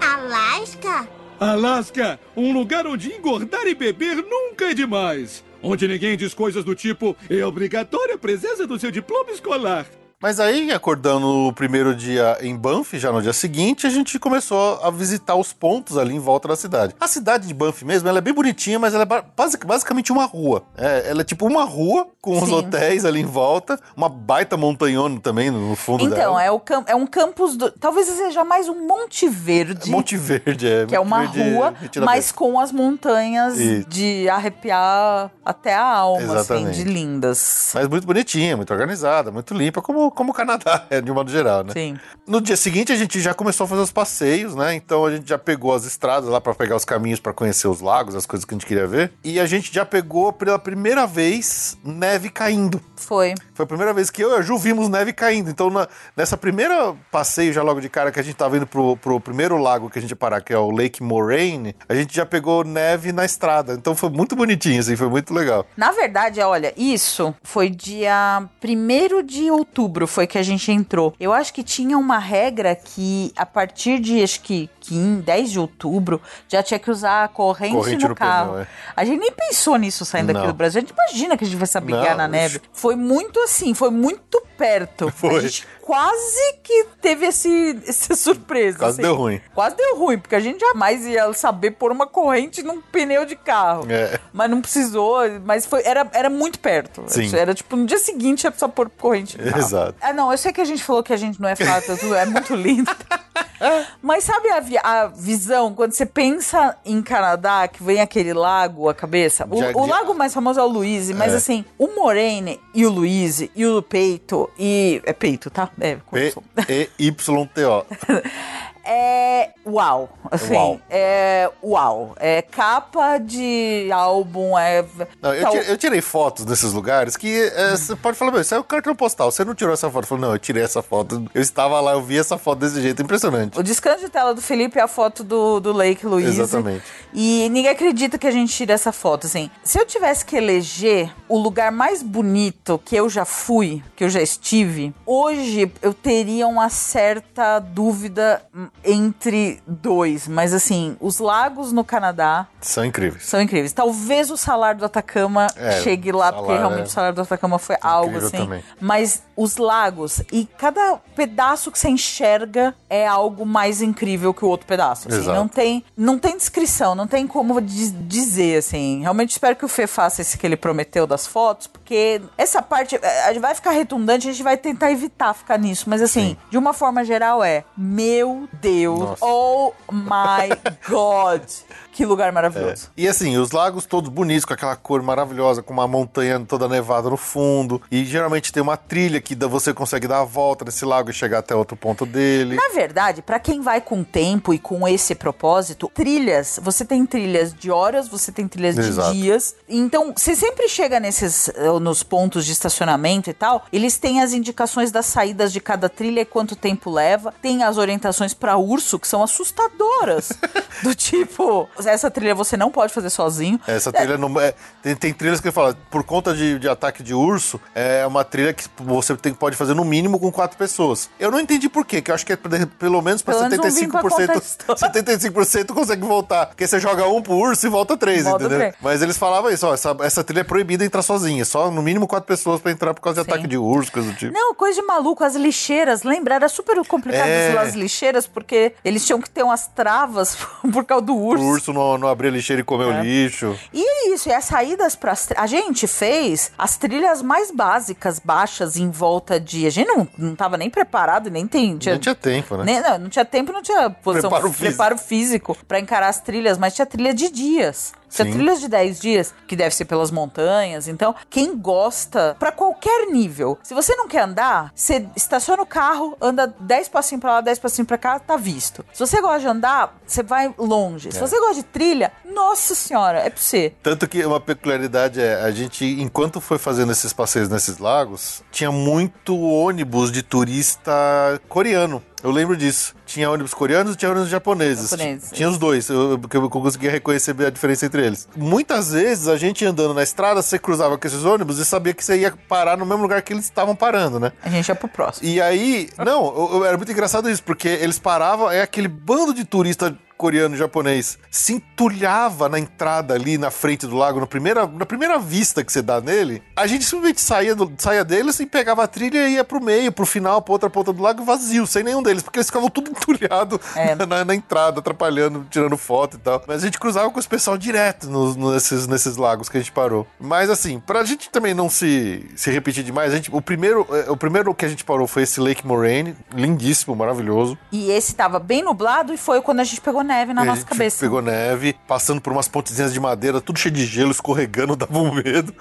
Alasca? Alasca, um lugar onde engordar e beber nunca é demais. Onde ninguém diz coisas do tipo é obrigatória a presença do seu diploma escolar. Mas aí, acordando no primeiro dia em Banff, já no dia seguinte, a gente começou a visitar os pontos ali em volta da cidade. A cidade de Banff mesmo, ela é bem bonitinha, mas ela é ba- basic- basicamente uma rua. É, ela é tipo uma rua com os Sim. hotéis ali em volta, uma baita montanhona também no fundo Então, dela. é, o cam- é um campus. Do, talvez seja mais um Monte Verde. Monte Verde, é. que é uma Verde é rua, Retira mas com as montanhas Isso. de arrepiar até a alma, assim, Exatamente. de lindas. Mas muito bonitinha, muito organizada, muito limpa, como, como o Canadá, *laughs* é, de um modo geral, né? Sim. No dia seguinte a gente já começou a fazer os passeios, né? Então a gente já pegou as estradas lá pra pegar os caminhos pra conhecer os lagos, as coisas que a gente queria ver. E a gente já pegou pela primeira vez neve caindo. Foi. Foi a primeira vez que eu e a Ju vimos neve caindo. Então, na- nessa primeira passeio, já logo de cara, que a gente tava indo pro, pro primeiro lago que a gente ia parar, que é o Lake Moraine, a gente já pegou neve na estrada. Então foi muito bonitinho, assim, foi muito legal. Na verdade, olha, isso foi dia 1 de outubro, foi que a gente entrou. Eu acho que tinha uma regra que a partir de acho que 15, 10 de outubro já tinha que usar a corrente, Corrente no, no carro. pneu, é. A gente nem pensou nisso saindo Não. aqui do Brasil. A gente imagina que a gente vai se abrigar na neve. Foi muito assim, foi muito perto. *laughs* Foi. A gente quase que teve esse, essa surpresa. Quase assim. deu ruim. Quase deu ruim, porque a gente jamais ia saber pôr uma corrente num pneu de carro. É. Mas não precisou, mas foi, era, era muito perto. Sim. Era tipo, no dia seguinte é só pôr corrente. no carro. Exato. Ah, não, eu sei que a gente falou que a gente não é falar tudo, é muito lindo. *laughs* Mas sabe a, vi- a visão, quando você pensa em Canadá, que vem aquele lago à cabeça? O, Já- o já- lago mais famoso é o Louise, mas É. assim, o Moraine e o Louise e o Peito e. É Peito, tá? É. P-E-Y-T-O. *laughs* É uau, assim, Uau. é uau, é capa de álbum, é... Não, eu, tal- ti- eu tirei fotos desses lugares que é, você pode falar, meu, isso é o cartão postal. Você não tirou essa foto? Eu falei, não, eu tirei essa foto. Eu estava lá, eu vi essa foto desse jeito, impressionante. O descanso de tela do Felipe é a foto do, do Lake Louise. Exatamente. E ninguém acredita que a gente tira essa foto, assim. Se eu tivesse que eleger o lugar mais bonito que eu já fui, que eu já estive, hoje eu teria uma certa dúvida, hum, entre dois, mas assim, os lagos no Canadá São incríveis. são incríveis. Talvez o salário do Atacama É, chegue lá, o porque salário realmente é o salário do Atacama foi algo assim. também. Mas os lagos e cada pedaço que você enxerga é algo mais incrível que o outro pedaço. assim. Não tem, não tem descrição, não tem como di- dizer assim. Realmente espero que o Fê faça esse que ele prometeu das fotos, porque essa parte gente vai ficar redundante, a gente vai tentar evitar ficar nisso, mas assim, de uma forma geral é, meu Deus, Nossa. oh my god, *laughs* que lugar maravilhoso. E assim, os lagos todos bonitos, com aquela cor maravilhosa, com uma montanha toda nevada no fundo. E geralmente tem uma trilha que você consegue dar a volta nesse lago e chegar até outro ponto dele. Na verdade, pra quem vai com tempo e com esse propósito, trilhas, você tem trilhas de horas, você tem trilhas Exato. de dias. Então, você sempre chega nesses eh, nos pontos de estacionamento e tal, eles têm as indicações das saídas de cada trilha e quanto tempo leva, tem as orientações pra urso que são assustadoras. *laughs* do tipo, essa trilha você não pode fazer sozinho. Essa trilha não é. Tem, tem trilhas que fala, por conta de, de ataque de urso, é uma trilha que você tem, pode fazer no mínimo com quatro pessoas. Eu não entendi por quê, que eu acho que é pelo menos pra Pelo menos um vinho pra contar a 75%. história. 75% consegue voltar. Porque você joga um pro urso e volta três, Volta entendeu? três. Mas eles falavam isso, ó, essa, essa trilha é proibida entrar sozinha. Só no mínimo quatro pessoas pra entrar por causa de Sim. ataque de urso, coisa do tipo. Não, coisa de maluco, as lixeiras, lembra? Era super complicado É. as lixeiras, porque eles tinham que ter umas travas *laughs* por causa do O urso. Não, não abrir lixeira e comer o lixo. E é isso, e as saídas para A gente fez as trilhas mais básicas, baixas, em volta de. A gente não, não tava nem preparado, nem tem. Não tinha tempo, né? nem- não, não tinha tempo, não tinha posição, Preparo preparo, físico. físico para encarar as trilhas, mas tinha trilha de dias. Sim. trilhas de 10 dias, que deve ser pelas montanhas. Então, quem gosta, pra qualquer nível, se você não quer andar, você estaciona o carro, anda 10 passinhos pra lá, 10 passinhos pra cá, tá visto. Se você gosta de andar, você vai longe. É. Se você gosta de trilha, nossa senhora, é pra você. Tanto que uma peculiaridade é, a gente, enquanto foi fazendo esses passeios nesses lagos, tinha muito ônibus de turista coreano. Eu lembro disso. Tinha ônibus coreanos e tinha ônibus japoneses. Japoneses. Tinha os dois, eu, porque eu conseguia reconhecer a diferença entre eles. Muitas vezes a gente andando na estrada, você cruzava com esses ônibus e sabia que você ia parar no mesmo lugar que eles estavam parando, né? A gente é pro próximo. E aí, não, eu- eu- era muito engraçado isso, porque eles paravam, é aquele bando de turista coreano e japonês se entulhava na entrada ali na frente do lago, na primeira, na primeira vista que você dá nele, a gente simplesmente saía, do, saía deles e pegava a trilha e ia pro meio, pro final, pra outra ponta do lago vazio, sem nenhum deles, porque eles ficavam tudo *laughs* entulhado É. na, na- na entrada, atrapalhando, tirando foto e tal. Mas a gente cruzava com esse pessoal direto nos, nesses, nesses lagos que a gente parou. Mas assim, pra gente também não se, se repetir demais, a gente, o, primeiro, eh, o primeiro que a gente parou foi esse Lake Moraine, lindíssimo, maravilhoso. E esse tava bem nublado e foi quando a gente pegou neve na E nossa cabeça. Pegou neve, passando por umas pontezinhas de madeira, tudo cheio de gelo, escorregando, *laughs* dava um medo.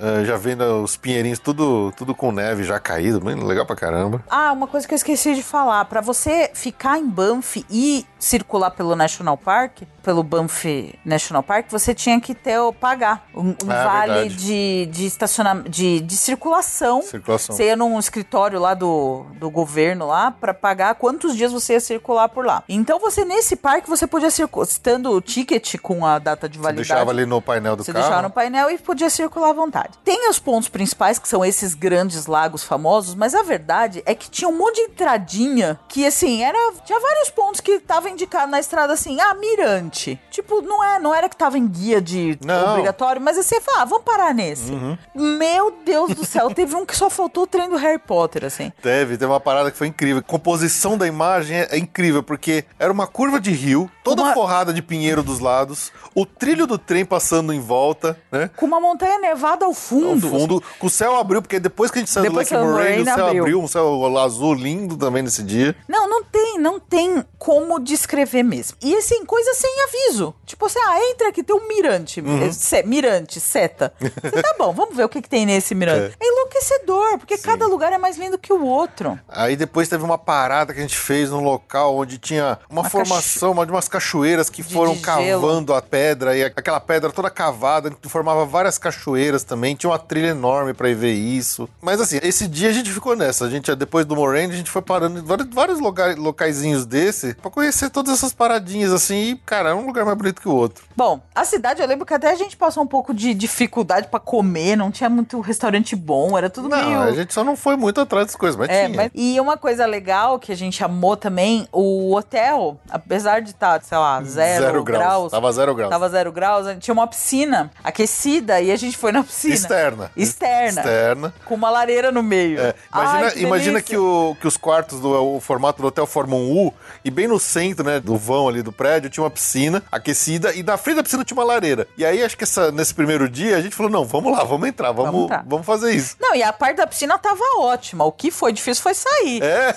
Eh, já vendo os pinheirinhos tudo, tudo com neve já caído, bem legal pra caramba. Ah, uma coisa que eu esqueci de falar. Pra você ficar em Banff e circular pelo National Park, pelo Banff National Park, você tinha que ter pagar um, um Ah, vale verdade. de, de estacionamento, de, de circulação. Circulação. Você ia num escritório lá do, do governo lá pra pagar quantos dias você ia circular por lá. Então você nesse parque você podia circular, estando o ticket com a data de Você validade. deixava ali no painel do Você carro. deixava no painel e podia circular à vontade. Tem os pontos principais, que são esses grandes lagos famosos, mas a verdade é que tinha um monte de entradinha que, assim, era. Tinha vários pontos que tava indicado na estrada assim, ah, mirante. Tipo, não, é, não era que tava em guia de Não. obrigatório, mas assim, fala, ah, vamos parar nesse. Meu Deus do céu, teve um que só faltou o trem do Harry Potter, assim. Teve, teve uma parada que foi incrível. A composição da imagem é, é incrível, porque era uma curva de rio, toda Uma- forrada de pinheiro dos lados, o trilho do trem passando em volta, né? Com uma montanha nevada ao Ao fundo. fundo, com o céu abriu, porque depois que a gente saiu Depois do Lake Moraine, o céu abriu. abriu. um céu azul lindo também nesse dia. Não, não tem, não tem como descrever mesmo. E assim, coisa sem aviso. Tipo assim, ah, entra aqui, tem um mirante. Uhum. É, se- mirante, seta. *laughs* Você, tá bom, vamos ver o que, que tem nesse mirante. É, enlouquecedor, porque cada lugar é mais lindo que o outro. Aí depois teve uma parada que a gente fez num local onde tinha uma, Uma formação, uma, de umas cachoeiras que foram de gelo. cavando a pedra e aquela pedra toda cavada que formava várias cachoeiras também. Tinha uma trilha enorme pra ir ver isso. Mas assim, esse dia a gente ficou nessa. A gente, depois do Moraine, a gente foi parando em vários, vários lugar, locaizinhos desse pra conhecer todas essas paradinhas assim. E, cara, é um lugar mais bonito que o outro. Bom, a cidade, eu lembro que até a gente passou um pouco de dificuldade pra comer, não tinha muito restaurante bom, era tudo Não, meio. a gente só não foi muito atrás das coisas, mas É, tinha. mas- e uma coisa legal que a gente amou também, o hotel, apesar de estar, sei lá, zero, graus, Tava zero graus. tava zero graus, tinha uma piscina aquecida e a gente foi na piscina. Externa. Externa. Externa. Com uma lareira no meio. É, Ai, imagina que imagina que, o, que os quartos do o formato do hotel formam um U e bem no centro, né, do vão ali do prédio tinha uma piscina aquecida e na frente da piscina tinha uma lareira. E aí acho que essa- nesse primeiro dia a gente falou: "Não, vamos lá, vamos entrar, vamos Vamos vamos, entrar. fazer isso". Não, e a parte da piscina tava ótima. O que foi difícil foi sair. É,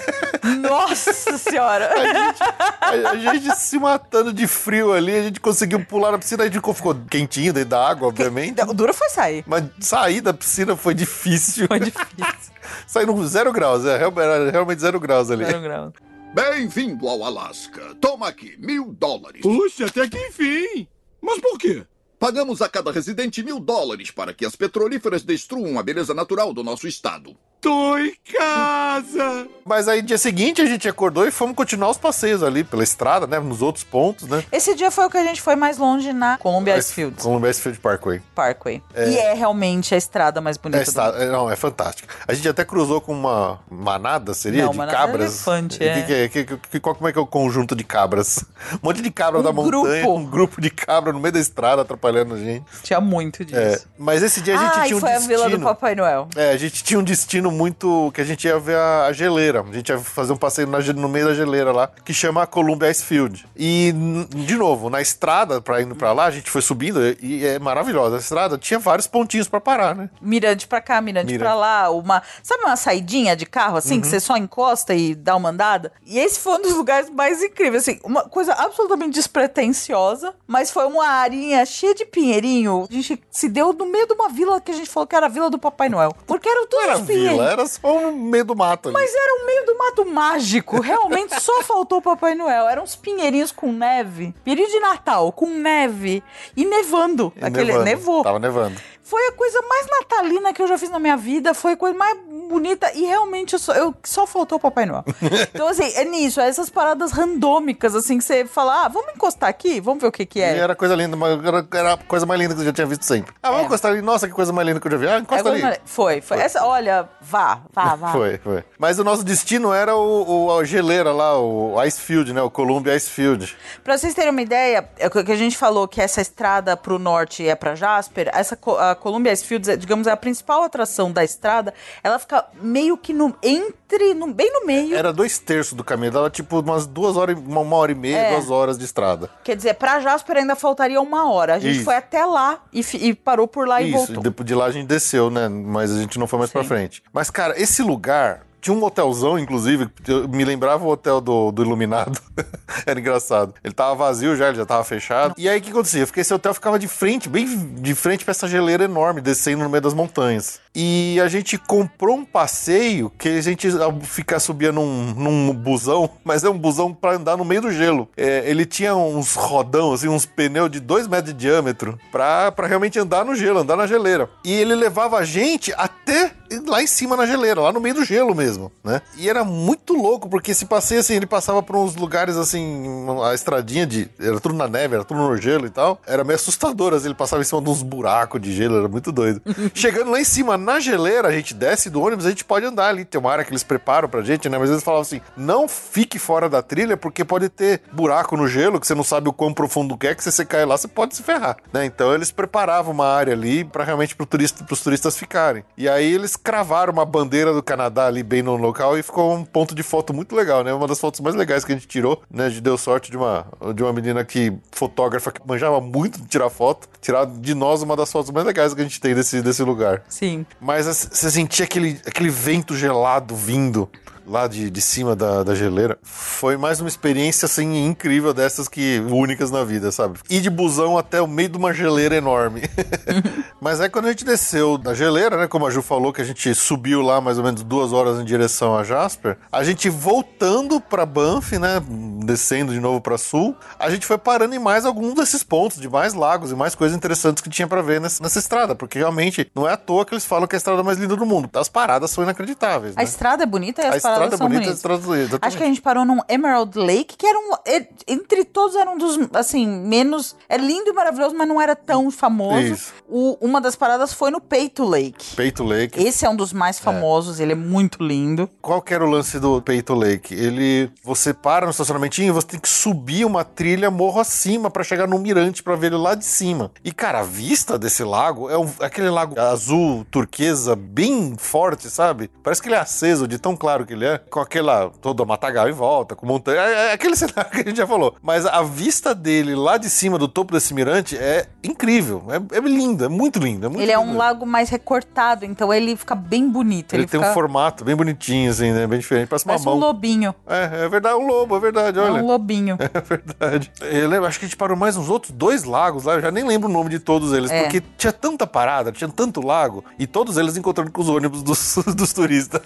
Nossa senhora. *laughs* a, a gente se matando de frio ali, a gente conseguiu pular na piscina, a gente ficou quentinho dentro da água, obviamente. O duro foi sair. Mas sair da piscina foi difícil. Foi difícil. *laughs* Sair no zero graus, é, realmente zero graus ali. Zero grau. Bem-vindo ao Alasca. Toma aqui, mil dólares. Puxa, até que enfim. Mas por quê? Pagamos a cada residente mil dólares para que as petrolíferas destruam a beleza natural do nosso estado. Tô em casa. Mas aí, dia seguinte, a gente acordou e fomos continuar os passeios ali pela estrada, né? Nos outros pontos, né? Esse dia foi o que a gente foi mais longe na Columbia Icefields Columbia Icefield Parkway. Parkway. E é realmente a estrada mais bonita É, está- é, não, é fantástico. A gente até cruzou com uma manada, seria? Não, de manada cabras. é elefante, Que- é. que- que- que- qual- como é que é o conjunto de cabras? Um monte de cabra Um da montanha, grupo. um grupo de cabra no meio da estrada atrapalhando a gente. do... Tinha muito disso. É, mas esse dia a gente ah, tinha e um foi a destino. vila do Papai Noel. É, a gente tinha um destino muito. que a gente ia ver a, a geleira. A gente ia fazer um passeio na no meio da geleira lá, que chama Columbia Icefield. E, de novo, na estrada, pra indo pra lá, a gente foi subindo e é maravilhosa. A estrada tinha vários pontinhos pra parar, né? Mirante pra cá, mirante Mirante. pra lá, uma. Sabe uma saidinha de carro, assim, que Uhum. você só encosta e dá uma andada? E esse foi um dos lugares mais incríveis, assim, uma coisa absolutamente despretensiosa, mas foi uma arinha cheia de pinheirinho. A gente se deu no meio de uma vila que a gente falou que era a vila do Papai Noel. Porque eram todos os pinheirinhos. Era só um meio do mato ali. Mas era o meio do mato mágico. Realmente só *laughs* faltou o Papai Noel. Eram uns pinheirinhos com neve. Pinheirinho de Natal, com neve. E nevando. E Aquele, nevando. Nevou. Tava nevando. Foi a coisa mais natalina que eu já fiz na minha vida. Foi a coisa mais bonita. E realmente eu só, eu- só faltou o Papai Noel. *laughs* então, assim, é nisso. É essas paradas randômicas, assim, que você fala, ah, vamos encostar aqui? Vamos ver o que que E é. era coisa linda, era, era a coisa mais linda que eu já tinha visto sempre. Ah, vamos É. encostar ali. Nossa, que coisa mais linda que eu já vi. Ah, É encosta ali. coisa- Foi, foi. Essa, olha, vá, vá, *laughs* vá. Foi, foi. Mas o nosso destino era o, o- a geleira lá, o Icefield, né? O Columbia Icefield. Pra vocês terem uma ideia, é o que a gente falou que essa estrada pro norte é pra Jasper, essa a Columbia Icefields, é, digamos, é a principal atração da estrada, ela fica meio que no entre, no- bem no meio. Era dois terços do caminho, dava tipo umas duas horas, e- uma, uma hora e meia, É. duas horas de estrada. Quer dizer, pra Jasper ainda faltaria uma hora. A gente Isso. foi até lá e, e parou por lá e Isso, voltou. depois de lá a gente desceu, né? Mas a gente não foi mais pra frente. Mas, cara, esse lugar. Tinha um hotelzão, inclusive, que me lembrava o hotel do, do Iluminado. *laughs* Era engraçado. Ele tava vazio já, ele já tava fechado. E aí o que acontecia? Esse hotel ficava de frente, bem de frente pra essa geleira enorme, descendo no meio das montanhas. E a gente comprou um passeio que a gente ah, fica subia num, num busão, *laughs* mas é um busão pra andar no meio do gelo. É, ele tinha uns rodão, assim, uns pneus de 2 metros de diâmetro pra, pra realmente andar no gelo, andar na geleira. E ele levava a gente até lá em cima na geleira, lá no meio do gelo mesmo, né? E era muito louco, porque esse passeio, assim, ele passava por uns lugares, assim, a estradinha de... Era tudo na neve, era tudo no gelo e tal. Era meio assustador, assim, ele passava em cima de uns buracos de gelo, era muito doido. *laughs* Chegando lá em cima, na geleira, a gente desce do ônibus, a gente pode andar ali. Tem uma área que eles preparam pra gente, né? Mas eles falavam assim, não fique fora da trilha, porque pode ter buraco no gelo, que você não sabe o quão profundo que é, que se você cair lá, você pode se ferrar, né? Então eles preparavam uma área ali pra realmente pro turista, pros turistas ficarem. E aí eles cravaram uma bandeira do Canadá ali bem no local e ficou um ponto de foto muito legal, né? Uma das fotos mais legais que a gente tirou, né? A gente deu sorte de uma, de uma menina que, fotógrafa, que manjava muito de tirar foto, tirar de nós uma das fotos mais legais que a gente tem desse, desse lugar. Sim. Mas as- você sentia aquele, aquele vento gelado vindo lá de, de cima da, da geleira. Foi mais uma experiência, assim, incrível dessas que únicas na vida, sabe? Ir de busão até o meio de uma geleira enorme. *laughs* Mas aí quando a gente desceu da geleira, né? Como a Ju falou, que a gente subiu lá mais ou menos duas horas em direção a Jasper, a gente voltando pra Banff, né? Descendo de novo pra sul, a gente foi parando em mais alguns desses pontos, de mais lagos e mais coisas interessantes que tinha pra ver nessa, nessa estrada, porque realmente não é à toa que eles falam que é a estrada mais linda do mundo. As paradas são inacreditáveis. A Né? estrada é bonita e as A paradas é são bonita, bonitas. é. Acho que a gente parou num Emerald Lake, que era um. e- Entre todos era um dos, assim, menos. É lindo e maravilhoso, mas não era tão famoso. Isso. O- uma das paradas foi no Peito Lake. Peito Lake. Esse é um dos mais famosos, ele é muito lindo. Qual que era o lance do Peito Lake? Ele, você para no estacionamentinho e você tem que subir uma trilha morro acima pra chegar no mirante pra ver ele lá de cima. E cara, a vista desse lago é um- aquele lago azul turquesa bem forte, sabe? Parece que ele é aceso de tão claro que ele é, com aquela toda matagal em volta, com montanha, é, é aquele *laughs* cenário que a gente já falou. Mas a vista dele lá de cima do topo desse mirante é incrível, é, é lindo, é muito lindo. É muito Ele é um lindo. lago mais recortado, então ele fica bem bonito. Ele, Ele, tem fica, um formato bem bonitinho, assim, né? Bem diferente. Parece, parece uma um mão. lobinho. É, é verdade, um lobo, é verdade, É olha. um lobinho. *laughs* É verdade. Eu lembro, acho que a gente parou mais uns outros dois lagos lá, eu já nem lembro o nome de todos eles, É. porque tinha tanta parada, tinha tanto lago, e todos eles encontrando com os ônibus dos, *laughs* dos turistas.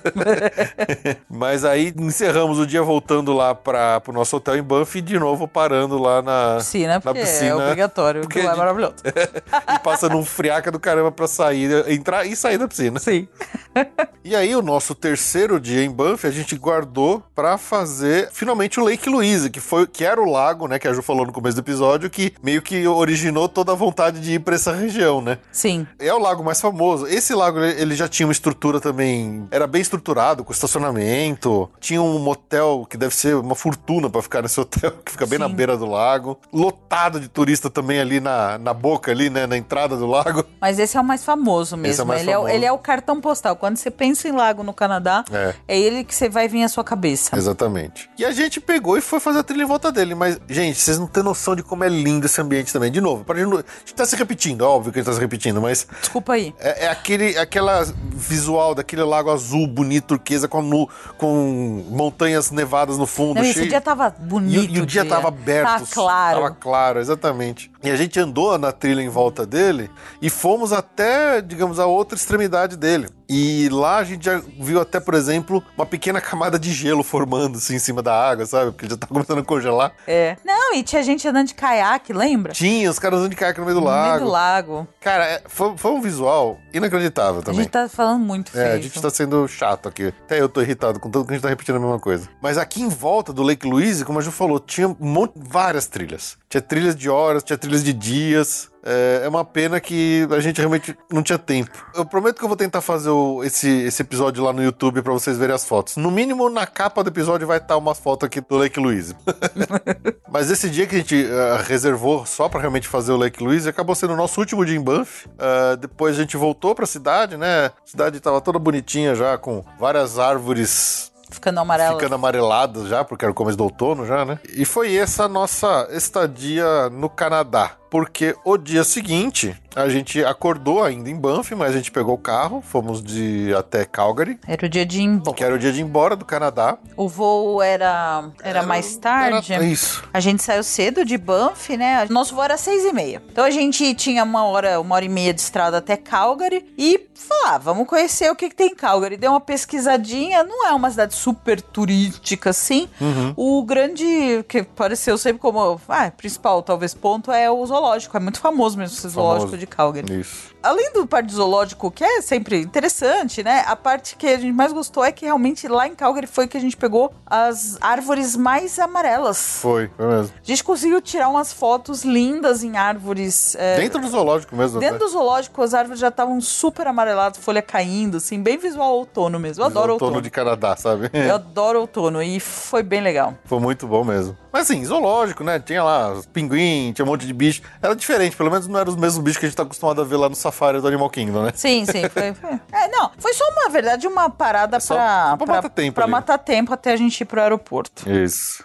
Mas aí encerramos o dia voltando lá para pro nosso hotel em Banff e de novo parando lá na Piscina, porque na piscina, é obrigatório, porque é maravilhoso. *laughs* e passando um friaca do caramba pra sair, entrar e sair da piscina. Sim. *laughs* E aí, o nosso terceiro dia em Banff, a gente guardou pra fazer finalmente o Lake Louise, que foi que era o lago, né, que a Ju falou no começo do episódio, que meio que originou toda a vontade de ir pra essa região, né? Sim. É o lago mais famoso. Esse lago, ele ele já tinha uma estrutura também. Era bem estruturado, com estacionamento. Tinha um motel que deve ser uma fortuna pra ficar nesse *laughs* hotel, que fica bem na Sim. beira do lago. Lotado de turista também ali na, na boca, ali, né? Na entrada do lago. Mas esse é o mais famoso é mesmo. mais ele, é, o- famoso. ele é o cartão postal. Quando você pensa em lago no Canadá, É. é ele que você vai vir à sua cabeça. Exatamente. E a gente pegou e foi fazer a trilha em volta dele. Mas, gente, vocês não têm noção de como é lindo esse ambiente também. De novo, pra gente, a gente tá se repetindo, é óbvio que a gente tá se repetindo, mas Desculpa aí. é, é aquele aquela visual daquele lago azul, bonito, turquesa, com, nu- com montanhas nevadas no fundo. Não, esse cheio- dia tava E, bonito. o- e o dia tava aberto. Tá claro. Tava claro, exatamente. E a gente andou na trilha em volta dele e fomos até, digamos, a outra extremidade dele. E lá a gente já viu até, por exemplo, uma pequena *laughs* camada de gelo formando assim em cima da água, sabe? Porque já tá começando a congelar. É. Não, e tinha gente andando de caiaque, lembra? Tinha os caras andando de caiaque no meio do No meio lago. do lago. Cara, é- foi, foi um visual inacreditável A também. gente tá falando muito feio. É, a gente tá sendo chato aqui. Até eu tô irritado com tanto que a gente tá repetindo a mesma coisa. Mas aqui em volta do Lake Louise, como a Ju falou, tinha um monte, várias trilhas. Tinha trilhas de horas, tinha trilhas de dias. É, é uma pena que a gente realmente não tinha tempo. Eu prometo que eu vou tentar fazer o- esse, esse episódio lá no YouTube pra vocês verem as fotos. No mínimo, na capa do episódio vai estar umas fotos aqui do Lake Louise. *laughs* Mas esse dia que a gente eh, reservou só pra realmente fazer o Lake Louise acabou sendo o nosso último dia em Banff. Ah, depois a gente voltou pra cidade, né? A cidade tava toda bonitinha já, com várias árvores Ficando amarelo. ficando amareladas já, porque era o começo do outono já, né? E foi essa nossa estadia no Canadá. Porque o dia seguinte, a gente acordou ainda em Banff, mas a gente pegou o carro, fomos de até Calgary, Era o dia de ir embora. que era o dia de ir embora do Canadá. O voo era, era mais tarde. Era- isso. A gente saiu cedo de Banff, né? Nosso voo era seis e meia. Então a gente tinha uma hora, uma hora e meia de estrada até Calgary e falou, ah, vamos conhecer o que, que tem em Calgary. Deu uma pesquisadinha, não é uma cidade super turística assim. Uhum. O grande, que pareceu sempre como, ah, principal talvez ponto é o zoológico. É muito famoso mesmo esse zoológico Famoso. de Calgary. Isso. Além do parte zoológico, que é sempre interessante, né? A parte que a gente mais gostou é que realmente lá em Calgary foi que a gente pegou as árvores mais amarelas. Foi, foi mesmo. A gente conseguiu tirar umas fotos lindas em árvores. é, Dentro do zoológico mesmo. dentro até. do zoológico, as árvores já estavam super amareladas, folha caindo, assim, bem visual outono mesmo. Eu adoro outono outono. de Canadá, sabe? Eu *laughs* adoro outono e foi bem legal. Foi muito bom mesmo. Mas assim, zoológico, né? Tinha lá pinguim, tinha um monte de bicho. Era diferente, pelo menos não eram os mesmos bichos que a gente tá acostumado a ver lá no safari do Animal Kingdom, né? Sim, sim. Foi, foi- É, não, foi só, na verdade, uma parada só pra, pra matar tempo pra ali. matar tempo até a gente ir pro aeroporto. Isso.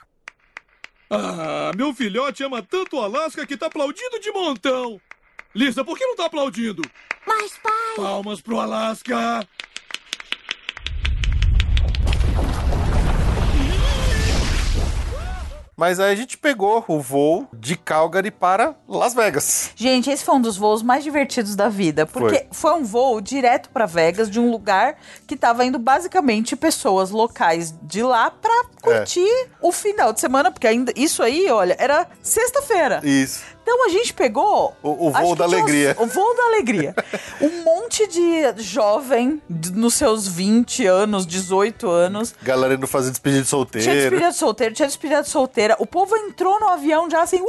Ah, meu filhote ama tanto o Alasca que tá aplaudindo de montão. Lisa, por que não tá aplaudindo? Mas, pai, Palmas pro Alasca. Mas aí a gente pegou o voo de Calgary para Las Vegas. Gente, esse foi um dos voos mais divertidos da vida, porque foi, um voo direto pra Vegas de um lugar que tava indo basicamente pessoas locais de lá pra curtir o final de semana, porque ainda isso aí, olha, era sexta-feira. Isso. Então a gente pegou. O- o voo da tinha uns- alegria. o voo da alegria. *laughs* um monte de jovem nos seus 20 anos, 18 anos. Galera indo fazer despedida de solteiro. Tinha despedida de solteiro, tinha despedida de solteira. O povo entrou no avião já assim. "Uh!"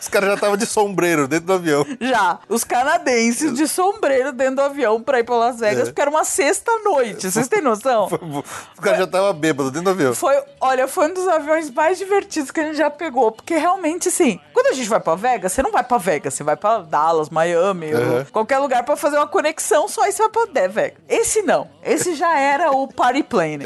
Os caras já estavam de sombreiro dentro do avião. Já, os canadenses de sombreiro dentro do avião pra ir pra Las Vegas, É. porque era uma sexta-noite. Vocês têm noção? *laughs* Os caras já estavam bêbados dentro do avião. Foi, olha, foi um dos aviões mais divertidos que a gente já pegou, porque realmente, assim, quando a gente vai pra Vegas, você não vai pra Vegas, você vai pra Dallas, Miami, Uhum. qualquer lugar pra fazer uma conexão só e você vai pra Vegas. Esse não, esse já era o party plane,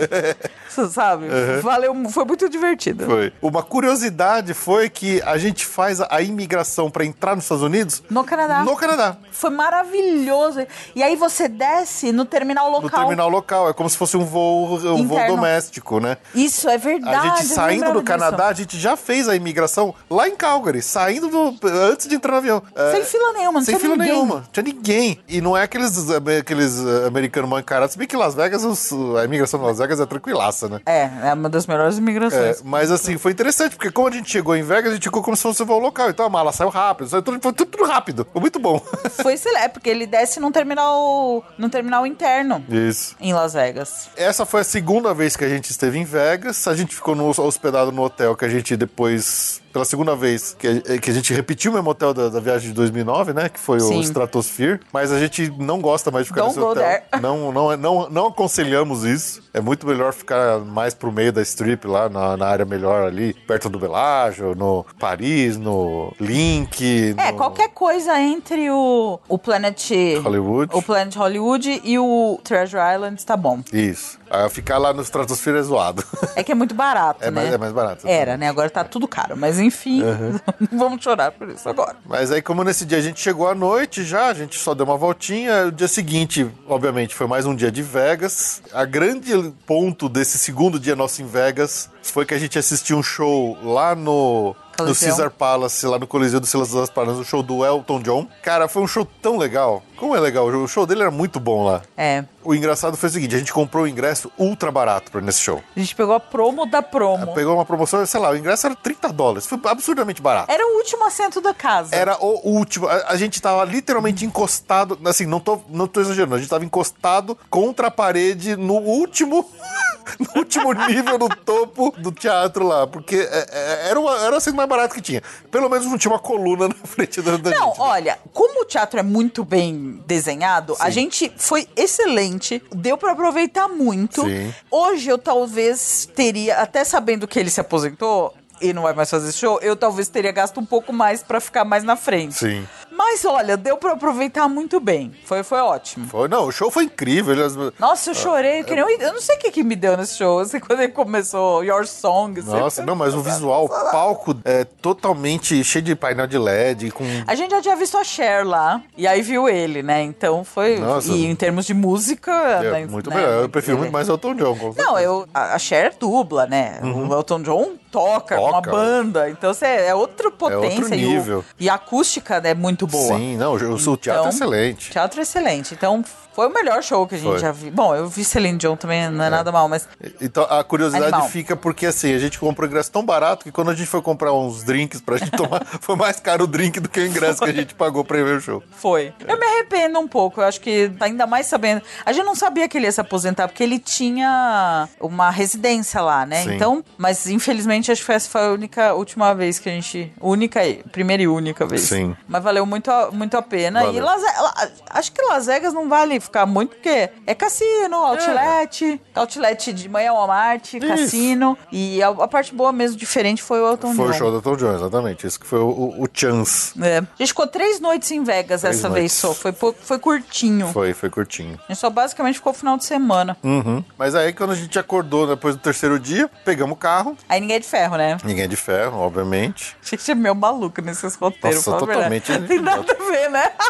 você *laughs* sabe? Valeu, foi muito divertido. Uhum. Foi. Uma curiosidade foi que a gente faz a, a imigração pra entrar nos Estados Unidos No Canadá. no Canadá. Foi maravilhoso. E aí você desce no terminal No local. terminal local. É como se fosse um voo, um voo doméstico, né? Isso é verdade. A gente saindo do disso. Canadá, a gente já fez a imigração lá em Calgary, saindo do. antes de entrar no avião. É, Sem fila nenhuma, não Sem tinha fila ninguém. nenhuma, tinha ninguém. E não é aqueles, aqueles eh, americanos mal encarados. Se bem que Las Vegas, os- a imigração de Las Vegas é tranquilaça, né? É, é uma das melhores É, imigrações. mas assim, foi interessante, porque como a gente chegou em Vegas, a gente chegou como se fosse um voo local. Então a mala saiu rápido, saiu tudo, foi tudo, tudo rápido. Foi muito bom. *laughs* Foi excelente, porque ele desce num terminal, num terminal interno Isso. em Las Vegas. Essa foi a segunda vez que a gente esteve em Vegas. A gente ficou no- hospedado no hotel que a gente depois, pela segunda vez, que, a- que a gente repetiu o mesmo hotel da, da viagem de 2009, né? Que foi Sim. o Stratosphere. Mas a gente não gosta mais de ficar Don't nesse hotel. there. *laughs* Não, não, não, não aconselhamos isso. É muito melhor ficar mais pro meio da strip, lá na, na área melhor ali, perto do Belágio, no Paris, no Link. É, no qualquer coisa entre o, o Planet Hollywood. o Planet Hollywood e o Treasure Island tá bom. Isso. Ah, ficar lá no Stratosphere é zoado. É que é muito barato, *laughs* É né? mais- é mais barato. Era, né? Agora tá tudo caro. Mas enfim, *laughs* não vamos chorar por isso agora. Mas aí, como nesse dia a gente chegou à noite já, a gente só deu uma voltinha. O dia seguinte, obviamente, foi mais um dia de Vegas. A grande ponto desse segundo dia nosso em Vegas foi que a gente assistiu um show lá no. No Coliseu. Caesar Palace, lá no Coliseu do Silas Palace, o show do Elton John. Cara, foi um show tão legal. Como é legal, o show dele era muito bom lá. É. O engraçado foi o seguinte, a gente comprou o ingresso ultra barato pra nesse show. A gente pegou a promo da promo. Pegou uma promoção, sei lá, o ingresso era 30 dólares. Foi absurdamente barato. Era o último assento da casa. Era o último. A, a gente tava literalmente encostado. Assim, não tô, não tô exagerando. A gente tava encostado contra a parede no último. *laughs* no último nível, no topo do teatro lá. Porque é, é, era, uma, era assim mais barato que tinha. Pelo menos não tinha uma coluna na frente da, da Não, gente. olha, como o teatro é muito bem desenhado, a gente foi excelente, deu pra aproveitar muito. Sim. Hoje eu talvez teria, até sabendo que ele se aposentou e não vai mais fazer show, eu talvez teria gasto um pouco mais pra ficar mais na frente. Sim. Mas olha, deu pra aproveitar muito bem. Foi, foi ótimo. Foi, não, o show foi incrível. Nossa, eu chorei, que nem um- eu não sei o que, que me deu nesse show, assim, *laughs* quando ele começou Your Song. assim. Nossa, não, mas o visual, o palco é totalmente cheio de painel de LED, com A gente já tinha visto a Cher lá, e aí viu ele, né? Então foi. Nossa. E em termos de música. é, né, muito né, melhor. Eu prefiro muito mais Elton John. Não, eu, a Cher dubla, né? O Elton John toca, com uma Toca. banda. Então você é outra potência. e o- nível. E, a acústica é muito boa. Sim, não, o, o teatro Então, é excelente. Teatro excelente. Então foi o melhor show que a gente Foi. já viu. Bom, eu vi Celine Dion também, não é, nada mal, mas. Então a curiosidade Animal. fica porque assim, a gente comprou ingresso tão barato que quando a gente foi comprar uns drinks pra gente *laughs* tomar, foi mais caro o drink do que o ingresso que a gente pagou pra ver o show. Foi. Eu me arrependo um pouco. Eu acho que ainda mais sabendo. A gente não sabia que ele ia se aposentar, porque ele tinha uma residência lá, né? Sim. Então, mas infelizmente acho que essa foi a única última vez que a gente. Única primeira e única vez. Sim. Mas valeu muito, a- muito a pena. E Valeu. Las, La- acho que Las Vegas não vale ficar muito, porque é cassino, outlet, outlet de manhã Walmart, cassino. E a, a parte boa mesmo, diferente, foi o Elton Foi John. o show do Elton John, exatamente. Esse que foi o, o, o chance. É. A gente ficou três noites em Vegas Três essa vez noites. só. Foi, foi curtinho. Foi, foi curtinho. A gente só basicamente ficou final de semana. Uhum. Mas aí quando a gente acordou depois do terceiro dia, pegamos o carro. Aí ninguém é de ferro, né? Ninguém é de ferro, obviamente. A *laughs* gente é meio maluco nesses roteiros. Nossa, totalmente Tem *laughs* nada a ver, né? *laughs*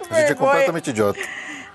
Que A gente é completamente idiota.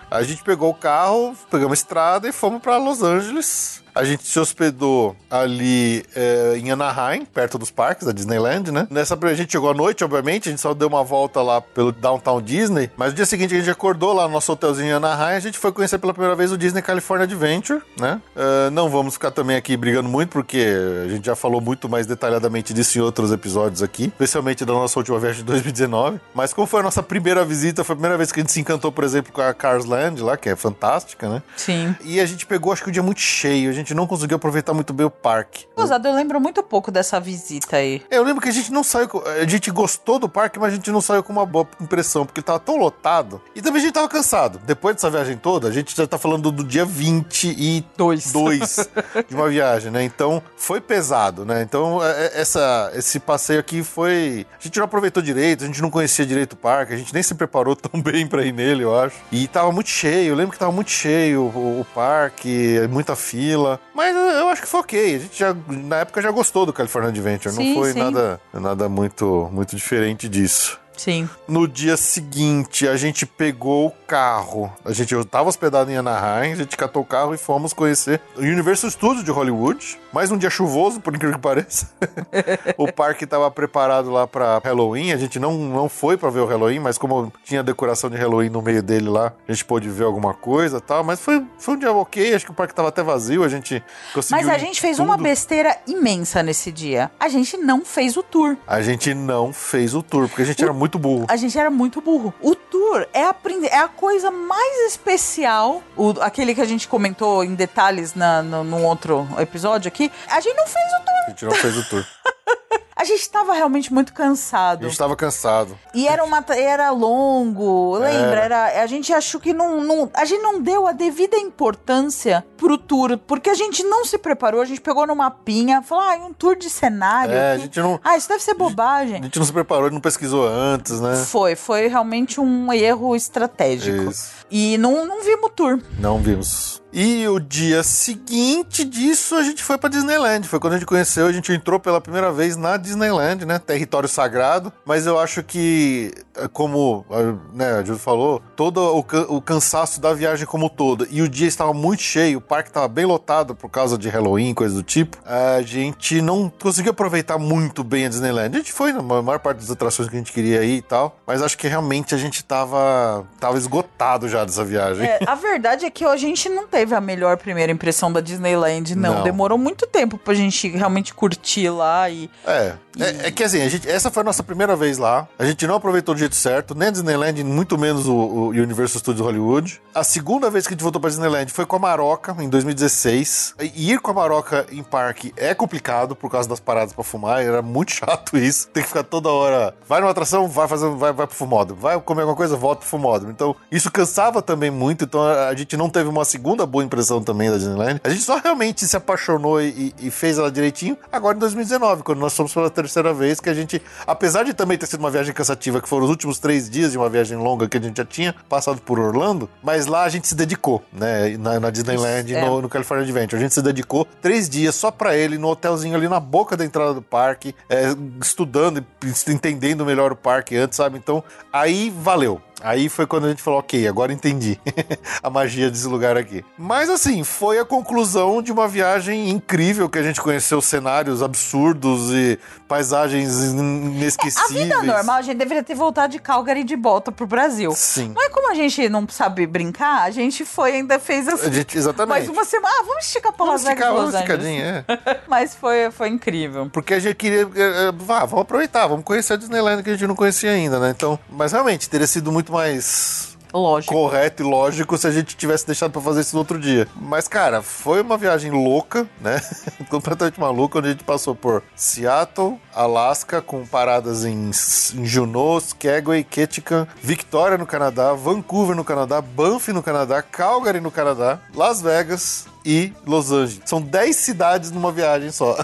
A gente pegou o carro, pegamos a estrada e fomos pra Los Angeles. A gente se hospedou ali é, em Anaheim, perto dos parques da Disneyland, né? Nessa a gente chegou à noite, obviamente, a gente só deu uma volta lá pelo Downtown Disney, mas no dia seguinte a gente acordou lá no nosso hotelzinho em Anaheim, a gente foi conhecer pela primeira vez o Disney California Adventure, né? É, não vamos ficar também aqui brigando muito, porque a gente já falou muito mais detalhadamente disso em outros episódios aqui, especialmente da nossa última viagem de 2019. Mas como foi a nossa primeira visita, foi a primeira vez que a gente se encantou, por exemplo, com a Cars Land lá, que é fantástica, né? Sim. E a gente pegou, acho que o dia muito cheio, a gente não conseguiu aproveitar muito bem o parque. Gozado, eu lembro muito pouco dessa visita aí. É, Eu lembro que a gente não saiu. A gente gostou do parque, mas a gente não saiu com uma boa impressão, porque ele tava tão lotado. E também a gente tava cansado. Depois dessa viagem toda, a gente já tá falando do dia 22 Dois. *laughs* de uma viagem, né? Então foi pesado, né? Então é- é- essa, esse passeio aqui foi. A gente não aproveitou direito, a gente não conhecia direito o parque, a gente nem se preparou *laughs* tão bem pra ir nele, eu acho. E tava muito cheio, eu lembro que tava muito cheio o, o parque, muita fila. Mas eu, eu acho que foi ok. A gente já, na época, já gostou do California Adventure. Sim, não foi sim. nada, nada muito, muito diferente disso. Sim. No dia seguinte, a gente pegou o carro. A gente eu tava hospedado em Anaheim, a gente catou o carro e fomos conhecer o Universal Studios de Hollywood. Mais um dia chuvoso, por incrível que pareça. *laughs* o parque tava preparado lá pra Halloween. A gente não, não foi pra ver o Halloween, mas como tinha decoração de Halloween no meio dele lá, a gente pôde ver alguma coisa e tal. Mas foi, foi um dia ok, acho que o parque tava até vazio, a gente conseguiu. Mas a gente fez tudo. uma besteira imensa nesse dia. A gente não fez o tour. A gente não fez o tour, porque a gente era muito burro. A gente era muito burro. O tour é a, é a coisa mais especial, o, aquele que a gente comentou em detalhes na, no, num outro episódio aqui. A gente não fez o tour. A gente não fez o tour. *laughs* A gente tava realmente muito A cansado. gente tava cansado. E era uma era longo, lembra? É. Era, a gente achou que não, não. A gente não deu a devida importância pro tour, porque a gente não se preparou, a gente pegou no mapinha, falou, ah, um tour de cenário. É, a gente não- Ah, isso deve ser bobagem. A gente não se preparou, não pesquisou antes, né? Foi, foi realmente um erro estratégico. Isso. E não, não vimos o tour. Não vimos. E o dia seguinte disso, a gente foi pra Disneyland. Foi quando a gente conheceu, a gente entrou pela primeira vez na Disneyland, né? Território sagrado. Mas eu acho que, eh, como né, a Júlio falou, todo o, o cansaço da viagem como todo. E o dia estava muito cheio, o parque estava bem lotado por causa de Halloween, coisa do tipo. A gente não conseguiu aproveitar muito bem a Disneyland. A gente foi na ma- maior parte das atrações que a gente queria ir e tal. Mas acho que realmente a gente tava, tava esgotado já dessa viagem. É, a verdade é que a gente não teve a melhor primeira impressão da Disneyland, não. Não. Demorou muito tempo pra gente realmente curtir lá e. É, é, é que assim, a gente, essa foi a nossa primeira vez lá. A gente não aproveitou do jeito certo, nem a Disneyland, muito menos o, o Universal Studios Hollywood. A segunda vez que a gente voltou pra Disneyland foi com a Maroca, em 2016. E ir com a Maroca em parque é complicado por causa das paradas pra fumar, era muito *laughs* chato isso. Tem que ficar toda hora. Vai numa atração, vai fazer, vai, vai pro fumódromo. Vai comer alguma coisa, volta pro fumódromo. Então, isso cansava também muito, então a, a gente não teve uma segunda boa impressão também da Disneyland. A gente só realmente se apaixonou e, e fez ela direitinho agora em 2019, quando nós fomos pela terceira vez, que a gente, apesar de também ter sido uma viagem cansativa, que foram os últimos três dias de uma viagem longa que a gente já tinha passado por Orlando, mas lá a gente se dedicou, né, na, na Disneyland, é. no, no California Adventure. A gente se dedicou três dias só pra ele, no hotelzinho ali na boca da entrada do parque, é, estudando e entendendo melhor o parque antes, sabe? Então, aí valeu. Aí foi quando a gente falou, ok, agora entendi *laughs* a magia desse lugar aqui. Mas assim, foi a conclusão de uma viagem incrível que a gente conheceu cenários absurdos e paisagens A inesquecíveis. vida normal, a gente deveria ter voltado de Calgary de volta pro Brasil. Sim. Mas como a gente não sabe brincar, a gente foi ainda fez assim. A gente- exatamente. Mais uma semana. Ah, vamos esticar pra Vamos Las Vegas. ficar, Los vamos Angeles. ficadinha, é. *laughs* Mas foi, foi incrível. Porque a gente queria. eh, eh, Vá, vamos aproveitar, vamos conhecer a Disneyland que a gente não conhecia ainda, né? Então. Mas realmente, teria sido muito mais Lógico. correto e lógico se a gente tivesse deixado pra fazer isso no outro dia. Mas, cara, foi uma viagem louca, né? *laughs* Completamente maluca, onde a gente passou por Seattle, Alaska, com paradas em, em Juneau, Skagway, Ketchikan, Victoria no Canadá, Vancouver no Canadá, Banff no Canadá, Calgary no Canadá, Las Vegas e Los Angeles. São 10 cidades numa viagem só.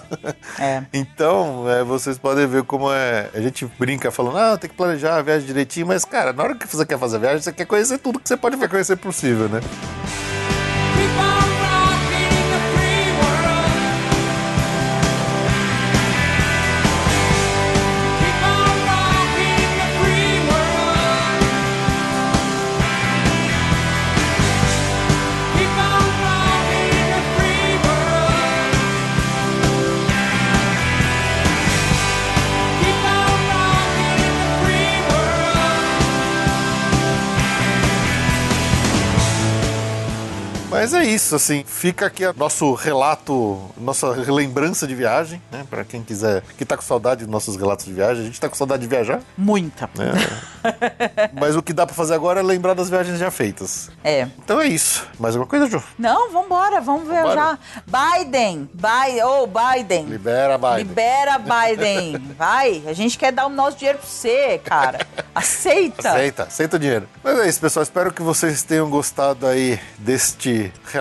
É. *laughs* Então, é, vocês podem ver como é. A gente brinca falando, ah, tem que planejar a viagem direitinho, mas, cara, na hora que você quer fazer a viagem, você quer conhecer tudo que você pode conhecer possível, né? Isso, assim, fica aqui o nosso relato, nossa lembrança de viagem, né? Pra quem quiser, que tá com saudade dos nossos relatos de viagem. A gente tá com saudade de viajar, Muita. É. *laughs* mas o que dá pra fazer agora é lembrar das viagens já feitas. É. Então é isso. Mais alguma coisa, Ju? Não, vambora, vamos viajar. Biden, Biden, ô Biden. Libera, Biden. Libera Biden. *laughs* Vai, a gente quer dar o nosso dinheiro pra você, cara. Aceita. Aceita, aceita o dinheiro. Mas é isso, pessoal. Espero que vocês tenham gostado aí deste relato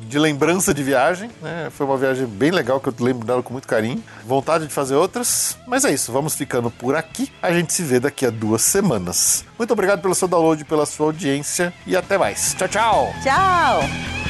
de lembrança de viagem. né? Foi uma viagem bem legal que eu lembro dela com muito carinho. Vontade de fazer outras. Mas é isso, vamos ficando por aqui. A gente se vê daqui a duas semanas. Muito obrigado pelo seu download, pela sua audiência e até mais. Tchau, tchau! Tchau.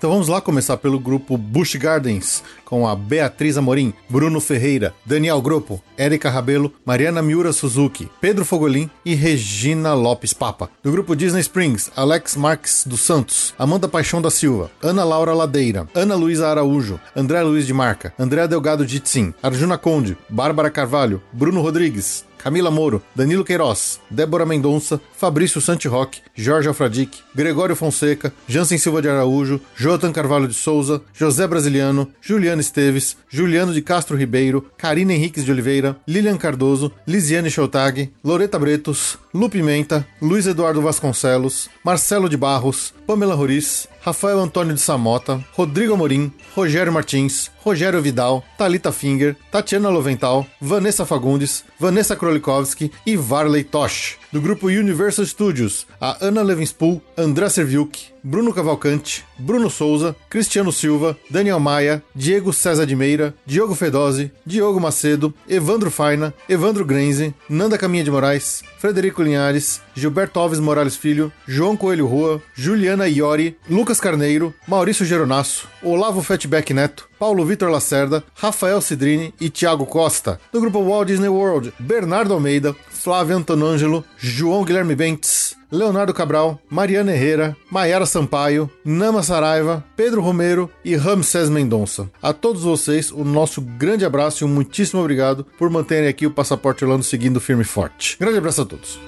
Então vamos lá começar pelo grupo Bush Gardens, com a Beatriz Amorim, Bruno Ferreira, Daniel Grupo, Érica Rabelo, Mariana Miura Suzuki, Pedro Fogolin e Regina Lopes Papa. Do grupo Disney Springs, Alex Marques dos Santos, Amanda Paixão da Silva, Ana Laura Ladeira, Ana Luísa Araújo, André Luiz de Marca, André Delgado Ditsin, Arjuna Conde, Bárbara Carvalho, Bruno Rodrigues, Camila Moro, Danilo Queiroz, Débora Mendonça, Fabrício Santiroque, Jorge Alfradique, Gregório Fonseca, Jansen Silva de Araújo, Jotan Carvalho de Souza, José Brasiliano, Juliano Esteves, Juliano de Castro Ribeiro, Karina Henriques de Oliveira, Lilian Cardoso, Lisiane Choutag, Loreta Bretos, Lu Pimenta, Luiz Eduardo Vasconcelos, Marcelo de Barros, Pamela Roriz, Rafael Antônio de Samota, Rodrigo Amorim, Rogério Martins, Rogério Vidal, Talita Finger, Tatiana Lovental, Vanessa Fagundes, Vanessa Krolikowski e Varley Tosh. Do grupo Universal Studios, a Ana Levenspool, André Serviuk, Bruno Cavalcante, Bruno Souza, Cristiano Silva, Daniel Maia, Diego César de Meira, Diogo Fedose, Diogo Macedo, Evandro Faina, Evandro Grenze, Nanda Caminha de Moraes, Frederico Linhares, Gilberto Alves Morales Filho, João Coelho Rua, Juliana Iori, Lucas Carneiro, Maurício Geronasso, Olavo Fatback Neto, Paulo Vitor Lacerda, Rafael Cidrini e Thiago Costa. Do grupo Walt Disney World, Bernardo Almeida, Flávio Antonângelo, João Guilherme Bentes, Leonardo Cabral, Mariana Herrera, Maiara Sampaio, Nama Saraiva, Pedro Romero e Ramsés Mendonça. A todos vocês, o nosso grande abraço e um muitíssimo obrigado por manterem aqui o Passaporte Orlando seguindo firme e forte. Grande abraço a todos.